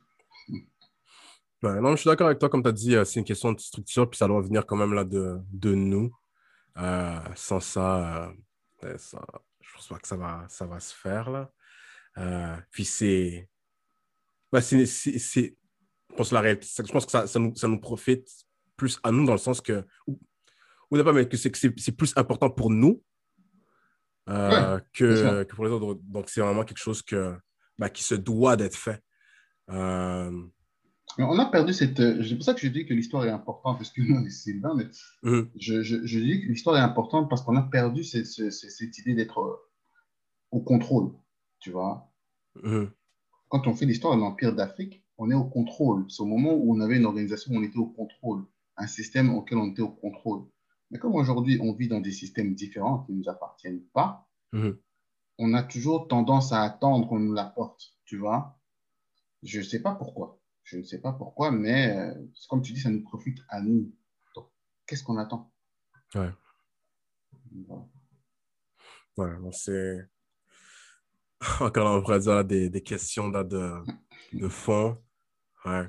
<laughs> non, je suis d'accord avec toi, comme tu as dit, euh, c'est une question de structure, puis ça doit venir quand même là de, de nous. Euh, sans ça, ça, je pense pas que ça va, ça va se faire là. puis c'est, c'est, je pense, la je pense que ça, ça, nous, ça, nous, profite plus à nous dans le sens que, ou, pas, mais que c'est plus important pour nous euh, que, que, pour les autres. Donc, c'est vraiment quelque chose que, bah, qui se doit d'être fait. Euh... On a perdu cette. C'est pour ça que je dis que l'histoire est importante, parce que nous, c'est Sylvain, mais mm-hmm. je, je, je, dis que l'histoire est importante parce qu'on a perdu cette, cette, cette idée d'être au contrôle, tu vois. Mm-hmm. Quand on fait l'histoire de l'Empire d'Afrique, on est au contrôle. C'est au moment où on avait une organisation où on était au contrôle, un système auquel on était au contrôle. Mais comme aujourd'hui, on vit dans des systèmes différents qui ne nous appartiennent pas, mhm. on a toujours tendance à attendre qu'on nous l'apporte, tu vois. Je ne sais pas pourquoi. Je ne sais pas pourquoi, mais euh, comme tu dis, ça nous profite à nous. Donc, qu'est-ce qu'on attend? Ouais. Voilà. c'est. <laughs> Encore, on pourrait dire des, des questions de, de fond. Ouais.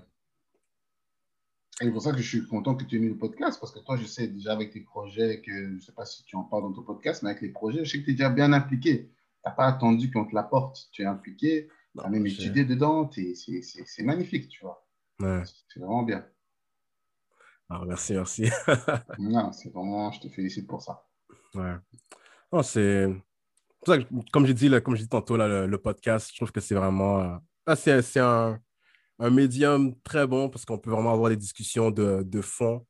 Et c'est pour ça que je suis content que tu aies mis le podcast, parce que toi, je sais déjà avec tes projets, que je ne sais pas si tu en parles dans ton podcast, mais avec les projets, je sais que tu es déjà bien impliqué. Tu n'as pas attendu qu'on te l'apporte. Tu es impliqué, Tu as même étudié dedans, c'est magnifique, tu vois. C'est vraiment bien. Ah, merci, merci. <laughs> non, c'est vraiment, je te félicite pour ça. Ouais. Non, c'est. Comme j'ai dit, comme j'ai dit tantôt, là, le, podcast, je trouve que c'est vraiment. Euh, c'est un, un, médium très bon parce qu'on peut vraiment avoir des discussions de, de fond.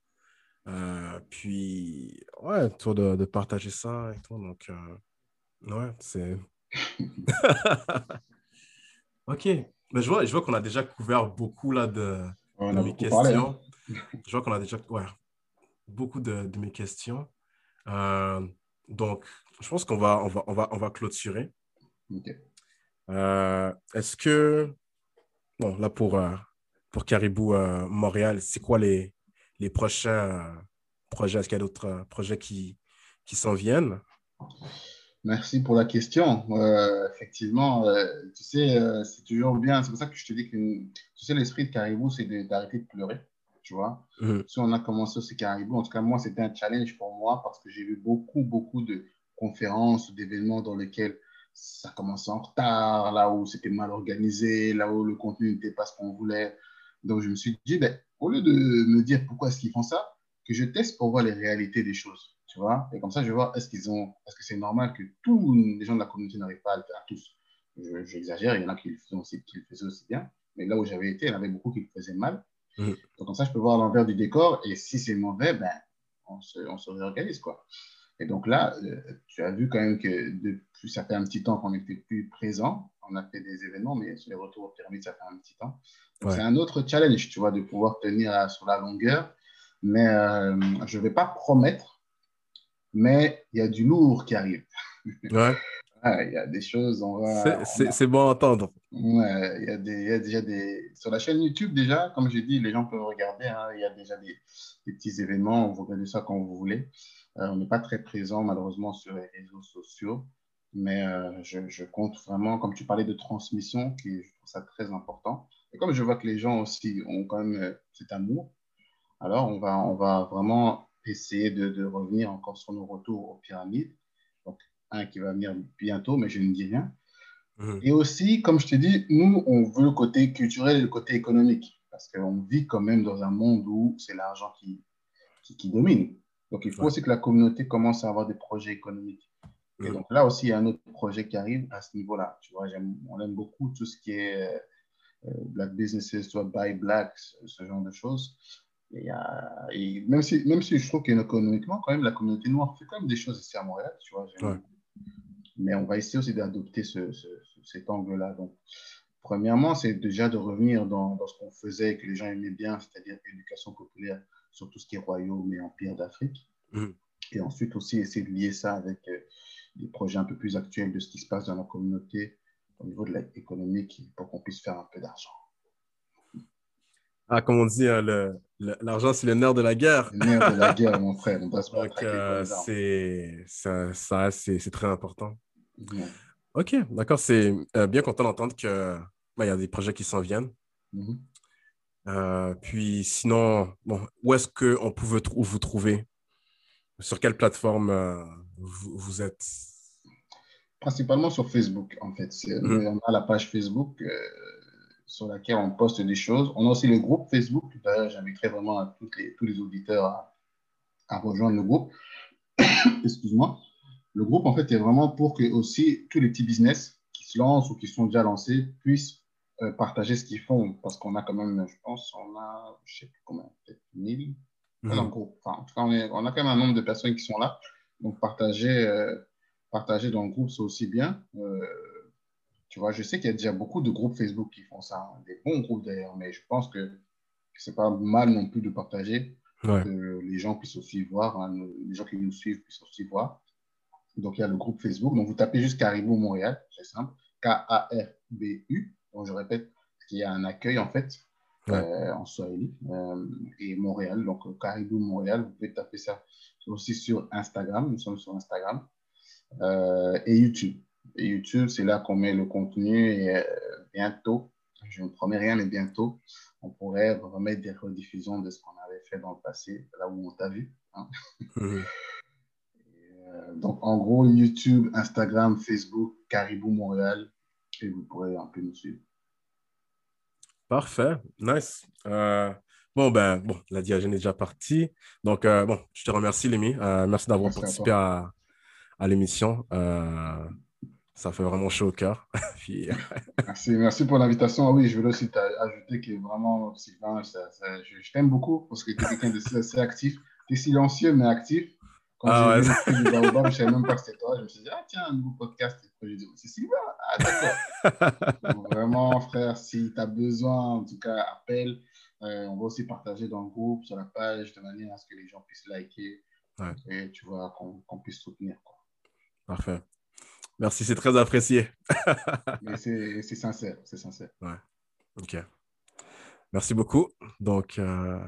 Euh, puis, ouais, autour de, de, partager ça et tout. Donc, euh, ouais, c'est. <laughs> ok. Mais je vois, je vois qu'on a déjà couvert beaucoup là, de, mes questions. Hein. Je vois qu'on a déjà ouais, beaucoup de, de, mes questions. Euh, donc, je pense qu'on va, on va, on va, on va clôturer. Euh, est-ce que, bon, là pour, euh, pour Caribou Montréal, c'est quoi les, les prochains projets? Est-ce qu'il y a d'autres projets qui, qui s'en viennent? Merci pour la question. effectivement, tu sais, c'est toujours bien. C'est pour ça que je te dis que tu sais, l'esprit de Caribou, c'est d'arrêter de pleurer tu vois. Mm. Si on a commencé aussi Caribou, en tout cas, moi, c'était un challenge pour moi parce que j'ai vu beaucoup, beaucoup de conférences, d'événements dans lesquels ça commençait en retard, là où c'était mal organisé, là où le contenu n'était pas ce qu'on voulait. Donc, je me suis dit, ben, au lieu de me dire pourquoi est-ce qu'ils font ça, que je teste pour voir les réalités des choses, tu vois. Et comme ça, je vais voir est-ce qu'ils ont, est-ce que c'est normal que tous les gens de la communauté n'arrivent pas à le faire, tous. J'exagère, il y en a qui le faisaient aussi, qui le faisaient aussi bien. Mais là où j'avais été, il y en avait beaucoup qui le faisaient mal. Mm. Donc, comme ça, je peux voir l'envers du décor. Et si c'est mauvais, ben, on se, on se réorganise, quoi. Et donc là, euh, tu as vu quand même que depuis, ça fait un petit temps qu'on n'était plus présent. On a fait des événements, mais sur les retours aux pyramides, ça fait un petit temps. C'est un autre challenge, tu vois, de pouvoir tenir sur la longueur. Mais euh, je ne vais pas promettre, mais il y a du lourd qui arrive. Ouais. <laughs> il y a des choses, on va. C'est bon à entendre. Ouais, il y, a des, il y a déjà des. Sur la chaîne YouTube, déjà, comme j'ai dit, les gens peuvent regarder. Hein, il y a déjà des, des, petits événements. Vous regardez ça quand vous voulez. Euh, on n'est pas très présent, malheureusement, sur les réseaux sociaux. Mais euh, je, je, compte vraiment, comme tu parlais de transmission, qui je trouve ça très important. Et comme je vois que les gens aussi ont quand même euh, cet amour, alors on va, on va vraiment essayer de, de revenir encore sur nos retours aux pyramides un qui va venir bientôt, mais je ne dis rien. Mhm. Et aussi, comme je te dis, nous, on veut le côté culturel et le côté économique, parce qu'on vit quand même dans un monde où c'est l'argent qui, qui, domine. Donc, il faut aussi que la communauté commence à avoir des projets économiques. Et mhm. donc là aussi, il y a un autre projet qui arrive à ce niveau-là. Tu vois, on aime beaucoup tout ce qui est euh, Black Businesses, vois, Buy Black, ce genre de choses. Et, et même, si, même si je trouve qu'économiquement, quand même, la communauté noire fait quand même des choses ici à Montréal. Tu vois, mais on va essayer aussi d'adopter ce, cet angle-là. Donc, premièrement, c'est déjà de revenir dans, dans ce qu'on faisait et que les gens aimaient bien, c'est-à-dire l'éducation populaire sur tout ce qui est royaume et empire d'Afrique. Mmh. Et ensuite aussi essayer de lier ça avec euh, des projets un peu plus actuels de ce qui se passe dans la communauté au niveau de l'économique pour qu'on puisse faire un peu d'argent. Ah, comme on dit, hein, l'argent, c'est le nerf de la guerre. Le nerf de la <laughs> guerre, mon frère. On doit se euh, c'est, ça, c'est très important. OK, d'accord. C'est euh, bien content d'entendre qu'il ben, y a des projets qui s'en viennent. Mm-hmm. Euh, puis sinon, bon, où est-ce qu'on peut vous trouver? Sur quelle plateforme euh, vous, êtes? Principalement sur Facebook, en fait. Mm-hmm. On a la page Facebook sur laquelle on poste des choses. On a aussi le groupe Facebook. D'ailleurs, j'inviterai vraiment les, tous les auditeurs à, à rejoindre le groupe. <coughs> Excuse-moi. Le groupe, en fait, est vraiment pour que aussi tous les petits business qui se lancent ou qui sont déjà lancés puissent euh, partager ce qu'ils font. Parce qu'on a quand même, je pense, on a, je sais plus combien, peut-être 1000 mhm. en groupe. Enfin, en tout cas, on, est, on, a quand même un nombre de personnes qui sont là. Donc, partager, euh, partager dans le groupe, c'est aussi bien. Euh, tu vois, je sais qu'il y a déjà beaucoup de groupes Facebook qui font ça, hein. des bons groupes d'ailleurs, mais je pense que c'est pas mal non plus de partager, que les gens puissent aussi voir, hein, les gens qui nous suivent puissent aussi voir. Donc, il y a le groupe Facebook. Donc, vous tapez juste Caribou Montréal, c'est simple. K-A-R-B-U. Donc, je répète, il y a un accueil, en fait, euh, en Swahili. Euh, et Montréal, donc Caribou Montréal, vous pouvez taper ça aussi sur Instagram. Nous sommes sur Instagram. Euh, et YouTube. Et YouTube, c'est là qu'on met le contenu. Et bientôt, je ne promets rien, mais bientôt, on pourrait remettre des rediffusions de ce qu'on avait fait dans le passé, là où on t'a vu. Hein. Donc, en gros, YouTube, Instagram, Facebook, Caribou Montréal et vous pourrez un peu nous suivre. Parfait, nice. Euh, bon, ben, bon, la diagène est déjà partie. Donc, euh, bon, je te remercie, Lémi. Euh, merci d'avoir participé à, à, l'émission. ça fait vraiment chaud au cœur. <laughs> merci, merci pour l'invitation. Ah oui, je voulais aussi ajouter que vraiment, Sylvain, je, t'aime beaucoup parce que tu es quelqu'un de <laughs> assez actif. Tu es silencieux, mais actif. Quand ah j'ai ouais. vu le je ne savais même pas que c'était toi. Je me suis dit, ah tiens, un nouveau podcast. C'est Sylvain. Ah d'accord. <laughs> vraiment, frère, si tu as besoin, en tout cas, appelle. Euh, on va aussi partager dans le groupe, sur la page, de manière à ce que les gens puissent liker. Et tu vois, qu'on puisse soutenir. Quoi. Parfait. Merci, c'est très apprécié. <laughs> Mais c'est sincère, c'est sincère. Ouais. OK. Merci beaucoup. Donc, euh,